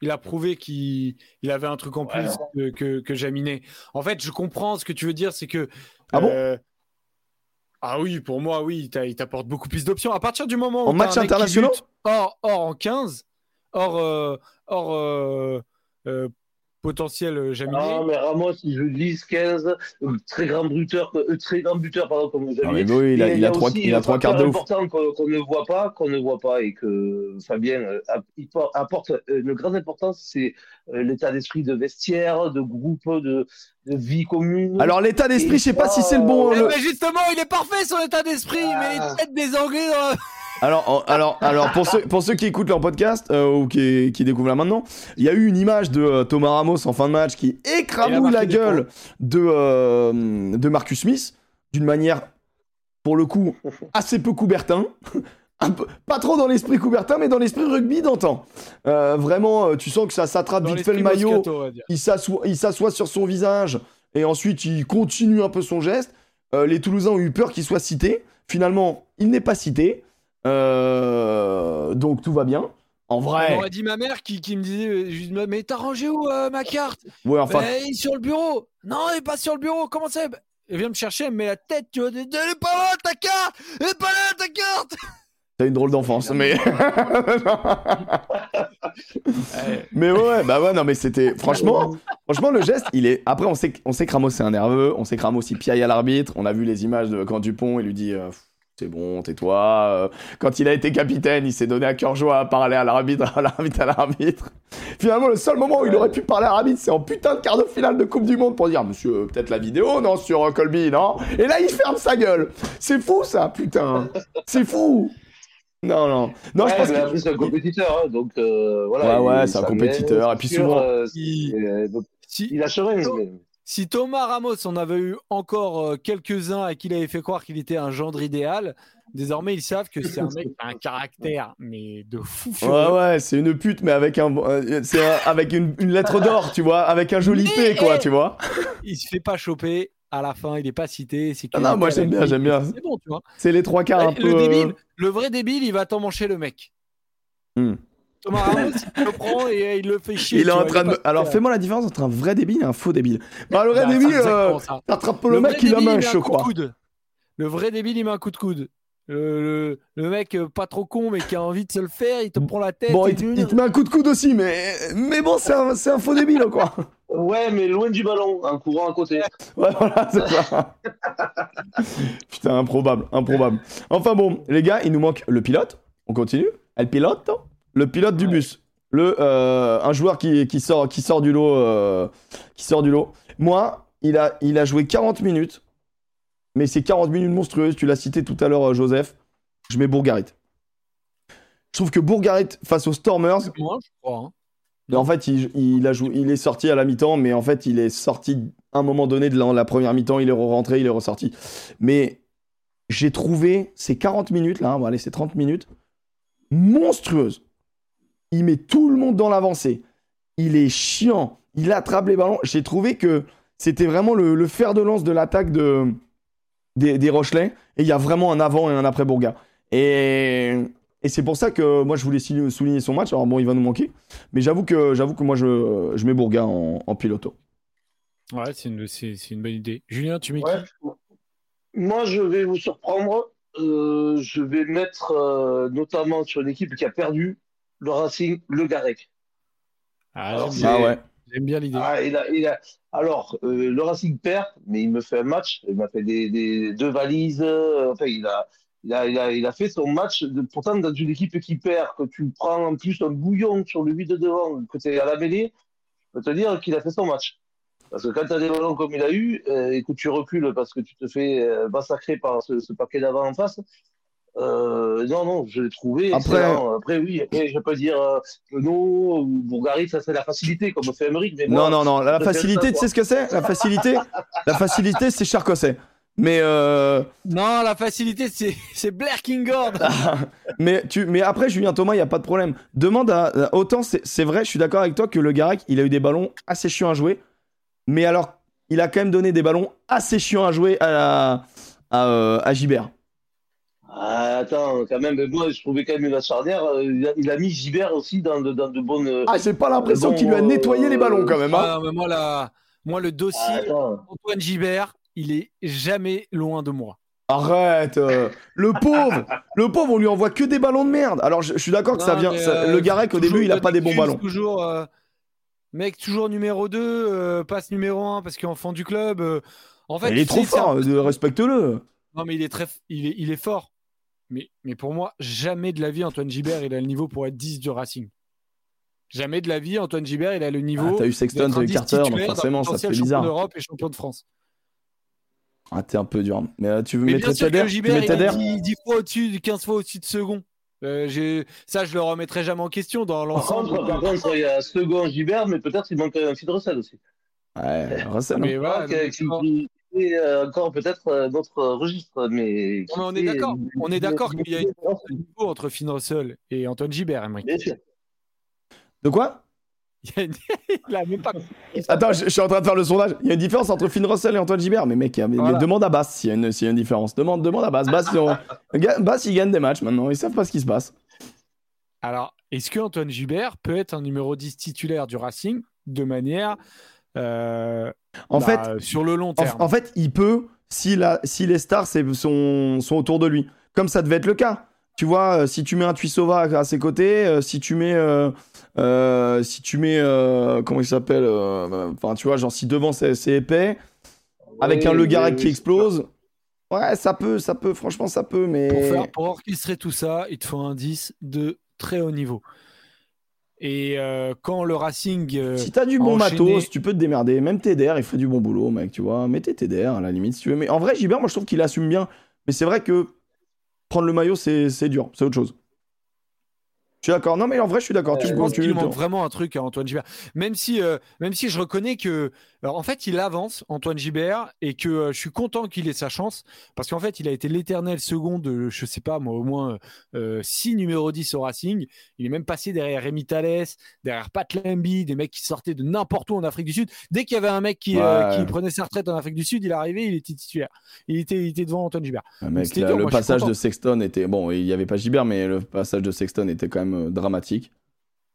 il, a prouvé qu'il avait un truc en plus que, que, Jaminet. En fait, je comprends ce que tu veux dire, c'est que. Ah bon? euh, ah oui, pour moi, oui, il t'apporte beaucoup plus d'options. À partir du moment où. En match international Or, en 15, or, euh, or euh, euh, potentiel euh, Jaminet. Ah, mais Ramos, il joue 10, 15, très grand buteur, euh, très grand buteur pardon, comme vous avez dit. oui, il a, il, a, trois, il a trois quarts de important qu'on ne voit pas, qu'on ne voit pas et que Fabien euh, apporte une grande importance, c'est l'état d'esprit de vestiaire, de groupe, de, de vie commune. Alors l'état d'esprit, je sais pas si c'est le bon. Mais, justement, il est parfait son état d'esprit, mais il traite des Anglais dans. Alors, alors, alors pour, ceux, pour ceux qui écoutent leur podcast euh, ou qui, qui, découvrent là maintenant, il y a eu une image de euh, Thomas Ramos en fin de match qui écrabouille la gueule de, euh, de Marcus Smith d'une manière, pour le coup, assez peu Coubertin. Un peu, pas trop dans l'esprit Coubertin, mais dans l'esprit rugby d'antan. vraiment, tu sens que ça s'attrape vite fait le maillot. il s'assoit sur son visage et ensuite il continue un peu son geste. les Toulousains ont eu peur qu'il soit cité. Finalement, il n'est pas cité. Euh, donc tout va bien. En vrai. On aurait dit ma mère qui, qui me disait Mais t'as rangé où euh, ma carte? Ouais, enfin. sur le bureau. Non, il est pas sur le bureau. Comment c'est Elle vient me chercher, elle me met la tête, tu vois. Elle est pas là ta carte Elle est pas là ta carte T'as une drôle d'enfance, mais. mais ouais, bah ouais, non, mais c'était. Franchement, franchement, le geste, il est. Après, on sait, on sait que Ramos, c'est un nerveux. On sait que Ramos, il piaille à l'arbitre. On a vu les images de quand Dupont, il lui dit. Euh, c'est bon, tais-toi. Euh, quand il a été capitaine, il s'est donné à cœur joie à parler à l'arbitre, à l'arbitre, à l'arbitre. Finalement, le seul moment où il aurait pu parler à l'arbitre, c'est en putain de quart de finale de Coupe du Monde pour dire, monsieur, peut-être la vidéo, non, sur euh, Colby, non Et là, il ferme sa gueule. C'est fou, ça, putain. C'est fou. Non, non. Non, je pense que... c'est un compétiteur, hein, donc euh, voilà. Ouais, ouais, c'est un compétiteur. Et puis souvent. il... il a changé. Si Thomas Ramos on avait eu encore euh, quelques-uns à qui il avait fait croire qu'il était un gendre idéal, désormais ils savent que c'est un mec qui a un caractère mais de fou. Ouais ouais, c'est une pute mais avec un, euh, c'est avec une, lettre d'or, tu vois, avec un joli P quoi, tu vois. Il se fait pas choper. À la fin, il est pas cité. C'est ah non, moi j'aime bien, j'aime bien. C'est bon, tu vois. C'est les trois quarts un le peu. Débile, le vrai débile, il va t'emmancher le mec. Hmm. Thomas Ramos, il le prend et il le fait chier. Il est en train de... Alors fais-moi la différence entre un vrai débile et un faux débile. Bah, le vrai bah, débile, euh, t'attrapes le, le mec, il a main, je crois. Le vrai débile, il met un coup de coude. Le, le, mec euh, pas trop con mais qui a envie de se le faire, il te prend la tête. Bon, il, te met un coup de coude aussi, mais, mais bon, c'est un, un, faux débile quoi. Ouais, mais loin du ballon, un courant à côté. Ouais, voilà, c'est ça. Putain, improbable, improbable. Enfin bon, les gars, il nous manque le pilote. On continue Elle pilote le pilote du bus. Le, euh, un joueur qui, qui, sort, qui, sort du lot, euh, qui sort du lot. Moi, il a, il a joué 40 minutes, mais c'est 40 minutes monstrueuses. Tu l'as cité tout à l'heure, euh, Joseph. Je mets Bourgarit. Je trouve que Bourgarit face aux Stormers. Moi, je crois. Hein. En fait, il, il, a joué, il est sorti à la mi-temps, mais en fait, il est sorti à un moment donné de la, première mi-temps. Il est rentré, il est ressorti. Mais j'ai trouvé ces 40 minutes là, bon, allez, c'est 30 minutes, monstrueuses il met tout le monde dans l'avancée. Il est chiant. Il attrape les ballons. J'ai trouvé que c'était vraiment le, fer de lance de l'attaque de, des, Rochelais. Et il y a vraiment un avant et un après Bourga. Et, c'est pour ça que moi, je voulais souligner son match. Alors bon, il va nous manquer. Mais j'avoue que, j'avoue que moi, je, je mets Bourga en, piloto. Ouais, c'est une, une, bonne idée. Julien, tu mets qui? Moi, je vais vous surprendre. Euh, je vais mettre euh, notamment sur une équipe qui a perdu le Racing, le Garec. Ah, Alors, bien, ouais. j'aime bien l'idée. Ah, il a- il a- Alors, euh, le Racing perd, mais il me fait un match. Il m'a fait des, des- deux valises. euh, enfin, il a, il a, il a, il a fait son match. De- pourtant, dans une équipe qui perd, que tu prends en plus un bouillon sur le vide de devant, que tu es à la mêlée, je peux te dire qu'il a fait son match. Parce que quand tu as des ballons comme il a eu, euh, et que tu recules parce que tu te fais euh, massacrer par ce, ce paquet d'avant en face, euh, non, non, je l'ai trouvé. Après-. Après, oui, après, je peux dire euh, Penaud ou Bourgarit, ça c'est la facilité, comme fait Emery. Mais moi, Non, non, non. La facilité, tu sais ce que c'est? La facilité, la facilité, c'est Charcosset. Mais euh, Non, la facilité, c'est, c'est Blair Kingord. mais tu, mais après Julien Thomas, il y a pas de problème. Demande à à- autant c'est c'est vrai, je suis d'accord avec toi que le Garec, il a eu des ballons assez chiants à jouer. Mais alors, il a quand même donné des ballons assez chiants à jouer à la, à, euh, à Gibert. Ah, attends, quand même, moi je trouvais quand même la charnière. euh, Il a, il a mis Gibert aussi dans de, dans de bonnes. euh, Ah, j'ai pas l'impression Bon, qu'il lui a nettoyé euh, les ballons quand même. hein. Ah, non, mais moi, la... moi, le dossier Ah. Antoine Gibert, il est jamais loin de moi. Arrête, euh, le pauvre, le pauvre, on lui envoie que des ballons de merde. Alors je, je suis d'accord que ça vient. ça- euh, le Garec au début, il a pas des bons ballons. Toujours, euh, mec, toujours numéro 2, passe numéro 1 parce qu'enfant du club. euh, en fait, il est trop sais, c'est un fort, euh, respecte-le. Non, mais il est très, f- il est, il est fort. Mais, mais pour moi, jamais de la vie, Antoine Gibert, il a le niveau pour être 10 du Racing. Jamais de la vie, Antoine Gibert, il a le Ah, niveau. t'as eu Sexton, t'as un eu 10 Carter, donc forcément ça fait champion bizarre. d'Europe et champion de France. Ah, t'es un peu dur. Mais euh, tu veux Mais mettre que Tu mets il Teder est 10, 10 fois au-dessus, 15 fois au-dessus de second. Euh, ça, je le remettrai jamais en question dans Par l'ensemble. contre, par contre, il y a second Gibert, mais peut-être il manque un fil de recel aussi. Ouais, Russell. Mais hein. voilà, Ah, qui- est euh, encore peut-être euh, notre registre, mais. Non, mais on est d'accord. On est d'accord qu'il y a une Bien différence de niveau entre Finn Russell et Antoine Gibert, sûr. De quoi? Il a même pas. Attends, je, je suis en train de faire le sondage. Il y a une différence entre Finn Russell et Antoine Gibert. Mais mec, Voilà. demande à Bass s'il y, a une- s'il y a une différence. Demande, demande à Bass. Bass, Ga- Bass, il gagne des matchs maintenant. Ils savent pas ce qui se passe. Alors, est-ce que Antoine Gibert peut être un numéro 10 titulaire du Racing de manière euh, En bah, fait, sur le long terme en fait, il peut si, la, si les stars sont, sont autour de lui. Comme ça devait être le cas. Tu vois, euh, si tu mets un Tuisova à ses côtés, euh, si tu mets, euh, euh, si tu mets, euh, comment il s'appelle, euh, enfin, tu vois, genre si devant c'est c'est épais, avec un Le Garec oui, qui explose, ouais, ça peut, ça peut, franchement, ça peut, mais. Pour, faire, pour orchestrer tout ça, il te faut un 10 de très haut niveau. Et euh, quand le Racing. euh, Si t'as du bon matos, tu peux te démerder. Même TDR, il ferait du bon boulot, mec, tu vois. Mettez TDR à la limite si tu veux. Mais en vrai, Gilbert, moi je trouve qu'il assume bien. Mais c'est vrai que prendre le maillot, c'est dur, c'est autre chose. Je suis d'accord. Non, mais en vrai, je suis d'accord. Tu- je pense qu'il manque vraiment un truc à Antoine Gibert. Même si, euh, même si je reconnais que, alors, en fait, il avance Antoine Gibert et que euh, je suis content qu'il ait sa chance parce qu'en fait, il a été l'éternel second de, je sais pas moi, au moins 6 numéros 10 au Racing. Il est même passé derrière Rémi Thalès, derrière Pat Lemby, des mecs qui sortaient de n'importe où en Afrique du Sud. Dès qu'il y avait un mec qui, euh, Ouais. qui prenait sa retraite en Afrique du Sud, il arrivait, il était titulaire. Il était, il était devant Antoine Gibert. Ah, mec, là, le moi, passage de Sexton était. Bon, il n'y avait pas Gilbert, mais le passage de Sexton était quand même euh, dramatique.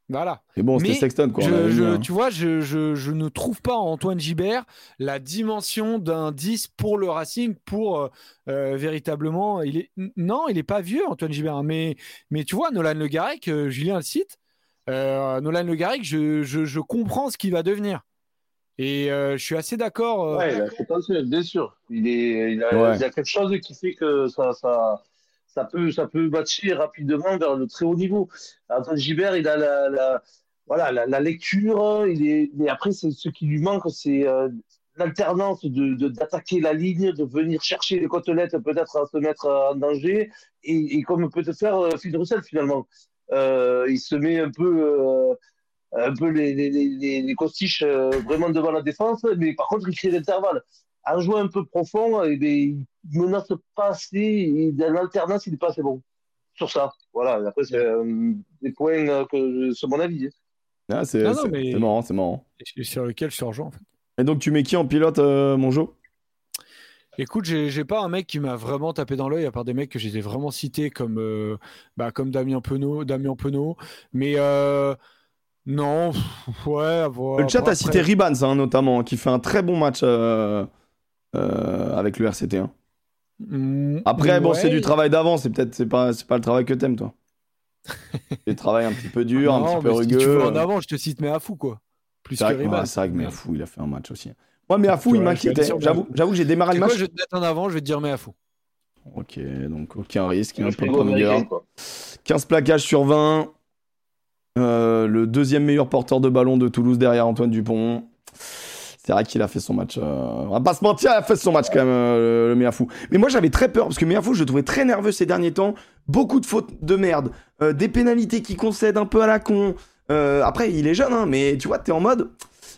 Voilà. Et bon, c'était Sexton, quoi. Je- hein. tu vois, je, je- je ne trouve pas en Antoine Gibert la dimension d'un 10 pour le Racing, pour euh, euh, véritablement. Il est, non, il n'est pas vieux, Antoine Gibert. Mais, mais tu vois, Nolan Le Garec, euh, Julien le cite, euh, Nolan Le Garec, je, je, je comprends ce qu'il va devenir. Et euh, je suis assez d'accord. euh, Ouais, il a bien sûr. Il, est, il, a, Ouais. il y a quelque chose qui fait que ça, ça, ça, peut, ça peut matcher rapidement vers le très haut niveau. Antoine Gibert, il a la, voilà, la, lecture. Est, mais après, c'est, ce qui lui manque, c'est euh, l'alternance de, d'attaquer la ligne, de venir chercher les côtelettes, peut-être à se mettre en danger. Et, comme peut te faire euh, Phil Russell, finalement. Euh, il se met un peu. euh, un peu les, les, les, les- costiches vraiment devant la défense, mais par contre, il crée l'intervalle. En jouant un peu profond, eh bien, il menace pas assez, et dans l'alternance, il n'est pas assez bon. Sur ça. Voilà, après, c'est euh, des points euh, que c'est mon avis. hein. Ah, c'est Non, non, c'est- mais- c'est marrant, c'est marrant. sur lequel je suis en fait. Et donc, tu mets qui en pilote, euh, mon jeu Écoute, j'ai j'ai pas un mec qui m'a vraiment tapé dans l'œil, à part des mecs que j'ai vraiment cités comme, euh, bah, comme Damien Penaud, Damien Penaud. Mais euh, non, pff, ouais, à voir. Le chat Après- a cité Ribans, hein, notamment, qui fait un très bon match euh, euh, avec le RCT. hein. Mm, Après, bon, ouais. c'est du travail d'avant, c'est peut-être c'est pas, c'est pas le travail que t'aimes, toi. C'est travail un petit peu dur, un Non, petit peu mais si tu rugueux. veux en avant, je te cite Méafou, quoi. Plus C'est que vrai, que- Ribas. ouais, c'est vrai que Méafou, il a fait un match aussi. Moi, il vois, je suis allé m'inquiétait. J'avoue, j'avoue que j'ai démarré C'est le quoi, match. je vais te mettre en avant, je vais te dire Méafou. Ok, donc aucun risque, un Je peu fais de go américain, longueur. quoi. 15 plaquages sur 20. Euh, le deuxième meilleur porteur de ballon de Toulouse derrière Antoine Dupont. C'est vrai qu'il a fait son match. euh, On va pas se mentir, il a fait son match quand même, euh, le Méafou. Mais moi j'avais très peur parce que Méafou, je le trouvais très nerveux ces derniers temps. Beaucoup de fautes de merde. euh, des pénalités qui concèdent un peu à la con. Après, il est jeune, hein, mais tu vois, t'es en mode.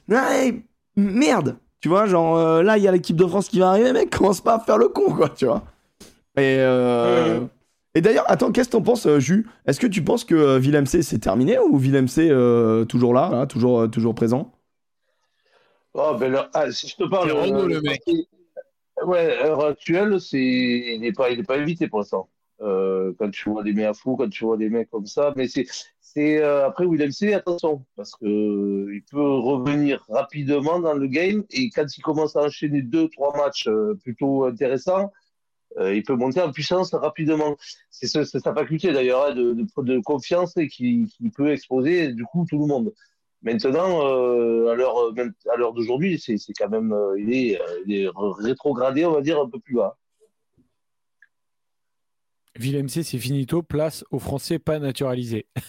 Ouais, merde. Tu vois, genre là, il y a l'équipe de France qui va arriver, mec, commence pas à faire le con, quoi, tu vois. Et, d'ailleurs, attends, qu'est-ce que t'en penses, Jus Est-ce que tu penses que euh, Willem C c'est terminé ou Willem C euh, toujours là, hein, toujours, toujours présent? Oh, ben là, ah, si je te parle. Renaud, le mec. Ouais, à l'heure actuelle, c'est... il n'est pas, il est pas évité pour l'instant. Euh, quand tu vois des mecs à fou, quand tu vois des mecs comme ça. Mais c'est. c'est euh, après, Willem C, attention, parce que euh, il peut revenir rapidement dans le game. Et quand il commence à enchaîner deux, trois matchs euh, plutôt intéressants, euh, il peut monter en puissance rapidement. C'est ce- c'est sa faculté d'ailleurs hein, de, de, de confiance et qui, qui peut exposer du coup tout le monde. Maintenant, euh, à l'heure même- à l'heure d'aujourd'hui, c'est c'est quand même euh, il est, euh, il est rétrogradé, on va dire un peu plus bas. Willem C, c'est finito, place aux Français pas naturalisés.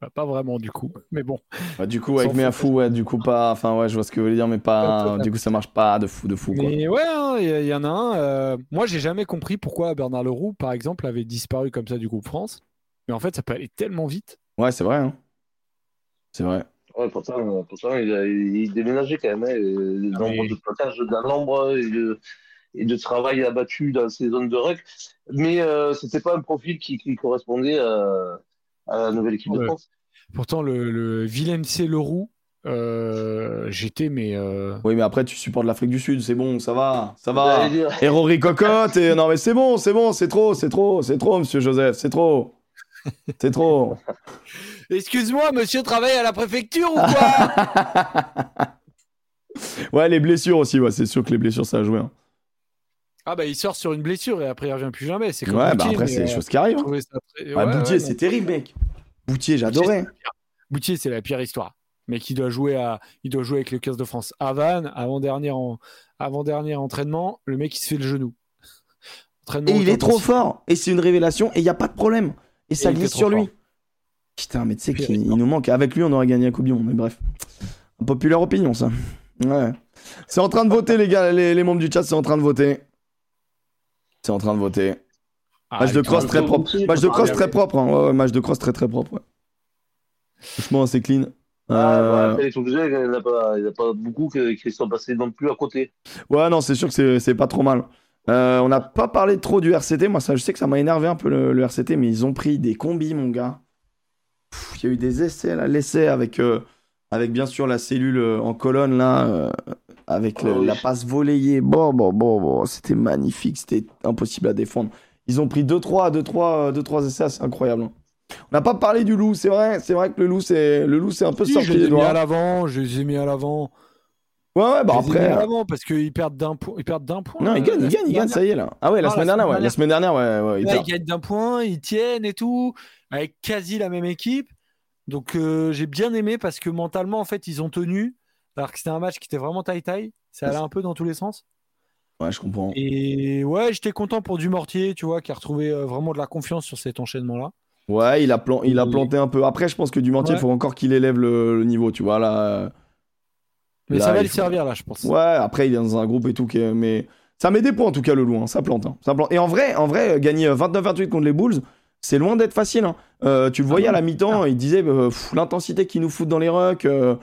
Bah, pas vraiment, du coup. Mais bon. Bah, Du coup, avec S'en Méafou, ouais, du coup, pas. Enfin, ouais, je vois ce que vous voulez dire, mais pas. Du coup, ça marche pas de fou, de fou, quoi. Mais ouais, hein, il y, il y en a un. euh, Moi, j'ai jamais compris pourquoi Bernard Leroux, par exemple, avait disparu comme ça du groupe France. Mais en fait, ça peut aller tellement vite. Ouais, c'est vrai, hein. C'est vrai. Ouais, pourtant, pourtant il, a, il déménageait quand même. Hein, et Ah, nombre mais- de plaquages d'un nombre et de, et de travail abattu dans ces zones de ruck. Mais euh, c'était pas un profil qui, qui correspondait à, à la nouvelle équipe de. France. Pourtant, le, le Willem C. Leroux, euh, j'étais, mais. euh, Oui, mais après, tu supportes l'Afrique du Sud, c'est bon, ça va, ça va. Et Rory Cocotte, et non mais c'est bon, c'est bon, c'est trop, c'est trop, c'est trop, monsieur Joseph, c'est trop. C'est trop. Excuse-moi, monsieur travaille à la préfecture ou quoi Ouais, les blessures aussi, ouais, c'est sûr que les blessures, ça a joué. hein. Ah, bah, il sort sur une blessure et après, il revient plus jamais. C'est comme Ouais, bah après, c'est des euh, choses qui arrivent. hein. très- ouais, Boutier, ouais, c'est terrible, mec. Boutier, j'adorais. Boutier, c'est la pire histoire. Mais qui doit jouer à, il doit jouer avec le 15 de France. À Vannes, avant dernier en, avant dernier entraînement, le mec il se fait le genou. Entraînement Et il est trop fort. Et c'est une révélation, et il n'y a pas de problème. Et ça glisse sur lui. Putain, mais tu sais qu'il nous manque. Avec lui, on aurait gagné la Coupe du Monde, mais bref. Populaire opinion, ça. Ouais. C'est en train de voter, les gars, les, les membres du chat, c'est en train de voter. C'est en train de voter. Ah, match de cross très propre. Match de cross très propre. hein. Ouais, ouais, match de cross très très propre. ouais. Franchement, c'est clean. Ah, Euh, ouais, après, les Toulousains, il n'y a a pas beaucoup qui, qui sont passés non plus à côté. Ouais, non, c'est sûr que c'est- c'est pas trop mal. Euh, on n'a pas parlé trop du RCT. Moi, ça, je sais que ça m'a énervé un peu le, le RCT, mais ils ont pris des combis, mon gars. Il y a eu des essais, là. L'essai avec, euh, avec bien sûr la cellule euh, en colonne, là, euh, avec le- Oh, la passe volleyée. Bon, bon, bon, bon. C'était magnifique. C'était impossible à défendre. Ils ont pris 2-3 deux, trois, deux, trois essais, c'est incroyable. hein. On n'a pas parlé du loup, c'est vrai. C'est vrai que le loup, c'est le loup, c'est un peu Si, sorti je les ai mis à l'avant, je les ai mis à l'avant. Ouais, ouais, bah après. à l'avant parce qu'ils perdent d'un point. Ils perdent d'un point. Non, euh, ils gagnent, la ils gagnent, ils gagnent, ça y est là. Ah ouais, la semaine la dernière, semaine ouais. La semaine dernière, ouais, ouais. ils gagnent d'un point, ils tiennent et tout, avec quasi la même équipe. Donc euh, j'ai bien aimé parce que mentalement, en fait, ils ont tenu. Alors que c'était un match qui était vraiment taille-taille. Ça allait un peu dans tous les sens. Ouais, je comprends. Et ouais, j'étais content pour Dumortier, tu vois, qui a retrouvé euh, vraiment de la confiance sur cet enchaînement-là. Ouais, il a, plan- il a Et- planté un peu. Après, je pense que Dumortier, il Ouais. faut encore qu'il élève le, le niveau, tu vois. Là, Mais Là, ça va lui faut- servir, là, je pense. ouais, après, il est dans un groupe et tout. qui est- Mais ça met des points, en tout cas, le loup. hein. Ça, plante, hein. ça plante. Et en vrai, en vrai gagner 29-28 contre les Bulls, c'est loin d'être facile. hein. Euh, tu le voyais non, à la mi-temps, il disait euh, l'intensité qu'ils nous foutent dans les rucks. euh,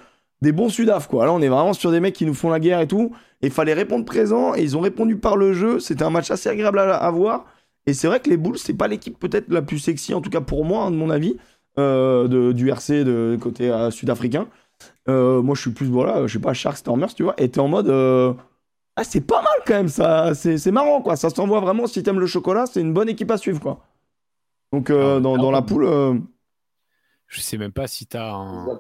des bons Sudaf, quoi. Là, on est vraiment sur des mecs qui nous font la guerre et tout. Et il fallait répondre présent. Et ils ont répondu par le jeu. C'était un match assez agréable à, à voir. Et c'est vrai que les Bulls, c'est pas l'équipe peut-être la plus sexy, en tout cas pour moi, hein, de mon avis, euh, de, du RC de côté euh, sud-africain. Euh, moi, je suis plus, voilà, je sais pas, Shark Stormers, tu vois. Et t'es en mode. euh, Ah, c'est pas mal quand même, ça. C'est marrant, quoi. Ça s'envoie vraiment. Si t'aimes le chocolat, c'est une bonne équipe à suivre, quoi. Donc, euh, Ah, dans, dans la poule. Je sais même pas si t'as un.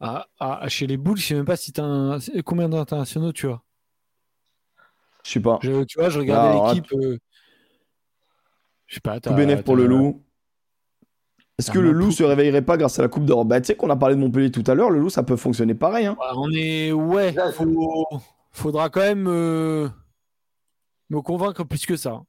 Ah, ah, chez les Bulls, je sais même pas si t'as un. Combien d'internationaux tu as Je sais pas. Je- Tu vois, je regardais Ah, là, l'équipe. Je sais pas. Tout bénéf pour le loup. Est-ce que le loup se réveillerait pas grâce à la Coupe d'Europe? Bah, tu sais qu'on a parlé de Montpellier tout à l'heure, le loup, ça peut fonctionner pareil. Hein. on est. Ouais, faudra quand même me convaincre plus que ça.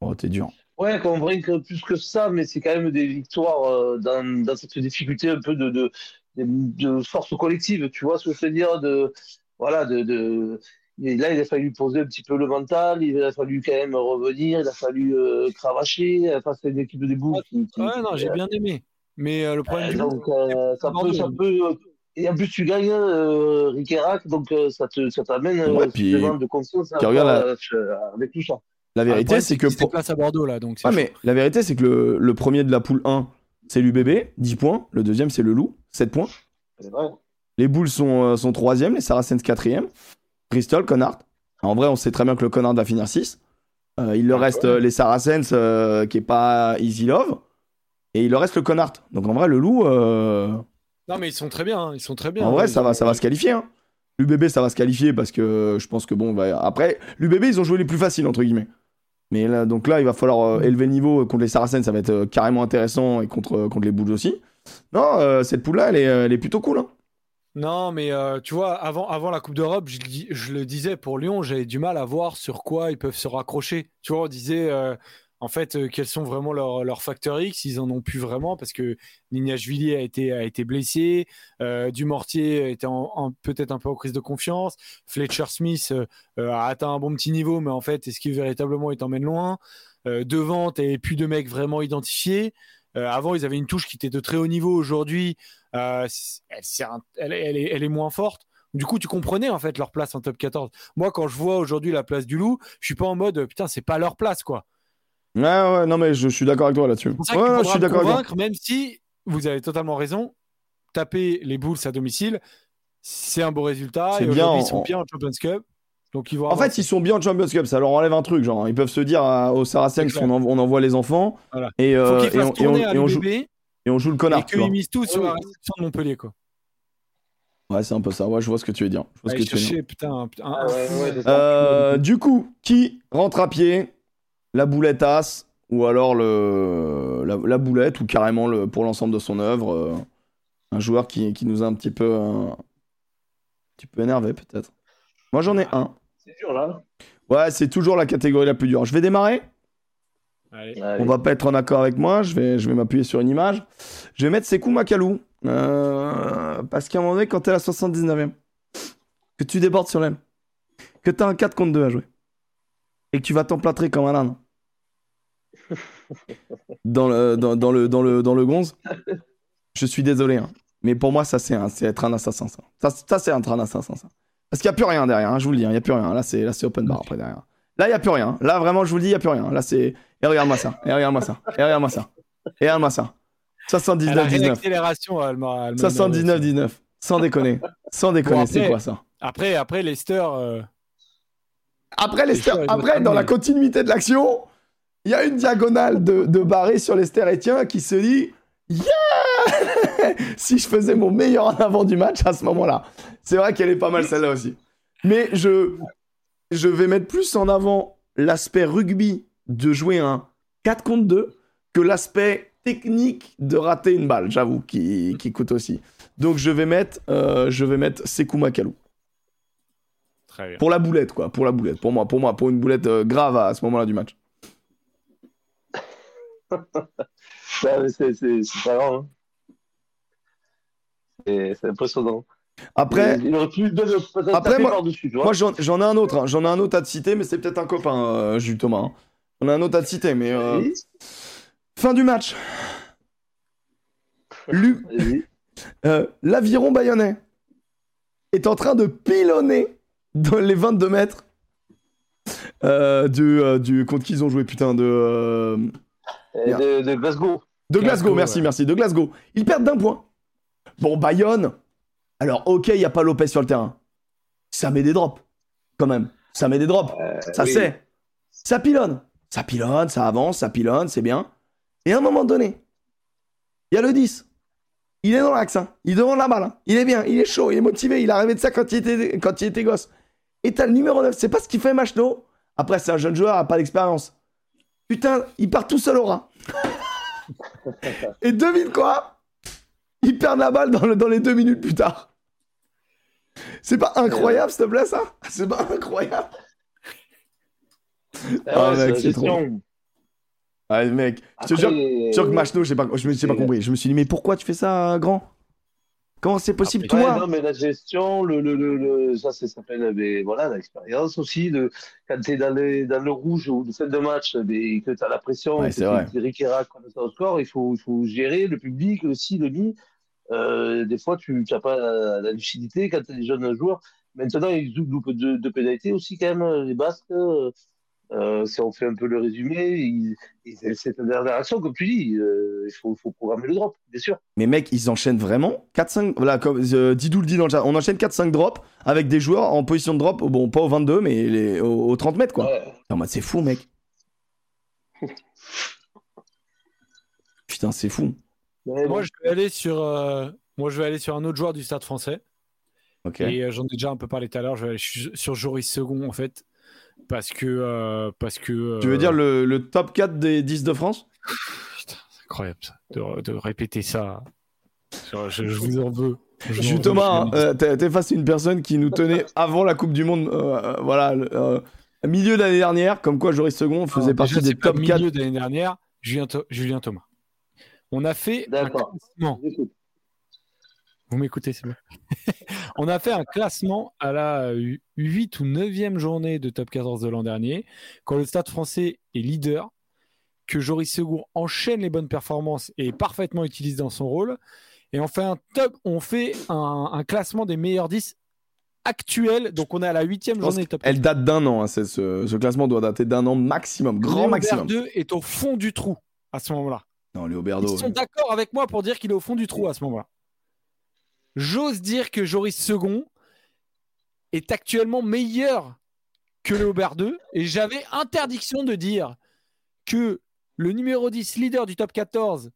Oh, t'es dur. Ouais, convaincre plus que ça, mais c'est quand même des victoires euh, dans, dans, cette difficulté un peu de, de, de, force collective, tu vois ce que je veux dire? De, Voilà, de, là, il a fallu poser un petit peu le mental, il a fallu quand même revenir, il a fallu euh, cravacher. Enfin, c'est une équipe de début qui, Ouais, non, j'ai bien aimé. Mais euh, le problème du donc, euh, ça, peut, ça peut, Et en plus, tu gagnes euh, Rick donc ça te, ça t'amène ouais, puis, de confiance hein, avec tout ça. La vérité, c'est que pour place à Bordeaux là, donc. Ah, mais la vérité, c'est que le, le, premier de la poule 1, c'est l'UBB, 10 points. Le deuxième, c'est le Loup, 7 points. Vrai. Les Boules sont, sont troisième, les Saracens quatrième. Bristol, Connard. En vrai, on sait très bien que le Connard va finir 6. Euh, il leur reste euh, les Saracens, euh, qui est pas Easy Love. Et il leur reste le Connard. Donc en vrai, le loup. Non, mais ils sont très bien. Hein. Ils sont très bien. En vrai, ça va, ça va se qualifier. Hein. L'UBB, ça va se qualifier parce que je pense que bon, bah, après, l'UBB, ils ont joué les plus faciles, entre guillemets. Mais là, donc là, il va falloir élever le niveau contre les Saracens, ça va être carrément intéressant et contre, contre les Boules aussi. Non, cette poule-là, elle est, elle est plutôt cool. Hein. Non, mais euh, tu vois, avant, avant la Coupe d'Europe, je, le disais pour Lyon, j'avais du mal à voir sur quoi ils peuvent se raccrocher. Tu vois, on disait euh, en fait euh, quels sont vraiment leurs leur facteurs X, ils en ont plus vraiment parce que Villiers a été, a été blessé, Dumortier était peut-être un peu en crise de confiance, Fletcher Smith a atteint un bon petit niveau, mais en fait, est-ce qu'il véritablement il t'emmène loin? Devant, tu plus de mecs vraiment identifiés. avant, ils avaient une touche qui était de très haut niveau. Aujourd'hui, euh, elle, elle, est, moins forte. Du coup, tu comprenais en fait leur place en top 14. Moi, quand je vois aujourd'hui la place du Loup, je suis pas en mode putain, c'est pas leur place quoi. Ouais, ouais, non, mais je, suis d'accord avec toi là-dessus. Ouais, je suis d'accord convaincre, même si vous avez totalement raison, taper les Bulls à domicile, c'est un beau résultat. Et bien, ils sont bien en Champions Cup. Donc ils vont en fait, ils sont bien en Champions Cup, ça leur enlève un truc. Genre, ils peuvent se dire aux Saracens qu'on on envoie les enfants. Et, euh, et, on, et, on, joue, et on joue le connard. Et qu'ils misent tout sur la réception de Montpellier, quoi. Ouais, c'est un peu ça. Ouais, je vois ce que tu veux dire. Je vois ce que tu veux dire. Putain, putain, ah euh, du coup, qui rentre à pied? La boulette as ou alors le, la, boulette ou carrément le, pour l'ensemble de son œuvre euh, un joueur qui, qui, nous a un petit peu un petit peu énervé peut-être. Moi j'en ai un. C'est dur là. Ouais, c'est toujours la catégorie la plus dure. Je vais démarrer. On va pas être en accord avec moi, je vais, je vais m'appuyer sur une image. Je vais mettre Sekou Makalou. Euh, parce qu'à un moment donné, quand t'es à la 79e, que tu débordes sur l'aile, que t'as un 4 contre 2 à jouer, et que tu vas t'emplâtrer comme un âne dans le, dans, dans, le, dans, le, dans le gonze, je suis désolé. Hein. Mais pour moi, ça, c'est être un assassin. Ça, ça, c'est être un assassin. Ça. Parce qu'il n'y a plus rien derrière, hein, je vous le dis, hein, il n'y a plus rien. Là, c'est open bar après derrière. Là, il n'y a plus rien. Là, vraiment, je vous le dis, il n'y a plus rien. Là, c'est. Et regarde-moi ça. Et regarde-moi ça. Et regarde-moi ça. Et regarde-moi ça. 79-19. 79-19. Sans déconner. Sans déconner, c'est quoi ça? Après, après Leicester. Euh, après, Leicester, après dans la continuité de l'action, il y a une diagonale de, de barré sur Leicester Etienne qui se dit Yeah Si je faisais mon meilleur en avant du match à ce moment-là. C'est vrai qu'elle est pas mal celle-là aussi. Mais je, je vais mettre plus en avant l'aspect rugby de jouer un 4 contre 2 que l'aspect technique de rater une balle, j'avoue, qui, qui, coûte aussi. Donc je vais mettre, euh, je vais mettre Sekou Makalou. Très bien. Pour la boulette, quoi. Pour la boulette. Pour moi, pour moi, pour une boulette euh, grave à, ce moment-là du match. c'est pas grave. Hein. C'est impressionnant. Après, après moi, j'en ai un autre, hein. j'en ai un autre à te citer, mais c'est peut-être un copain, euh, Jules Thomas. Hein. On a un autre à te citer, mais euh, fin du match. Euh, l'aviron bayonnais est en train de pilonner dans les 22 mètres du, du contre qui ils ont joué putain de, de, Glasgow. De Glasgow, merci, merci, de Glasgow. Ils perdent d'un point. Bon, Bayonne, alors, ok, il n'y a pas Lopez sur le terrain. Ça met des drops, quand même. Ça met des drops. Euh, ça c'est. Ça pilonne. Ça pilonne, ça avance, ça pilonne, c'est bien. Et à un moment donné, il y a le 10. Il est dans l'axe, hein. il demande la balle. Hein. Il est bien, il est chaud, il est motivé, il a rêvé de ça quand il était, quand il était gosse. Et t'as le numéro 9, c'est pas ce qu'il fait Machno. Après, c'est un jeune joueur, il n'a pas d'expérience. Putain, il part tout seul au rat. Et devine quoi? Il perd la balle dans, le- dans les deux minutes plus tard. C'est pas incroyable, s'il te plaît, ça? C'est pas incroyable Ah, ouais, mec, c'est trop. Ah, mec, je te Après, jure, sûr que euh, Machno, j'ai pas, je me j'ai pas compris. Je me suis dit, mais pourquoi tu fais ça, grand? Comment c'est possible, Après, Ouais, toi? non, mais la gestion, le, le, le, ça, ça s'appelle mais voilà, l'expérience aussi. De, quand tu es dans, les, dans le rouge ou le fin de match mais que tu as la pression, Ouais, c'est vrai. tu riqueras comme ça au score, il faut, il faut gérer le public aussi, le lit. Euh, des fois, tu n'as pas la, la lucidité quand tu es des jeunes joueurs. Maintenant, ils loupent de, de pénalités aussi, quand même, les Basques. Euh, si on fait un peu le résumé, ils- c'est une dernière action, comme tu dis. euh, il faut, faut programmer le drop, bien sûr. Mais mec, ils enchaînent vraiment 4-5. Voilà, comme euh, Didou le dit dans le chat, on enchaîne 4-5 drops avec des joueurs en position de drop, bon, pas au 22, mais les, au, au 30 mètres, quoi. Ouais. C'est fou, mec. Putain, c'est fou. Mais bon. Moi, je vais aller sur, euh, moi, je vais aller sur un autre joueur du Stade Français. Et euh, j'en ai déjà un peu parlé tout à l'heure. Je vais aller sur Joris Second en fait, parce que, euh, parce que. Tu veux dire le, le top 4 des 10 de France? Putain, c'est incroyable ça, de, de répéter ça. Je, je- je vous en veux. Je veux, Thomas, hein, euh, t'es face à une personne qui nous tenait avant la Coupe du Monde, voilà, euh, milieu d'année dernière, comme quoi Joris Second faisait Alors, partie déjà, des pas top le 4. milieu d'année dernière. Julien Thomas. On a fait un classement. Vous m'écoutez, c'est bon. On a fait un classement à la 8 ou 9e journée de top 14 de l'an dernier, quand le Stade français est leader, que Joris Segour enchaîne les bonnes performances et est parfaitement utilisé dans son rôle. Et on fait un top, on fait un, un classement des meilleurs 10 actuels. Donc on est à la 8e Je pense journée de top 14. Elle date d'un an, hein, c'est- ce, ce classement doit dater d'un an maximum, grand Léo maximum. Berdeux est au fond du trou à ce moment-là. Non, Léo Ils sont d'accord avec moi pour dire qu'il est au fond du trou à ce moment-là. J'ose dire que Joris Second est actuellement meilleur que le Aubert 2 et j'avais interdiction de dire que le numéro 10 leader du top 14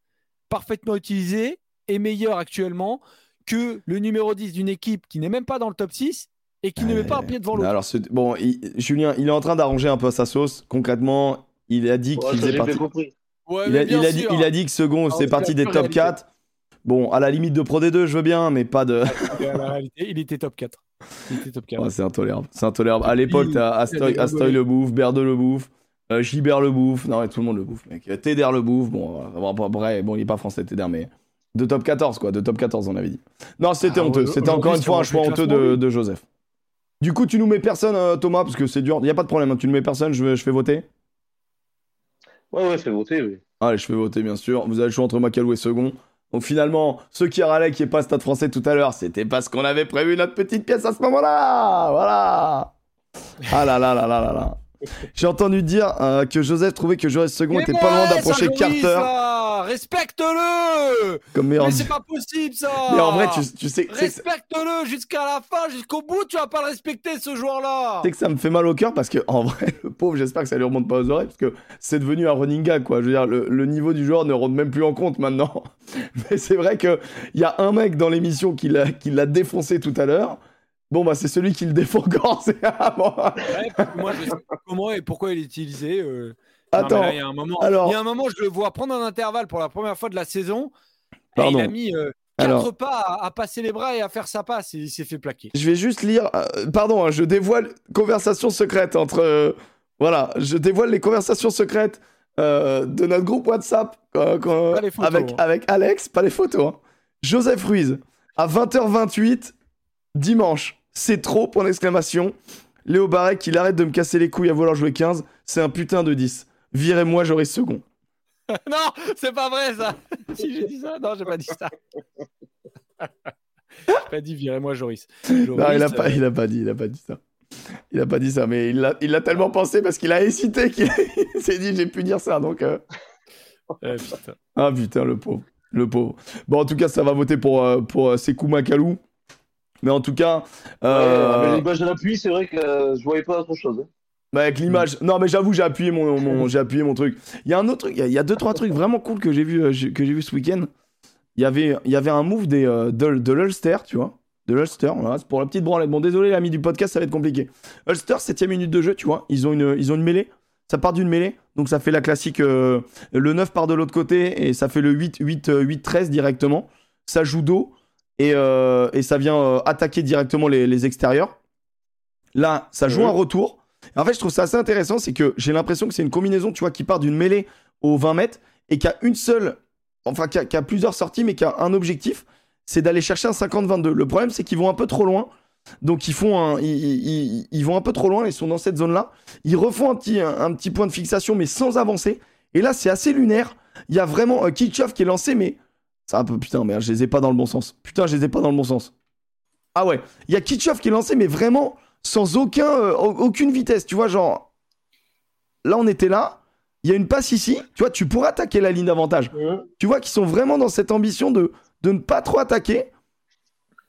parfaitement utilisé est meilleur actuellement que le numéro 10 d'une équipe qui n'est même pas dans le top 6 et qui ne met pas un pied devant l'autre. Alors, ce- bon, il- Julien, il est en train d'arranger un peu sa sauce. Concrètement, il a dit Ouais, qu'il faisait partie. Ouais, Il a, bien il a dit, sûr. il a dit que second, Ah, c'est parti des top réalité. 4. Bon, à la limite de Pro D2, je veux bien, mais pas de. Il était top 4. Il était top 4. Oh, c'est intolérable. C'est intolérable. À l'époque, t'as Astoy, Astoy le bouffe, Berde le bouffe, euh, Gilbert le bouffe. Non, mais tout le monde le bouffe, mec. Téder le bouffe. Bon, euh, bon, bref, bon, il est pas français, Téder, mais. De top 14, quoi. De top 14, on avait dit. Non, c'était Ah, honteux. C'était encore une fois un choix honteux de, Joseph. Du coup, tu nous mets personne, euh, Thomas, parce que c'est dur. Il y a pas de problème. hein. Tu nous mets personne, je fais voter. Ouais, ouais, fais voter, oui. Allez, je fais voter, bien sûr. Vous avez le choix entre Macalou et Second. Donc finalement, ceux qui râlaient qui est pas Stade français tout à l'heure, c'était parce qu'on avait prévu notre petite pièce à ce moment-là. Voilà. Ah là là là là là là. J'ai entendu dire euh, que Joseph trouvait que Joris Second Mais était pas loin d'approcher Carter Respecte-le. Mais c'est pas possible ça Mais en vrai, tu, tu sais, Respecte-le jusqu'à la fin, jusqu'au bout, tu vas pas le respecter ce joueur-là tu sais que ça me fait mal au cœur parce que en vrai, le pauvre, j'espère que ça lui remonte pas aux oreilles parce que c'est devenu un running gag quoi. Je veux dire, le, le niveau du joueur ne rentre même plus en compte maintenant. Mais c'est vrai que il y a un mec dans l'émission qui l'a qui l'a défoncé tout à l'heure. Bon bah c'est celui qui le défend encore. C'est bon. Ouais, Moi, je sais pas comment et pourquoi il est utilisé. euh. Attends. il y a un moment, alors- il y a un moment, je le vois prendre un intervalle pour la première fois de la saison. Et il a mis euh, quatre Alors- pas à, à passer les bras et à faire sa passe et il s'est fait plaquer. Je vais juste lire. euh, pardon, hein, je dévoile conversation secrète entre. euh, voilà, je dévoile les conversations secrètes de notre groupe WhatsApp quand- photos, avec, hein. avec Alex, pas les photos. hein. Joseph Ruiz, à 20h28, dimanche. C'est trop, point d'exclamation. Léo Barret, qu'il arrête de me casser les couilles à vouloir jouer 15. C'est un putain de 10. Virez-moi, j'aurai second. non, c'est pas vrai ça. si j'ai dit ça, non, j'ai pas dit ça. j'ai pas dit virez-moi Joris. Joris, Non, il a, euh, pas, il a pas dit, il a pas dit ça. Il a pas dit ça, mais il l'a il l'a tellement pensé parce qu'il a hésité qu'il il s'est dit j'ai pu dire ça. Donc, euh, euh, putain. ah putain, le pauvre, le pauvre. Bon, en tout cas, ça va voter pour euh, pour euh, Sekou Makalou. Mais en tout cas, euh, Ouais, avec l'image de l'appui, c'est vrai que euh, je voyais pas autre chose. hein. Bah, avec l'image. Non, mais j'avoue, j'ai appuyé mon, mon- j'ai appuyé mon truc. Il y a un autre truc, il y a- il y, a deux trois trucs vraiment cool que j'ai vu euh, que j'ai vu ce week-end. Il y avait il y avait un move des euh, de, de l'Ulster, tu vois. De l'Ulster, voilà, c'est pour la petite branlette. Bon, désolé, l'ami du podcast, ça va être compliqué. Ulster, 7 minute de jeu, tu vois. Ils ont une, ils ont une mêlée. ça part d'une mêlée. Donc ça fait la classique. le 9 part de l'autre côté et ça fait le 8, 8, 8, 13 directement. Ça joue dos et, et ça vient attaquer directement les, les, extérieurs. Là, ça joue un retour. En fait, je trouve ça assez intéressant, c'est que j'ai l'impression que c'est une combinaison, tu vois, qui part d'une mêlée aux 20 mètres et qui a une seule, enfin, qui a, plusieurs sorties, mais qui a un objectif, c'est d'aller chercher un 50-22. Le problème, c'est qu'ils vont un peu trop loin. Donc ils font ils, vont un peu trop loin, ils sont dans cette zone-là. Ils refont un petit, point de fixation, mais sans avancer. Et là, c'est assez lunaire. Il y a vraiment un qui est lancé, mais ça un peu putain, merde, je les ai pas dans le bon sens. Putain, je les ai pas dans le bon sens. Ah ouais, il y a Kitchoff qui est lancé, mais vraiment sans aucun, euh, aucune vitesse. Tu vois, genre, là, on était là. Il y a une passe ici. Tu vois, tu pourrais attaquer la ligne d'avantage. Tu vois qu'ils sont vraiment dans cette ambition de, de ne pas trop attaquer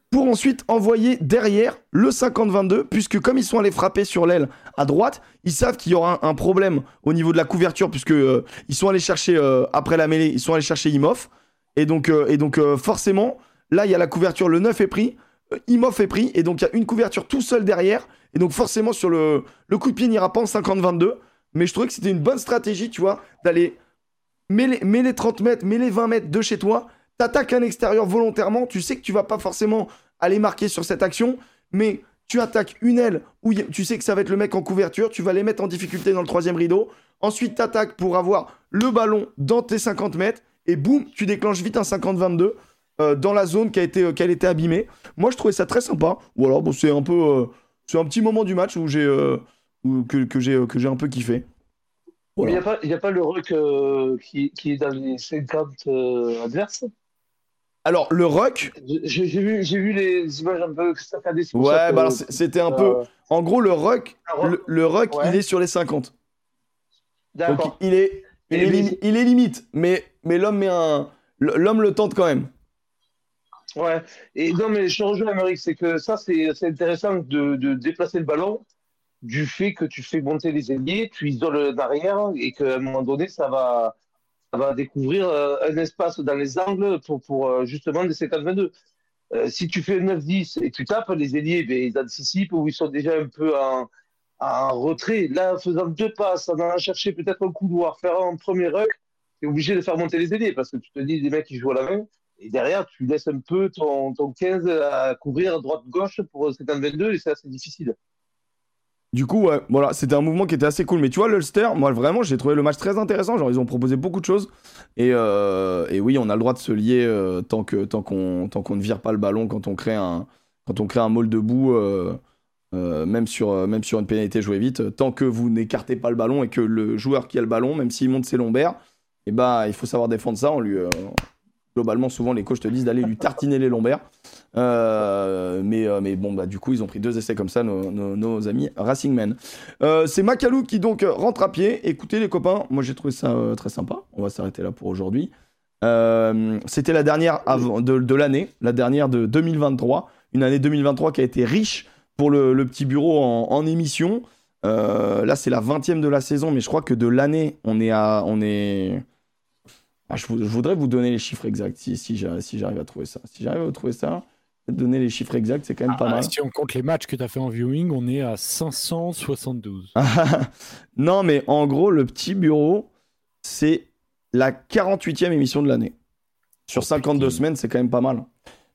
pour ensuite envoyer derrière le 50-22, puisque comme ils sont allés frapper sur l'aile à droite, ils savent qu'il y aura un, problème au niveau de la couverture, puisque euh, ils sont allés chercher, euh, après la mêlée, ils sont allés chercher Imhoff. Et donc, et donc forcément, là, il y a la couverture, le 9 est pris. Imoff est pris et donc il y a une couverture tout seul derrière. Et donc forcément sur le, coup de pied n'ira pas en 50-22. Mais je trouvais que c'était une bonne stratégie, tu vois, d'aller mêler, les 30 mètres, mêler les 20 mètres de chez toi. T'attaques un extérieur volontairement. Tu sais que tu vas pas forcément aller marquer sur cette action. Mais tu attaques une aile où tu sais que ça va être le mec en couverture. Tu vas les mettre en difficulté dans le troisième rideau. Ensuite, t'attaques pour avoir le ballon dans tes 50 mètres. Et boum, tu déclenches vite un 50-22. Euh, dans la zone qui a été, qui a été abîmée. Moi, je trouvais ça très sympa. Ou alors, bon, c'est un peu, euh, c'est un petit moment du match où j'ai, euh, que, que j'ai, que j'ai un peu kiffé. Il n'y a, pas, a pas le ruck qui, qui, est dans les 50 adverses? Alors, le ruck. J'ai vu, vu les images un peu saccadées. Ouais, bah c'était un peu. En gros, le ruck, le, ruck il est sur les 50. D'accord. il est, il est, il est, limite, mais, mais l'homme met un. L'homme le tente quand même. Ouais, et non, mais je rejoins Amérique, c'est que ça, c'est intéressant de, de, déplacer le ballon du fait que tu fais monter les ailiers, tu isoles derrière et qu'à un moment donné, ça va, ça va découvrir euh, un espace dans les angles pour, pour euh, justement des 50-22. Euh, si tu fais 9-10 et tu tapes, les ailiers, ben, ils anticipent ou ils sont déjà un peu en, en retrait. Là, en faisant deux passes, en allant chercher peut-être un couloir, faire un premier ruck, tu es obligé de faire monter les ailiers parce que tu te dis, des mecs qui jouent à la main. Et derrière, tu laisses un peu ton, ton 15 à couvrir droite-gauche pour 50-22 et c'est assez difficile. Du coup, ouais, voilà, c'était un mouvement qui était assez cool. Mais tu vois, l'Ulster, moi vraiment, j'ai trouvé le match très intéressant. Genre, ils ont proposé beaucoup de choses. Et, euh, oui, on a le droit de se lier euh, tant qu'on tant qu'on ne vire pas le ballon quand on crée un, quand on crée un maul debout, euh, même, sur, même sur une pénalité jouée vite. Tant que vous n'écartez pas le ballon et que le joueur qui a le ballon, même s'il monte ses lombaires, eh bah, il faut savoir défendre ça. On lui, globalement, souvent, les coachs te disent d'aller lui tartiner les lombaires. Euh, mais, euh, mais bon, bah, du coup, ils ont pris deux essais comme ça, nos, amis Racing Men. Euh, c'est Macalou qui donc rentre à pied. Écoutez, les copains, moi j'ai trouvé ça très sympa. On va s'arrêter là pour aujourd'hui. C'était la dernière avant, de, l'année, la dernière de 2023. Une année 2023 qui a été riche pour le, petit bureau en, émission. là, c'est la 20e de la saison, mais je crois que de l'année, on est à. On est ah, je, voudrais vous donner les chiffres exacts si, si j'arrive à trouver ça. Si j'arrive à trouver ça, donner les chiffres exacts, c'est quand même pas ah, mal. Si on compte les matchs que tu as fait en viewing, on est à 572. non, mais en gros, le petit bureau, c'est la 48e émission de l'année. Sur 52 semaines, c'est quand même pas mal.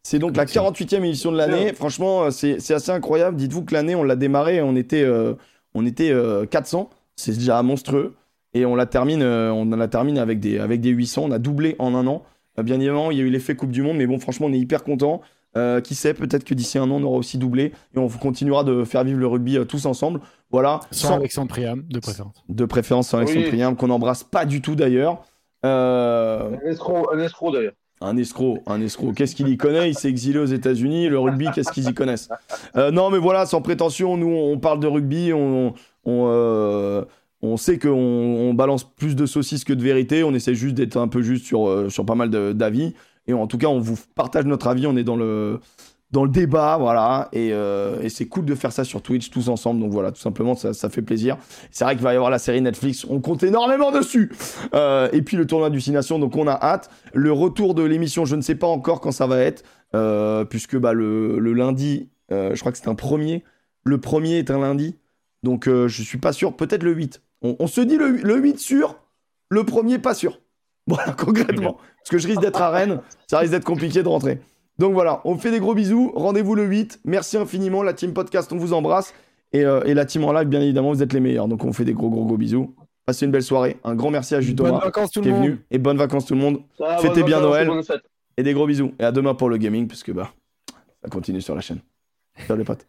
C'est donc la 48e émission de l'année. Franchement, c'est assez incroyable. Dites-vous que l'année, on l'a démarré, on était, euh, on était 400. Euh, c'est déjà monstrueux. Et on la termine, euh, on la termine avec des, avec des 800. On a doublé en un an. Euh, bien évidemment, il y a eu l'effet Coupe du Monde, mais bon, franchement, on est hyper content. Euh, qui sait, peut-être que d'ici un an, on aura aussi doublé et on continuera de faire vivre le rugby tous ensemble. Voilà. Sans, Alexandre Priam, de préférence. De préférence sans Alexandre Priam, qu'on n'embrasse pas du tout d'ailleurs. Un escroc, un escroc d'ailleurs. Un escroc, un escroc. Qu'est-ce qu'il y connaît? Il s'est exilé aux États-Unis. Le rugby, qu'est-ce qu'ils y connaissent? Non, mais voilà, sans prétention, nous, on parle de rugby. On, on, on sait qu'on balance plus de saucisses que de vérité. On essaie juste d'être un peu juste sur, euh, sur pas mal d'avis. Et en tout cas, on vous partage notre avis. On est dans le, dans le débat, voilà. Euh, et, c'est cool de faire ça sur Twitch tous ensemble. Donc voilà, tout simplement, ça, fait plaisir. C'est vrai qu'il va y avoir la série Netflix. On compte énormément dessus. Euh, et puis le tournoi d'hallucination. Donc on a hâte. Le retour de l'émission, je ne sais pas encore quand ça va être. puisque bah, le, lundi, je crois que c'est un premier. Le premier est un lundi. Donc je suis pas sûr. Peut-être le 8. On, se dit le, le 8 sûr, le premier pas sûr. Voilà, concrètement. Parce que je risque d'être à Rennes, ça risque d'être compliqué de rentrer. Donc voilà, on fait des gros bisous. Rendez-vous le 8. Merci infiniment. La team podcast, on vous embrasse. Et, euh, et, la team en live, bien évidemment, vous êtes les meilleurs. Donc on fait des gros, gros, gros bisous. Passez une belle soirée. Un grand merci à Jus Thomas qui est venu. Et bonnes vacances tout le monde. Fêtez bien Noël. Et des gros bisous. Et à demain pour le gaming, puisque bah, ça continue sur la chaîne. Ciao les potes.